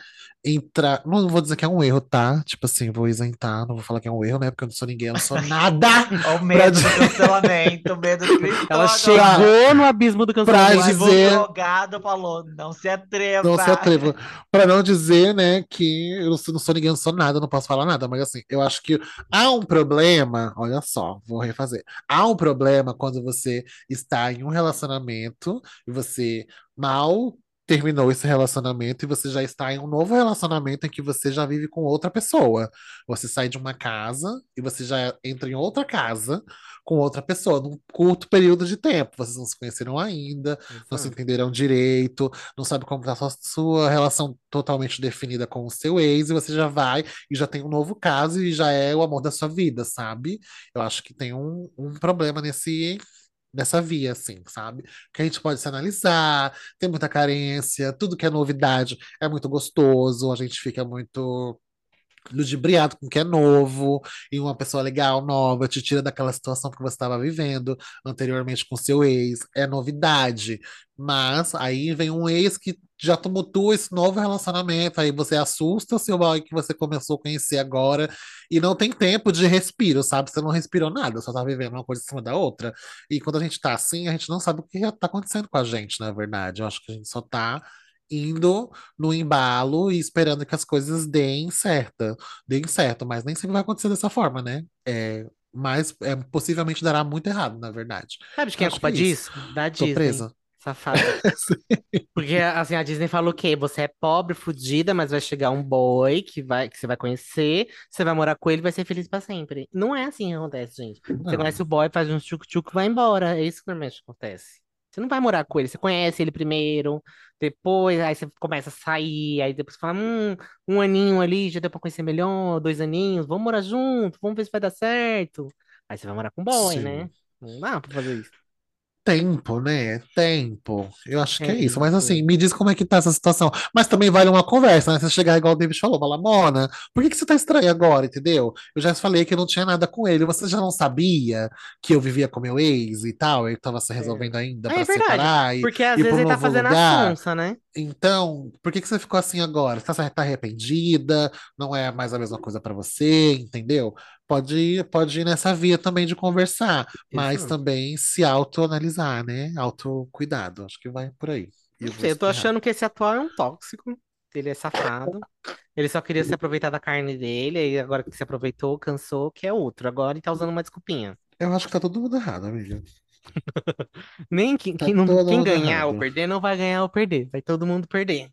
Speaker 1: entrar. Não vou dizer que é um erro, tá? Tipo assim, vou isentar, não vou falar que é um erro, né? Porque eu não sou ninguém, eu não sou nada [laughs]
Speaker 2: o
Speaker 1: pra,
Speaker 2: medo
Speaker 1: di-
Speaker 2: do cancelamento, o medo do.
Speaker 3: Ela
Speaker 1: pra,
Speaker 3: chegou no abismo do
Speaker 1: pra
Speaker 3: cancelamento.
Speaker 1: dizer.
Speaker 2: advogado falou, não se atreva.
Speaker 1: Não se atreva. Pra não dizer, né, que eu não sou, não sou ninguém, não sou nada, não posso falar nada, mas assim, eu acho que há um problema, olha só, vou refazer. Há um problema quando você está em um relacionamento e você mal terminou esse relacionamento e você já está em um novo relacionamento em que você já vive com outra pessoa. Você sai de uma casa e você já entra em outra casa com outra pessoa, num curto período de tempo. Vocês não se conheceram ainda, não se
Speaker 3: Exato.
Speaker 1: entenderam direito, não sabe como está a sua, sua relação totalmente definida com o seu ex, e você já vai e já tem um novo caso e já é o amor da sua vida, sabe? Eu acho que tem um, um problema nesse. Nessa via, assim, sabe? Que a gente pode se analisar, tem muita carência, tudo que é novidade é muito gostoso, a gente fica muito ludibriado com o que é novo, e uma pessoa legal, nova, te tira daquela situação que você estava vivendo anteriormente com seu ex, é novidade. Mas aí vem um ex que já tumultua esse novo relacionamento, aí você assusta o seu boy que você começou a conhecer agora, e não tem tempo de respiro, sabe? Você não respirou nada, só tá vivendo uma coisa em cima da outra. E quando a gente tá assim, a gente não sabe o que tá acontecendo com a gente, na verdade. Eu acho que a gente só tá indo no embalo e esperando que as coisas deem certo, deem certo, mas nem sempre vai acontecer dessa forma, né? É, mas é, possivelmente dará muito errado, na verdade.
Speaker 3: Sabe de quem é
Speaker 1: Acho
Speaker 3: culpa
Speaker 1: que é isso.
Speaker 3: disso? Da
Speaker 1: Tô
Speaker 3: Disney.
Speaker 1: presa.
Speaker 3: Safada. [laughs] Porque assim, a Disney falou o quê? Você é pobre, fudida, mas vai chegar um boy que vai, que você vai conhecer, você vai morar com ele e vai ser feliz pra sempre. Não é assim que acontece, gente. Você
Speaker 1: Não.
Speaker 3: conhece o boy, faz um tchuc-tchuc e vai embora. É isso que normalmente acontece. Você não vai morar com ele, você conhece ele primeiro, depois, aí você começa a sair, aí depois fala, hum, um aninho ali, já deu pra conhecer melhor, dois aninhos, vamos morar junto, vamos ver se vai dar certo. Aí você vai morar com o boy, né?
Speaker 1: Sim.
Speaker 3: Não dá pra fazer isso.
Speaker 1: Tempo, né? Tempo. Eu acho que
Speaker 3: É
Speaker 1: é isso. Mas assim, me diz como é que tá essa situação. Mas também vale uma conversa, né? Você chegar igual o David falou, falar, Mona, por que que você tá estranha agora, entendeu? Eu já falei que eu não tinha nada com ele. Você já não sabia que eu vivia com meu ex e tal? Ele tava se resolvendo ainda
Speaker 3: é
Speaker 1: pra
Speaker 3: verdade.
Speaker 1: separar e
Speaker 3: Porque às
Speaker 1: ir
Speaker 3: vezes ele tá fazendo a
Speaker 1: lugar.
Speaker 3: sonsa, né?
Speaker 1: Então, por que que você ficou assim agora? Você tá, tá arrependida? Não é mais a mesma coisa pra você, entendeu? Pode ir, pode ir nessa via também de conversar, mas
Speaker 3: Exato.
Speaker 1: também se autoanalisar, né? Autocuidado. Acho que vai por aí. E
Speaker 3: Não
Speaker 1: eu vou
Speaker 3: sei, eu tô achando que esse atual é um tóxico. Ele é safado. Ele só queria se aproveitar da carne dele, aí agora que se aproveitou, cansou, que é outro. Agora ele tá usando uma desculpinha.
Speaker 1: Eu acho que tá todo mundo errado, amiga. [laughs]
Speaker 3: Nem quem,
Speaker 1: Tá
Speaker 3: quem, não, quem ganhar ou
Speaker 1: errado.
Speaker 3: perder não vai ganhar ou perder. Vai todo mundo perder.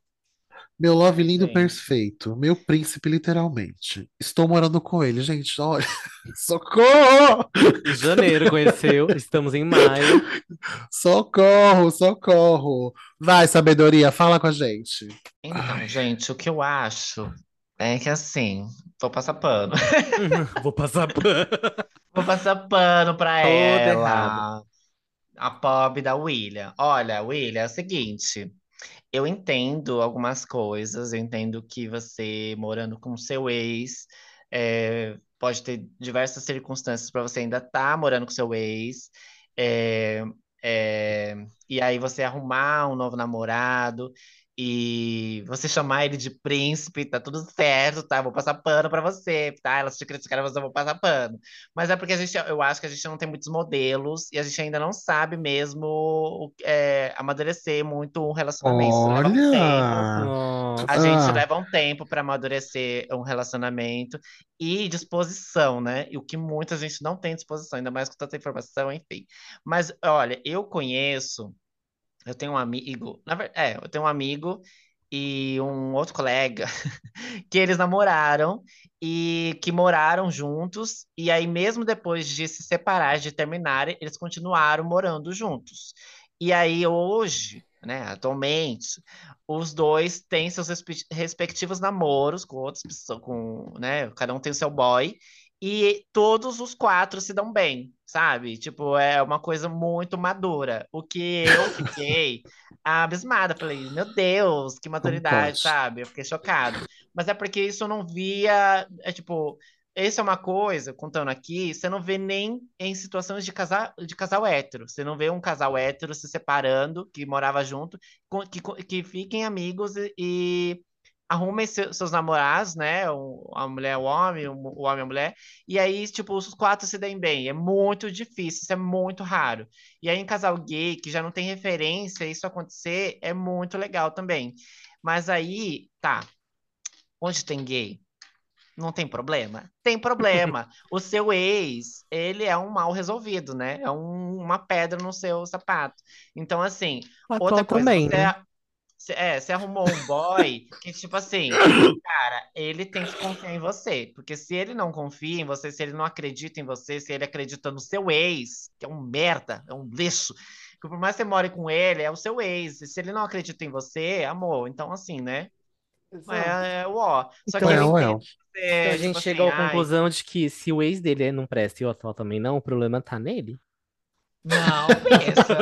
Speaker 1: Meu love lindo
Speaker 2: Gente.
Speaker 1: perfeito. Meu príncipe, literalmente. Estou morando com ele, gente. Olha. [laughs] Socorro!
Speaker 3: Em janeiro conheceu, estamos em maio. [laughs]
Speaker 1: Socorro, socorro. Vai, sabedoria, fala com a gente.
Speaker 2: Então,
Speaker 1: Ai.
Speaker 2: gente, o que eu acho é que assim, vou passar pano. [laughs]
Speaker 3: Vou passar pano.
Speaker 2: Vou passar pano pra
Speaker 3: Todo
Speaker 2: ela.
Speaker 3: errado.
Speaker 2: A pobre da William. Olha, William, é o seguinte. Eu entendo algumas coisas, eu entendo que você morando com seu ex, é, pode ter diversas circunstâncias para você ainda estar morando com seu ex, é, é, e aí você arrumar um novo namorado e você chamar ele de príncipe, tá tudo certo, tá? Vou passar pano para você, tá? Elas te criticaram, mas eu vou passar pano. Mas é porque a gente, eu acho que a gente não tem muitos modelos e a gente ainda não sabe mesmo é, amadurecer muito um relacionamento. Leva um tempo.
Speaker 1: Olha!
Speaker 3: Nossa.
Speaker 2: A gente
Speaker 1: Ah.
Speaker 2: leva um tempo para amadurecer um relacionamento e disposição, né? E o que muita gente não tem disposição, ainda mais com tanta informação, enfim. Mas olha, eu conheço, eu tenho um amigo, na verdade, é, eu tenho um amigo e um outro colega [laughs] que eles namoraram e que moraram juntos, e aí, mesmo depois de se separar, de terminarem, eles continuaram morando juntos. E aí, hoje, né, atualmente, os dois têm seus respe- respectivos namoros com outras pessoas, com, né, cada um tem seu boy, e todos os quatro se dão bem, sabe? Tipo, é uma coisa muito madura. O que eu fiquei [laughs] abismada, falei, meu Deus, que maturidade, sabe? Eu fiquei chocado. Mas é porque isso eu não via, é tipo, isso é uma coisa, contando aqui, você não vê nem em situações de casal, de casal hétero. Você não vê um casal hétero se separando, que morava junto, com- que, que fiquem amigos e arrumem seu- seus namorados, né? A mulher, o homem, o o homem, a mulher. E aí, tipo, os quatro se deem bem. É muito difícil, isso é muito raro. E aí, em casal gay, que já não tem referência, isso acontecer é muito legal também. Mas aí, tá. Onde tem gay? Não tem problema? Tem problema. [laughs] O seu ex, ele é um mal resolvido, né? É um- uma pedra no seu sapato. Então, assim, outra coisa,
Speaker 3: também, né?
Speaker 2: Você- é, você arrumou um boy que, tipo assim, cara, ele tem que confiar em você. Porque se ele não confia em você, se ele não acredita em você, se ele acredita no seu ex, que é um merda, é um lixo, que por mais que você more com ele, é o seu ex. E se ele não acredita em você, amor, então assim, né? É, é o ó. Só que
Speaker 3: Então,
Speaker 2: eu
Speaker 1: Well, well.
Speaker 2: entendo você,
Speaker 3: Então a
Speaker 2: tipo
Speaker 3: gente
Speaker 2: assim,
Speaker 3: chegou à
Speaker 2: ai,
Speaker 3: conclusão de que se o ex dele não presta e o atual também não, o problema tá nele.
Speaker 2: Não, pensa.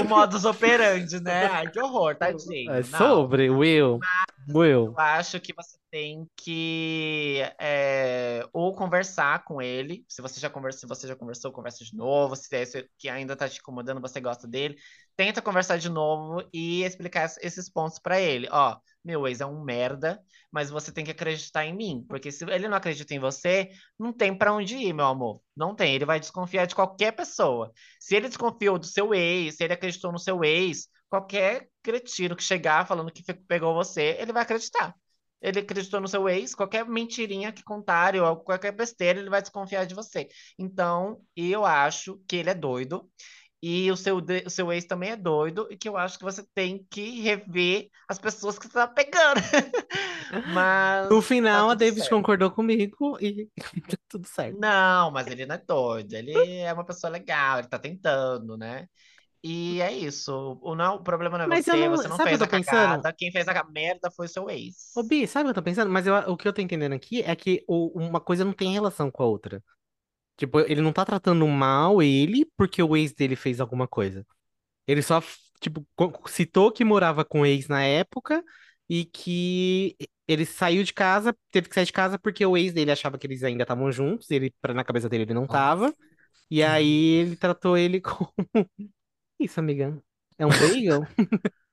Speaker 2: [laughs] O modus operandi, né? Ai, que horror, tadinho.
Speaker 3: É sobre, Will. Will.
Speaker 2: Eu acho que você tem que é, ou conversar com ele. Se você já conversou, se você já conversou, conversa de novo. Se é esse que ainda tá te incomodando, você gosta dele, tenta conversar de novo e explicar es- esses pontos pra ele. Ó, meu ex é um merda, mas você tem que acreditar em mim, porque se ele não acredita em você, não tem pra onde ir, meu amor. Não tem. Ele vai desconfiar de qualquer pessoa. Se ele desconfiou do seu ex, se ele acreditou no seu ex, qualquer cretino que chegar falando que pegou você, ele vai acreditar. Ele acreditou no seu ex, qualquer mentirinha que contarem ou qualquer besteira, ele vai desconfiar de você. Então, eu acho que ele é doido. E o seu, o seu ex também é doido, e que eu acho que você tem que rever as pessoas que você tá pegando. [laughs] Mas
Speaker 3: No
Speaker 2: tá
Speaker 3: final, a
Speaker 2: tudo
Speaker 3: David
Speaker 2: certo.
Speaker 3: concordou comigo e [laughs] tá tudo certo.
Speaker 2: Não, mas ele não é doido. Ele é uma pessoa legal, ele tá tentando, né? E é isso. O, não, o problema não é
Speaker 3: Mas
Speaker 2: você,
Speaker 3: não-
Speaker 2: você não
Speaker 3: sabe
Speaker 2: fez a
Speaker 3: tô pensando?
Speaker 2: cagada. Quem fez a merda foi o seu ex.
Speaker 3: Ô, Bi, sabe o que eu tô pensando? Mas eu- o que eu tô entendendo aqui é que o- uma coisa não tem relação com a outra. Tipo, ele não tá tratando mal ele porque o ex dele fez alguma coisa. Ele só, tipo, citou que morava com o ex na época e que ele saiu de casa, teve que sair de casa porque o ex dele achava que eles ainda estavam juntos, ele, na cabeça dele ele não tava. E aí ele tratou ele [laughs] como. Isso, amiga. É um bagel? [laughs]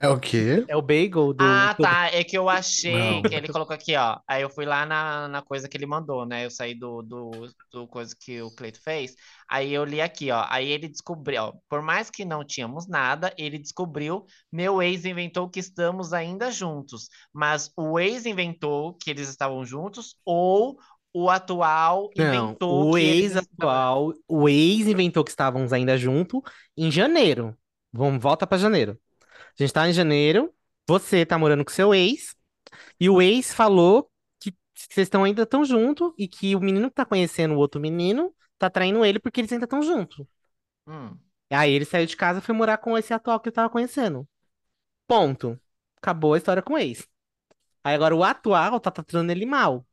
Speaker 1: É o quê?
Speaker 3: É o bagel do.
Speaker 2: Ah, tá. É que eu achei
Speaker 1: Não.
Speaker 2: que ele colocou aqui, ó. Aí eu fui lá na, na coisa que ele mandou, né? Eu saí do, do, do coisa que o Cleito fez. Aí eu li aqui, ó. Aí ele descobriu, ó. Por mais que não tínhamos nada, ele descobriu. Meu ex inventou que estamos ainda juntos. Mas o ex inventou que eles estavam juntos ou o atual
Speaker 3: Não,
Speaker 2: inventou
Speaker 3: o
Speaker 2: que eles
Speaker 3: ex
Speaker 2: estavam-
Speaker 3: atual, o ex inventou que estávamos ainda junto em janeiro. Vamos, volta pra janeiro. A gente tá em janeiro, você tá morando com seu ex, e o ex falou que vocês estão ainda tão junto e que o menino que tá conhecendo o outro menino tá traindo ele porque eles ainda estão juntos.
Speaker 2: Hum.
Speaker 3: Aí ele saiu de casa e foi morar com esse atual que ele tava conhecendo. Ponto. Acabou a história com o ex. Aí agora o atual tá tratando ele mal.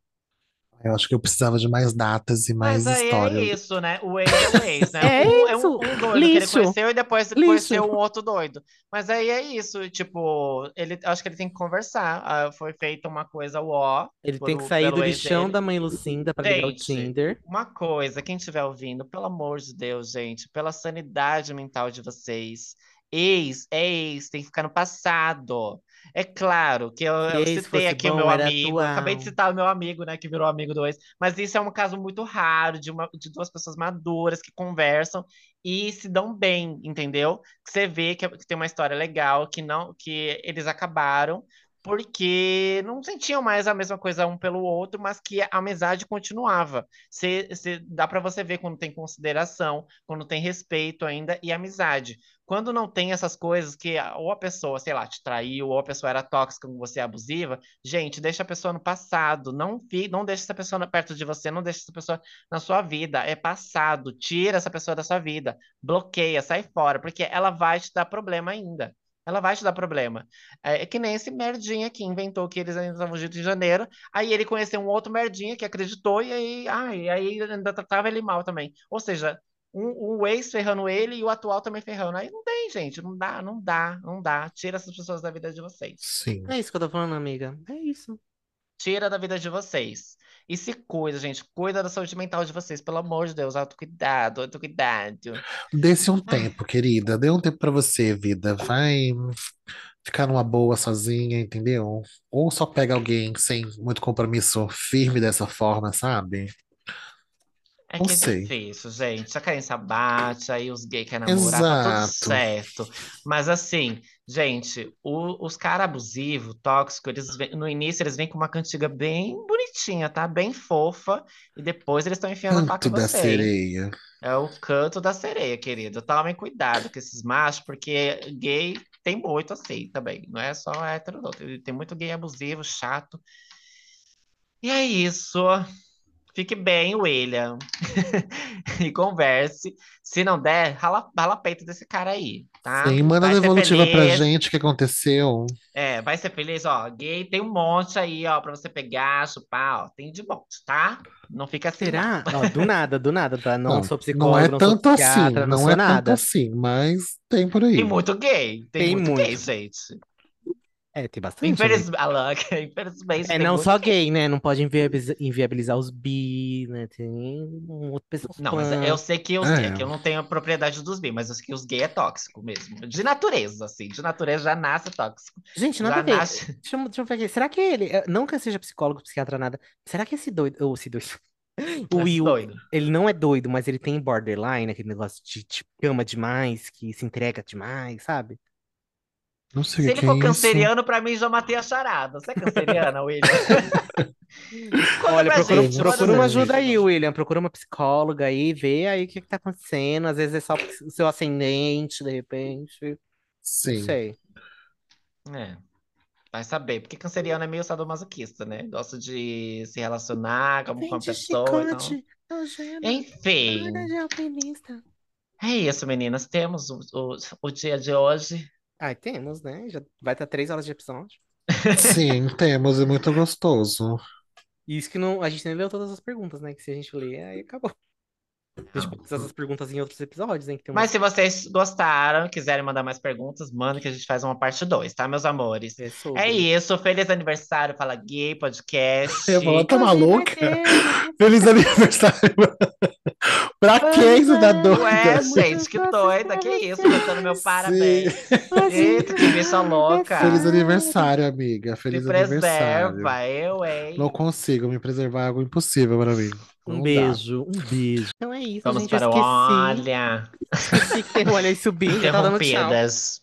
Speaker 1: Eu acho que eu precisava de mais datas e mais
Speaker 2: Mas aí
Speaker 1: história.
Speaker 2: é isso, né? O ex é o ex, né? [laughs]
Speaker 3: É
Speaker 2: um, é um,
Speaker 3: isso.
Speaker 2: um doido que ele
Speaker 3: Lixo.
Speaker 2: conheceu e depois
Speaker 3: Lixo.
Speaker 2: conheceu um outro doido. Mas aí é isso, tipo, ele, acho que ele tem que conversar. Ah, foi feita uma coisa ó.
Speaker 3: Ele
Speaker 2: por
Speaker 3: tem que sair do lixão
Speaker 2: dele.
Speaker 3: da mãe Lucinda pra ligar o Tinder.
Speaker 2: Uma coisa, quem estiver ouvindo, pelo amor de Deus, gente, pela sanidade mental de vocês, ex é ex, tem que ficar no passado. É claro que eu, eu citei aqui o
Speaker 3: bom,
Speaker 2: meu
Speaker 3: era
Speaker 2: amigo, eu acabei de
Speaker 3: atual.
Speaker 2: citar o meu amigo, né, que virou amigo do ex, mas isso é um caso muito raro de, uma, de duas pessoas maduras que conversam e se dão bem, entendeu? Você vê que, que tem uma história legal, que não, que eles acabaram porque não sentiam mais a mesma coisa um pelo outro, mas que a amizade continuava. Cê, cê- dá para você ver quando tem consideração, quando tem respeito ainda e amizade. Quando não tem essas coisas que ou a pessoa, sei lá, te traiu, ou a pessoa era tóxica com você, abusiva, gente, deixa a pessoa no passado. Não, fi, não deixa essa pessoa perto de você, não deixa essa pessoa na sua vida. É passado. Tira essa pessoa da sua vida. Bloqueia, sai fora, porque ela vai te dar problema ainda. Ela vai te dar problema. É, é que nem esse merdinha que inventou que eles ainda estavam juntos em janeiro. Aí ele conheceu um outro merdinha que acreditou e aí, e aí ainda tratava ele mal também. Ou seja, um, o ex ferrando ele e o atual também ferrando. Aí não tem, gente. Não dá, não dá, não dá. Tira essas pessoas da vida de vocês.
Speaker 1: Sim.
Speaker 3: É isso que eu tô falando, amiga. É isso.
Speaker 2: Tira da vida de vocês. E se cuida, gente. Cuida da saúde mental de vocês. Pelo amor de Deus. Autocuidado, autocuidado.
Speaker 1: Dê-se um tempo, querida. Dê um tempo pra você, vida. Vai ficar numa boa sozinha, entendeu? Ou só pega alguém sem muito compromisso firme dessa forma, sabe?
Speaker 2: É
Speaker 1: Não
Speaker 2: que é difícil, gente. A carência bate, aí os gays querem namorar, tá tudo certo. Mas assim, gente, o- os caras abusivos, tóxicos, eles vêm- no início eles vêm com uma cantiga bem bonitinha, tá? Bem fofa. E depois eles estão enfiando a faca
Speaker 1: Canto da
Speaker 2: você, hein?
Speaker 1: sereia.
Speaker 2: É o canto da sereia, querido. Tomem cuidado com esses machos, porque gay tem muito assim também. Não é só hétero, não. Tem muito gay abusivo, chato. E é isso. Fique bem, William. [laughs] E converse. Se não der, rala, rala peito desse cara aí, tá?
Speaker 1: Sim, manda
Speaker 2: Vai
Speaker 1: a
Speaker 2: ser
Speaker 1: devolutiva pra gente o que aconteceu.
Speaker 2: É, vai ser feliz, ó. Gay tem um monte aí, ó, pra você pegar, chupar, ó. Tem de monte, tá? Não fica assim, não.
Speaker 3: Será? Ó, do nada, do nada, tá? Não,
Speaker 1: Não,
Speaker 3: sou
Speaker 1: não
Speaker 3: psicólogo,
Speaker 1: é
Speaker 3: não sou
Speaker 1: tanto assim,
Speaker 3: não
Speaker 1: não
Speaker 3: sou
Speaker 1: é tanto
Speaker 3: nada.
Speaker 1: assim, mas tem por aí.
Speaker 2: Tem muito gay. Tem,
Speaker 3: Tem
Speaker 2: muito, gay,
Speaker 3: muito.
Speaker 2: gente.
Speaker 3: É, tem bastante.
Speaker 2: Infeliz... [laughs] Alan, Infelizmente,
Speaker 3: É,
Speaker 2: tem
Speaker 3: não só
Speaker 2: gay.
Speaker 3: gay, né? Não pode inviabilizar, inviabilizar os bi, né? Tem um outro pessoal
Speaker 2: Não, mas eu sei que os
Speaker 1: É.
Speaker 2: gays, que eu não tenho a propriedade dos bi, mas eu sei que os gays é tóxico mesmo. De natureza, assim. De natureza já nasce tóxico.
Speaker 3: Gente, nada
Speaker 2: Já
Speaker 3: a ver.
Speaker 2: nasce. [laughs]
Speaker 3: Deixa eu, deixa eu ver aqui. Será que ele. eh, Não que eu seja psicólogo, psiquiatra, nada. Será que esse doido. Ou esse doido. [laughs] O Will,
Speaker 2: doido.
Speaker 3: ele não é doido, mas ele tem borderline, aquele negócio de, de ama demais, que se entrega demais, sabe?
Speaker 1: Não sei
Speaker 2: Se
Speaker 1: o
Speaker 2: ele
Speaker 1: que
Speaker 2: for
Speaker 1: é isso.
Speaker 2: canceriano, pra mim já matei a charada. Você é canceriana, William? [laughs] Conta
Speaker 3: Olha,
Speaker 2: pra
Speaker 3: procura,
Speaker 2: gente,
Speaker 1: não
Speaker 3: procura uma ajuda aí. William. Procura uma psicóloga aí, vê aí o que que tá acontecendo. Às vezes é só o seu ascendente, de repente. Não
Speaker 1: Sim.
Speaker 3: sei.
Speaker 2: É, vai saber. Porque canceriano é meio sadomasoquista, né? Gosta de se relacionar com uma pessoa. Então... Enfim, é isso, meninas. Temos o, o, o dia de hoje.
Speaker 3: Ai, temos, né? Já vai estar três horas de episódio.
Speaker 1: Sim, [laughs] temos, é muito gostoso.
Speaker 3: Isso que não, a gente nem leu todas as perguntas, né? Que se a gente ler, aí acabou. A gente pode fazer essas perguntas em outros episódios, hein? Que tem
Speaker 2: Mas se vocês gostaram, quiserem mandar mais perguntas, manda que a gente faz uma parte 2, tá, meus amores?
Speaker 3: sobre.
Speaker 2: É isso. Feliz aniversário, Fala Gay Podcast.
Speaker 1: Eu vou- Tá maluca? Feliz aniversário! [laughs] pra quem você tá doida?
Speaker 2: Ué, gente, que doida. Que isso, cantando meu parabéns. Eita, que bicha louca.
Speaker 1: Feliz aniversário, amiga.
Speaker 2: Me
Speaker 1: Feliz aniversário.
Speaker 2: preserva, eu, hein?
Speaker 1: Não consigo me preservar, é algo impossível para mim.
Speaker 3: Um
Speaker 1: Não dá.
Speaker 3: beijo, um beijo. Então é isso,
Speaker 2: Vamos
Speaker 3: gente.
Speaker 2: Para
Speaker 3: esqueci.
Speaker 2: Olha.
Speaker 3: Esqueci que tem o olha subindo, já tá dando tchau.
Speaker 2: Interrompidas.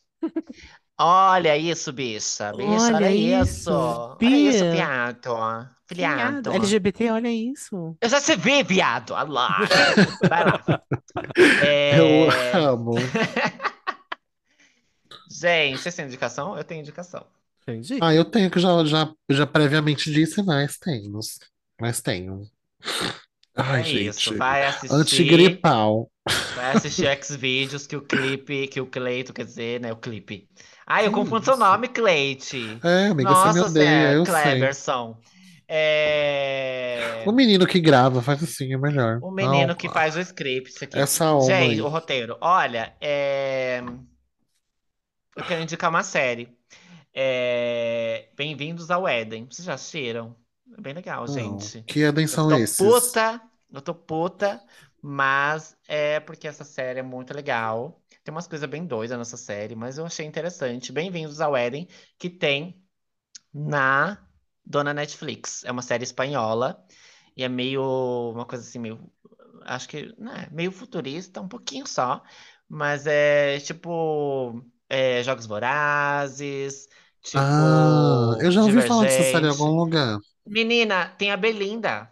Speaker 2: Olha isso, bicha. Bicha,
Speaker 3: Olha
Speaker 2: olha isso.
Speaker 3: isso,
Speaker 2: Olha isso,
Speaker 3: Bia.
Speaker 2: viado.
Speaker 3: LGBT, olha isso.
Speaker 2: Eu já se vi, viado. Olha lá. Vai lá. [laughs] É,
Speaker 1: Eu amo. [laughs]
Speaker 2: Gente, vocês têm indicação? Eu tenho indicação.
Speaker 3: Entendi.
Speaker 1: Ah, eu tenho que já, já, já previamente disse, mas temos. Mas tenho. Ai,
Speaker 2: é isso.
Speaker 1: gente.
Speaker 2: Vai assistir.
Speaker 1: Antigripal.
Speaker 2: Vai assistir X-Vídeos que o clipe, que o Cleito, quer dizer, né? O clipe. Ah, eu confundo seu
Speaker 1: isso?
Speaker 2: nome, Cleite.
Speaker 1: É, amiga, você me
Speaker 2: Nossa,
Speaker 1: odeia, eu sei.
Speaker 2: Cleberson. É...
Speaker 1: O menino que grava faz assim, é melhor.
Speaker 2: O menino
Speaker 1: Não,
Speaker 2: que faz o script, isso aqui.
Speaker 1: Essa alma
Speaker 2: Gente,
Speaker 1: aí.
Speaker 2: o roteiro. Olha, é... eu quero indicar uma série. É... Bem-vindos ao Éden. Vocês já assistiram? É bem legal,
Speaker 1: Não.
Speaker 2: gente.
Speaker 1: Que Eden
Speaker 2: Eu
Speaker 1: são
Speaker 2: tô
Speaker 1: esses?
Speaker 2: puta, eu tô puta, mas é porque essa série é muito legal. Tem umas coisas bem doidas nessa série, mas eu achei interessante. Bem-vindos ao Éden, que tem na Dona Netflix. É uma série espanhola e é meio uma coisa assim, meio, acho que, né, meio futurista, um pouquinho só, mas é tipo é, Jogos Vorazes,
Speaker 1: Ah,
Speaker 2: tipo
Speaker 1: eu já ouvi falar dessa série em algum lugar.
Speaker 2: Menina, tem a Belinda.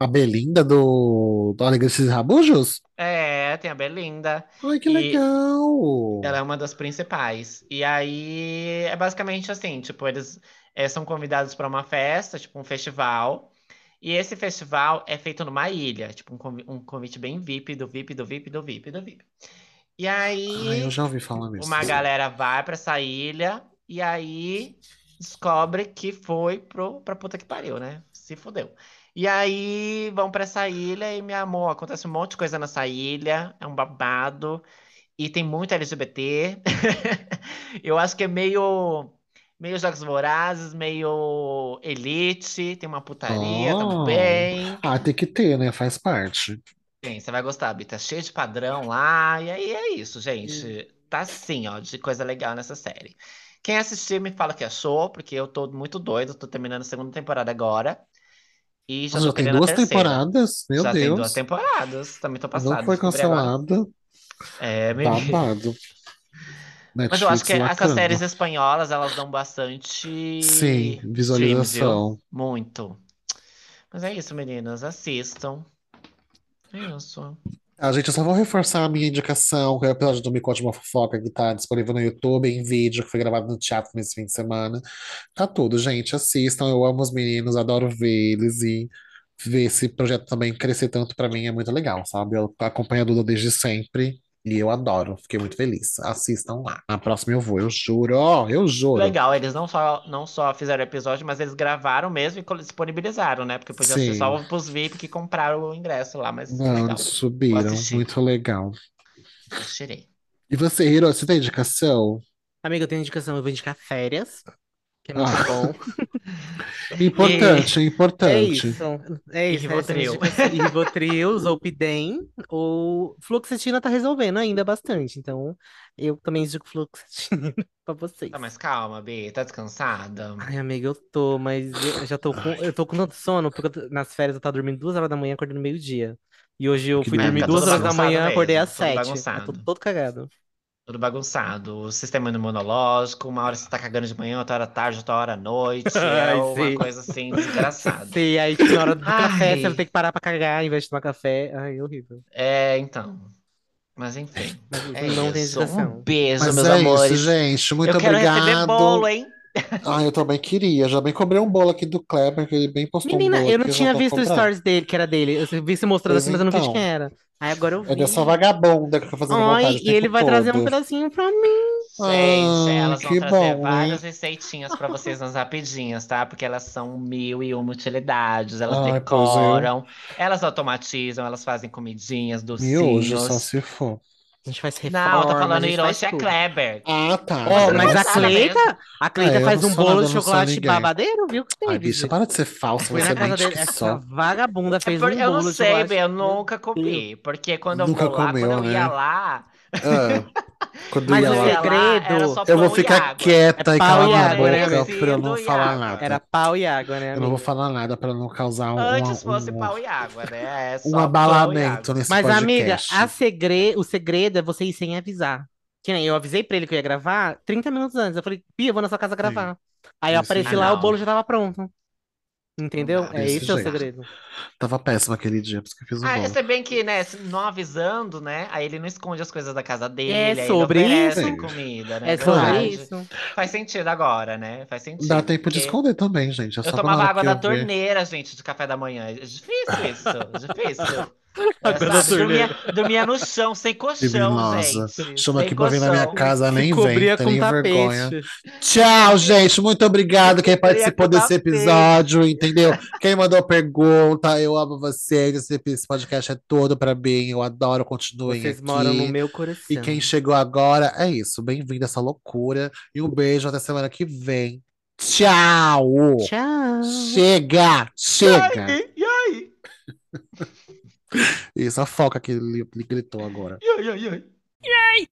Speaker 1: A Belinda do, do Alegria Rabujos?
Speaker 2: É, tem a Belinda.
Speaker 1: Ai, que
Speaker 2: E
Speaker 1: legal!
Speaker 2: ela é uma das principais. E aí é basicamente assim, tipo, eles eh, são convidados para uma festa, tipo um festival. E esse festival é feito numa ilha, tipo um, convi- um convite bem VIP, do VIP, do VIP, do VIP, do VIP. E
Speaker 1: Ai, eu
Speaker 2: aí
Speaker 1: já ouvi falar nisso.
Speaker 2: uma galera vai para essa ilha e aí descobre que foi pro, pra puta que pariu, né? Se fodeu. E aí vão pra essa ilha e, meu amor, acontece um monte de coisa nessa ilha, é um babado, e tem muito LGBT. [laughs] Eu acho que é meio, meio Jogos Vorazes, meio Elite, tem uma putaria
Speaker 1: Oh.
Speaker 2: também.
Speaker 1: Ah, tem que ter, né? Faz parte.
Speaker 2: Sim, você vai gostar, Bita. Tá cheio de padrão lá. E aí é isso, gente. Tá assim, ó, de coisa legal nessa série. Quem assistir me fala que achou, porque eu tô muito doido, tô terminando a segunda temporada agora. E já
Speaker 1: já tem duas temporadas? Meu
Speaker 2: Já tem
Speaker 1: Deus.
Speaker 2: duas temporadas. Também tô
Speaker 1: Não
Speaker 2: passado,
Speaker 1: foi
Speaker 2: descobri agora.
Speaker 1: cancelada.
Speaker 2: É, menino.
Speaker 1: Babado. [laughs]
Speaker 2: Mas eu acho que
Speaker 1: Netflix
Speaker 2: essas séries espanholas, elas dão bastante
Speaker 1: Sim, visualização.
Speaker 2: Muito. Mas é isso, meninas. Assistam. É isso.
Speaker 1: Ah, gente, eu só vou reforçar a minha indicação, que é o episódio do Me Conte uma Fofoca, que tá disponível no YouTube, em vídeo, que foi gravado no teatro nesse fim de semana. Tá tudo, gente, assistam, eu amo os meninos, adoro ver eles e ver esse projeto também crescer tanto pra mim é muito legal, sabe? Eu acompanho a Duda desde sempre e eu adoro, fiquei muito feliz. Assistam lá. Na próxima eu vou, eu juro, ó, eu juro.
Speaker 2: Legal, eles não só, não só fizeram episódio, mas eles gravaram mesmo e disponibilizaram, né? Porque podia ser
Speaker 1: Sim.
Speaker 2: só pros VIP que compraram o ingresso lá, mas
Speaker 1: Não,
Speaker 2: legal.
Speaker 1: eles subiram, muito legal.
Speaker 2: Assistirei.
Speaker 1: E você, Hiro, você tem indicação?
Speaker 3: Amiga, eu tenho indicação, eu vou indicar férias, que é muito
Speaker 1: Ah.
Speaker 3: bom. [laughs]
Speaker 1: Importante,
Speaker 3: É
Speaker 1: importante.
Speaker 3: isso, é
Speaker 2: E
Speaker 3: isso. é a minha
Speaker 2: Rivotril.
Speaker 3: E [laughs] Rivotril, Zolpidem, ou Fluoxetina tá resolvendo ainda bastante, então eu também indico Fluoxetina [laughs] pra vocês.
Speaker 2: Tá, mas calma, Bi, tá descansada?
Speaker 3: Ai, amiga, eu tô, mas eu já tô com, eu tô com tanto sono, porque eu nas férias eu tava dormindo duas horas da manhã, acordando meio-dia. E hoje eu
Speaker 1: Que
Speaker 3: fui dormir duas horas da manhã, acordei
Speaker 2: mesmo,
Speaker 3: às
Speaker 2: todo
Speaker 3: sete. Tô
Speaker 2: bagunçado.
Speaker 3: todo cagado.
Speaker 2: Tudo bagunçado. O sistema imunológico, uma hora você tá cagando de manhã, outra hora à tarde, outra hora à noite. [laughs] É
Speaker 3: Ai,
Speaker 2: uma
Speaker 3: sim.
Speaker 2: coisa assim, desgraçada.
Speaker 3: Sim, aí na hora do café,
Speaker 2: Ai.
Speaker 3: você vai ter que parar pra cagar em vez de tomar café. Ai, horrível.
Speaker 2: É, então. Mas enfim.
Speaker 3: Mas
Speaker 2: É
Speaker 3: não tem
Speaker 2: isso. Um beijo,
Speaker 1: Mas
Speaker 2: meus
Speaker 1: é
Speaker 2: amores.
Speaker 1: isso, gente. Muito
Speaker 2: Eu quero receber
Speaker 1: obrigado.
Speaker 2: bolo, hein?
Speaker 1: Ah, eu também queria. Já bem cobrei um bolo aqui do Kleber, que ele bem postou um
Speaker 3: Menina,
Speaker 1: bolo
Speaker 3: eu não
Speaker 1: aqui,
Speaker 3: tinha visto o
Speaker 1: comprando.
Speaker 3: stories dele, que era dele. Eu vi se mostrando
Speaker 1: Pois
Speaker 3: assim, mas eu não vi de
Speaker 1: então.
Speaker 3: quem era. Aí agora eu
Speaker 1: É
Speaker 3: vi.
Speaker 1: dessa vagabunda que fica fazendo
Speaker 3: Ai,
Speaker 1: vontade o
Speaker 3: e ele
Speaker 1: tempo
Speaker 3: vai trazer um
Speaker 1: todo.
Speaker 3: pedacinho pra mim.
Speaker 2: Gente,
Speaker 1: Ah,
Speaker 2: elas vão
Speaker 1: que
Speaker 2: trazer
Speaker 1: bom,
Speaker 2: várias
Speaker 1: hein?
Speaker 2: receitinhas pra vocês nas rapidinhas, tá? Porque elas são mil e uma utilidades. Elas
Speaker 1: Ai, pois é.
Speaker 2: decoram, elas automatizam, elas fazem comidinhas,
Speaker 1: Miojo, só
Speaker 2: docinhos.
Speaker 1: se for.
Speaker 3: A gente faz reforma,
Speaker 2: Não,
Speaker 3: a
Speaker 2: falando Hiroshi é. Kleber.
Speaker 1: Ah, tá.
Speaker 2: Não
Speaker 3: mas a Cleita, a Cleita
Speaker 1: É,
Speaker 3: faz um bolo de chocolate babadeiro, viu? Que
Speaker 1: Ai,
Speaker 3: teve.
Speaker 1: bicha, para de ser falsa, você
Speaker 3: essa
Speaker 1: só.
Speaker 3: vagabunda
Speaker 2: É
Speaker 3: fez
Speaker 2: por-
Speaker 3: um
Speaker 2: eu não
Speaker 3: bolo de
Speaker 2: sei, bem, eu nunca comi. Porque quando eu
Speaker 1: Nunca
Speaker 2: vou lá,
Speaker 1: comeu,
Speaker 2: quando eu ia
Speaker 1: né?
Speaker 2: lá,
Speaker 1: Ah, [laughs] quando
Speaker 3: Mas
Speaker 1: ia
Speaker 2: eu
Speaker 1: lá,
Speaker 3: segredo-
Speaker 2: era só
Speaker 1: eu vou
Speaker 2: e
Speaker 1: ficar quieta
Speaker 3: É
Speaker 1: e calar
Speaker 3: e
Speaker 1: minha
Speaker 3: água, né,
Speaker 1: boca
Speaker 2: amigo?
Speaker 1: pra eu não
Speaker 2: e
Speaker 1: falar
Speaker 2: água.
Speaker 1: nada.
Speaker 3: Era pau e água, né,
Speaker 1: Eu não vou falar nada pra não causar um,
Speaker 2: Antes
Speaker 1: uma-
Speaker 2: fosse
Speaker 1: um,
Speaker 2: pau e água, né? É só
Speaker 1: um
Speaker 2: e
Speaker 1: abalamento nesse
Speaker 3: Mas, amiga,
Speaker 1: podcast.
Speaker 3: a segre... o segredo é você ir sem avisar. Que nem eu avisei pra ele que eu ia gravar 30 minutos antes. Eu falei, Pia, eu vou na sua casa gravar. Aí eu
Speaker 1: Desse
Speaker 3: apareci
Speaker 2: jeito.
Speaker 3: lá,
Speaker 2: Ah,
Speaker 3: o bolo já tava pronto. Entendeu?
Speaker 2: Dá.
Speaker 3: É esse é o segredo.
Speaker 1: Tava péssimo aquele dia, por isso que eu fiz o
Speaker 2: Ah,
Speaker 1: bolo.
Speaker 2: se bem que, né, não avisando, né? Aí ele não esconde as coisas da casa dele,
Speaker 3: É
Speaker 2: aí
Speaker 3: sobre
Speaker 1: isso.
Speaker 2: comida, né?
Speaker 3: É sobre
Speaker 2: Verdade.
Speaker 3: isso.
Speaker 2: Faz sentido agora, né? Faz sentido.
Speaker 1: Dá tempo de
Speaker 2: porque
Speaker 1: esconder também, gente. É
Speaker 2: Eu tomava água da
Speaker 1: ver.
Speaker 2: torneira, gente, de café da manhã. É difícil isso, difícil. [laughs] É, dormia no chão, sem colchão, gente.
Speaker 1: Chama aqui pra vir na minha casa, nem vem,
Speaker 3: Cobria
Speaker 1: tem vergonha. Tchau, gente. Muito obrigado quem participou desse episódio, entendeu? Quem mandou pergunta, eu amo vocês. Esse, esse podcast é todo pra mim. Eu adoro, continuem
Speaker 3: Vocês
Speaker 1: aqui.
Speaker 3: moram no meu coração.
Speaker 1: E quem chegou agora, é isso. Bem-vindo a essa loucura. E um beijo até semana que vem. Tchau!
Speaker 3: Tchau.
Speaker 1: Chega! Chega!
Speaker 2: E aí? [laughs]
Speaker 1: Isso, a foca que ele, gritou agora.
Speaker 2: Iai, iai, iai. Iai!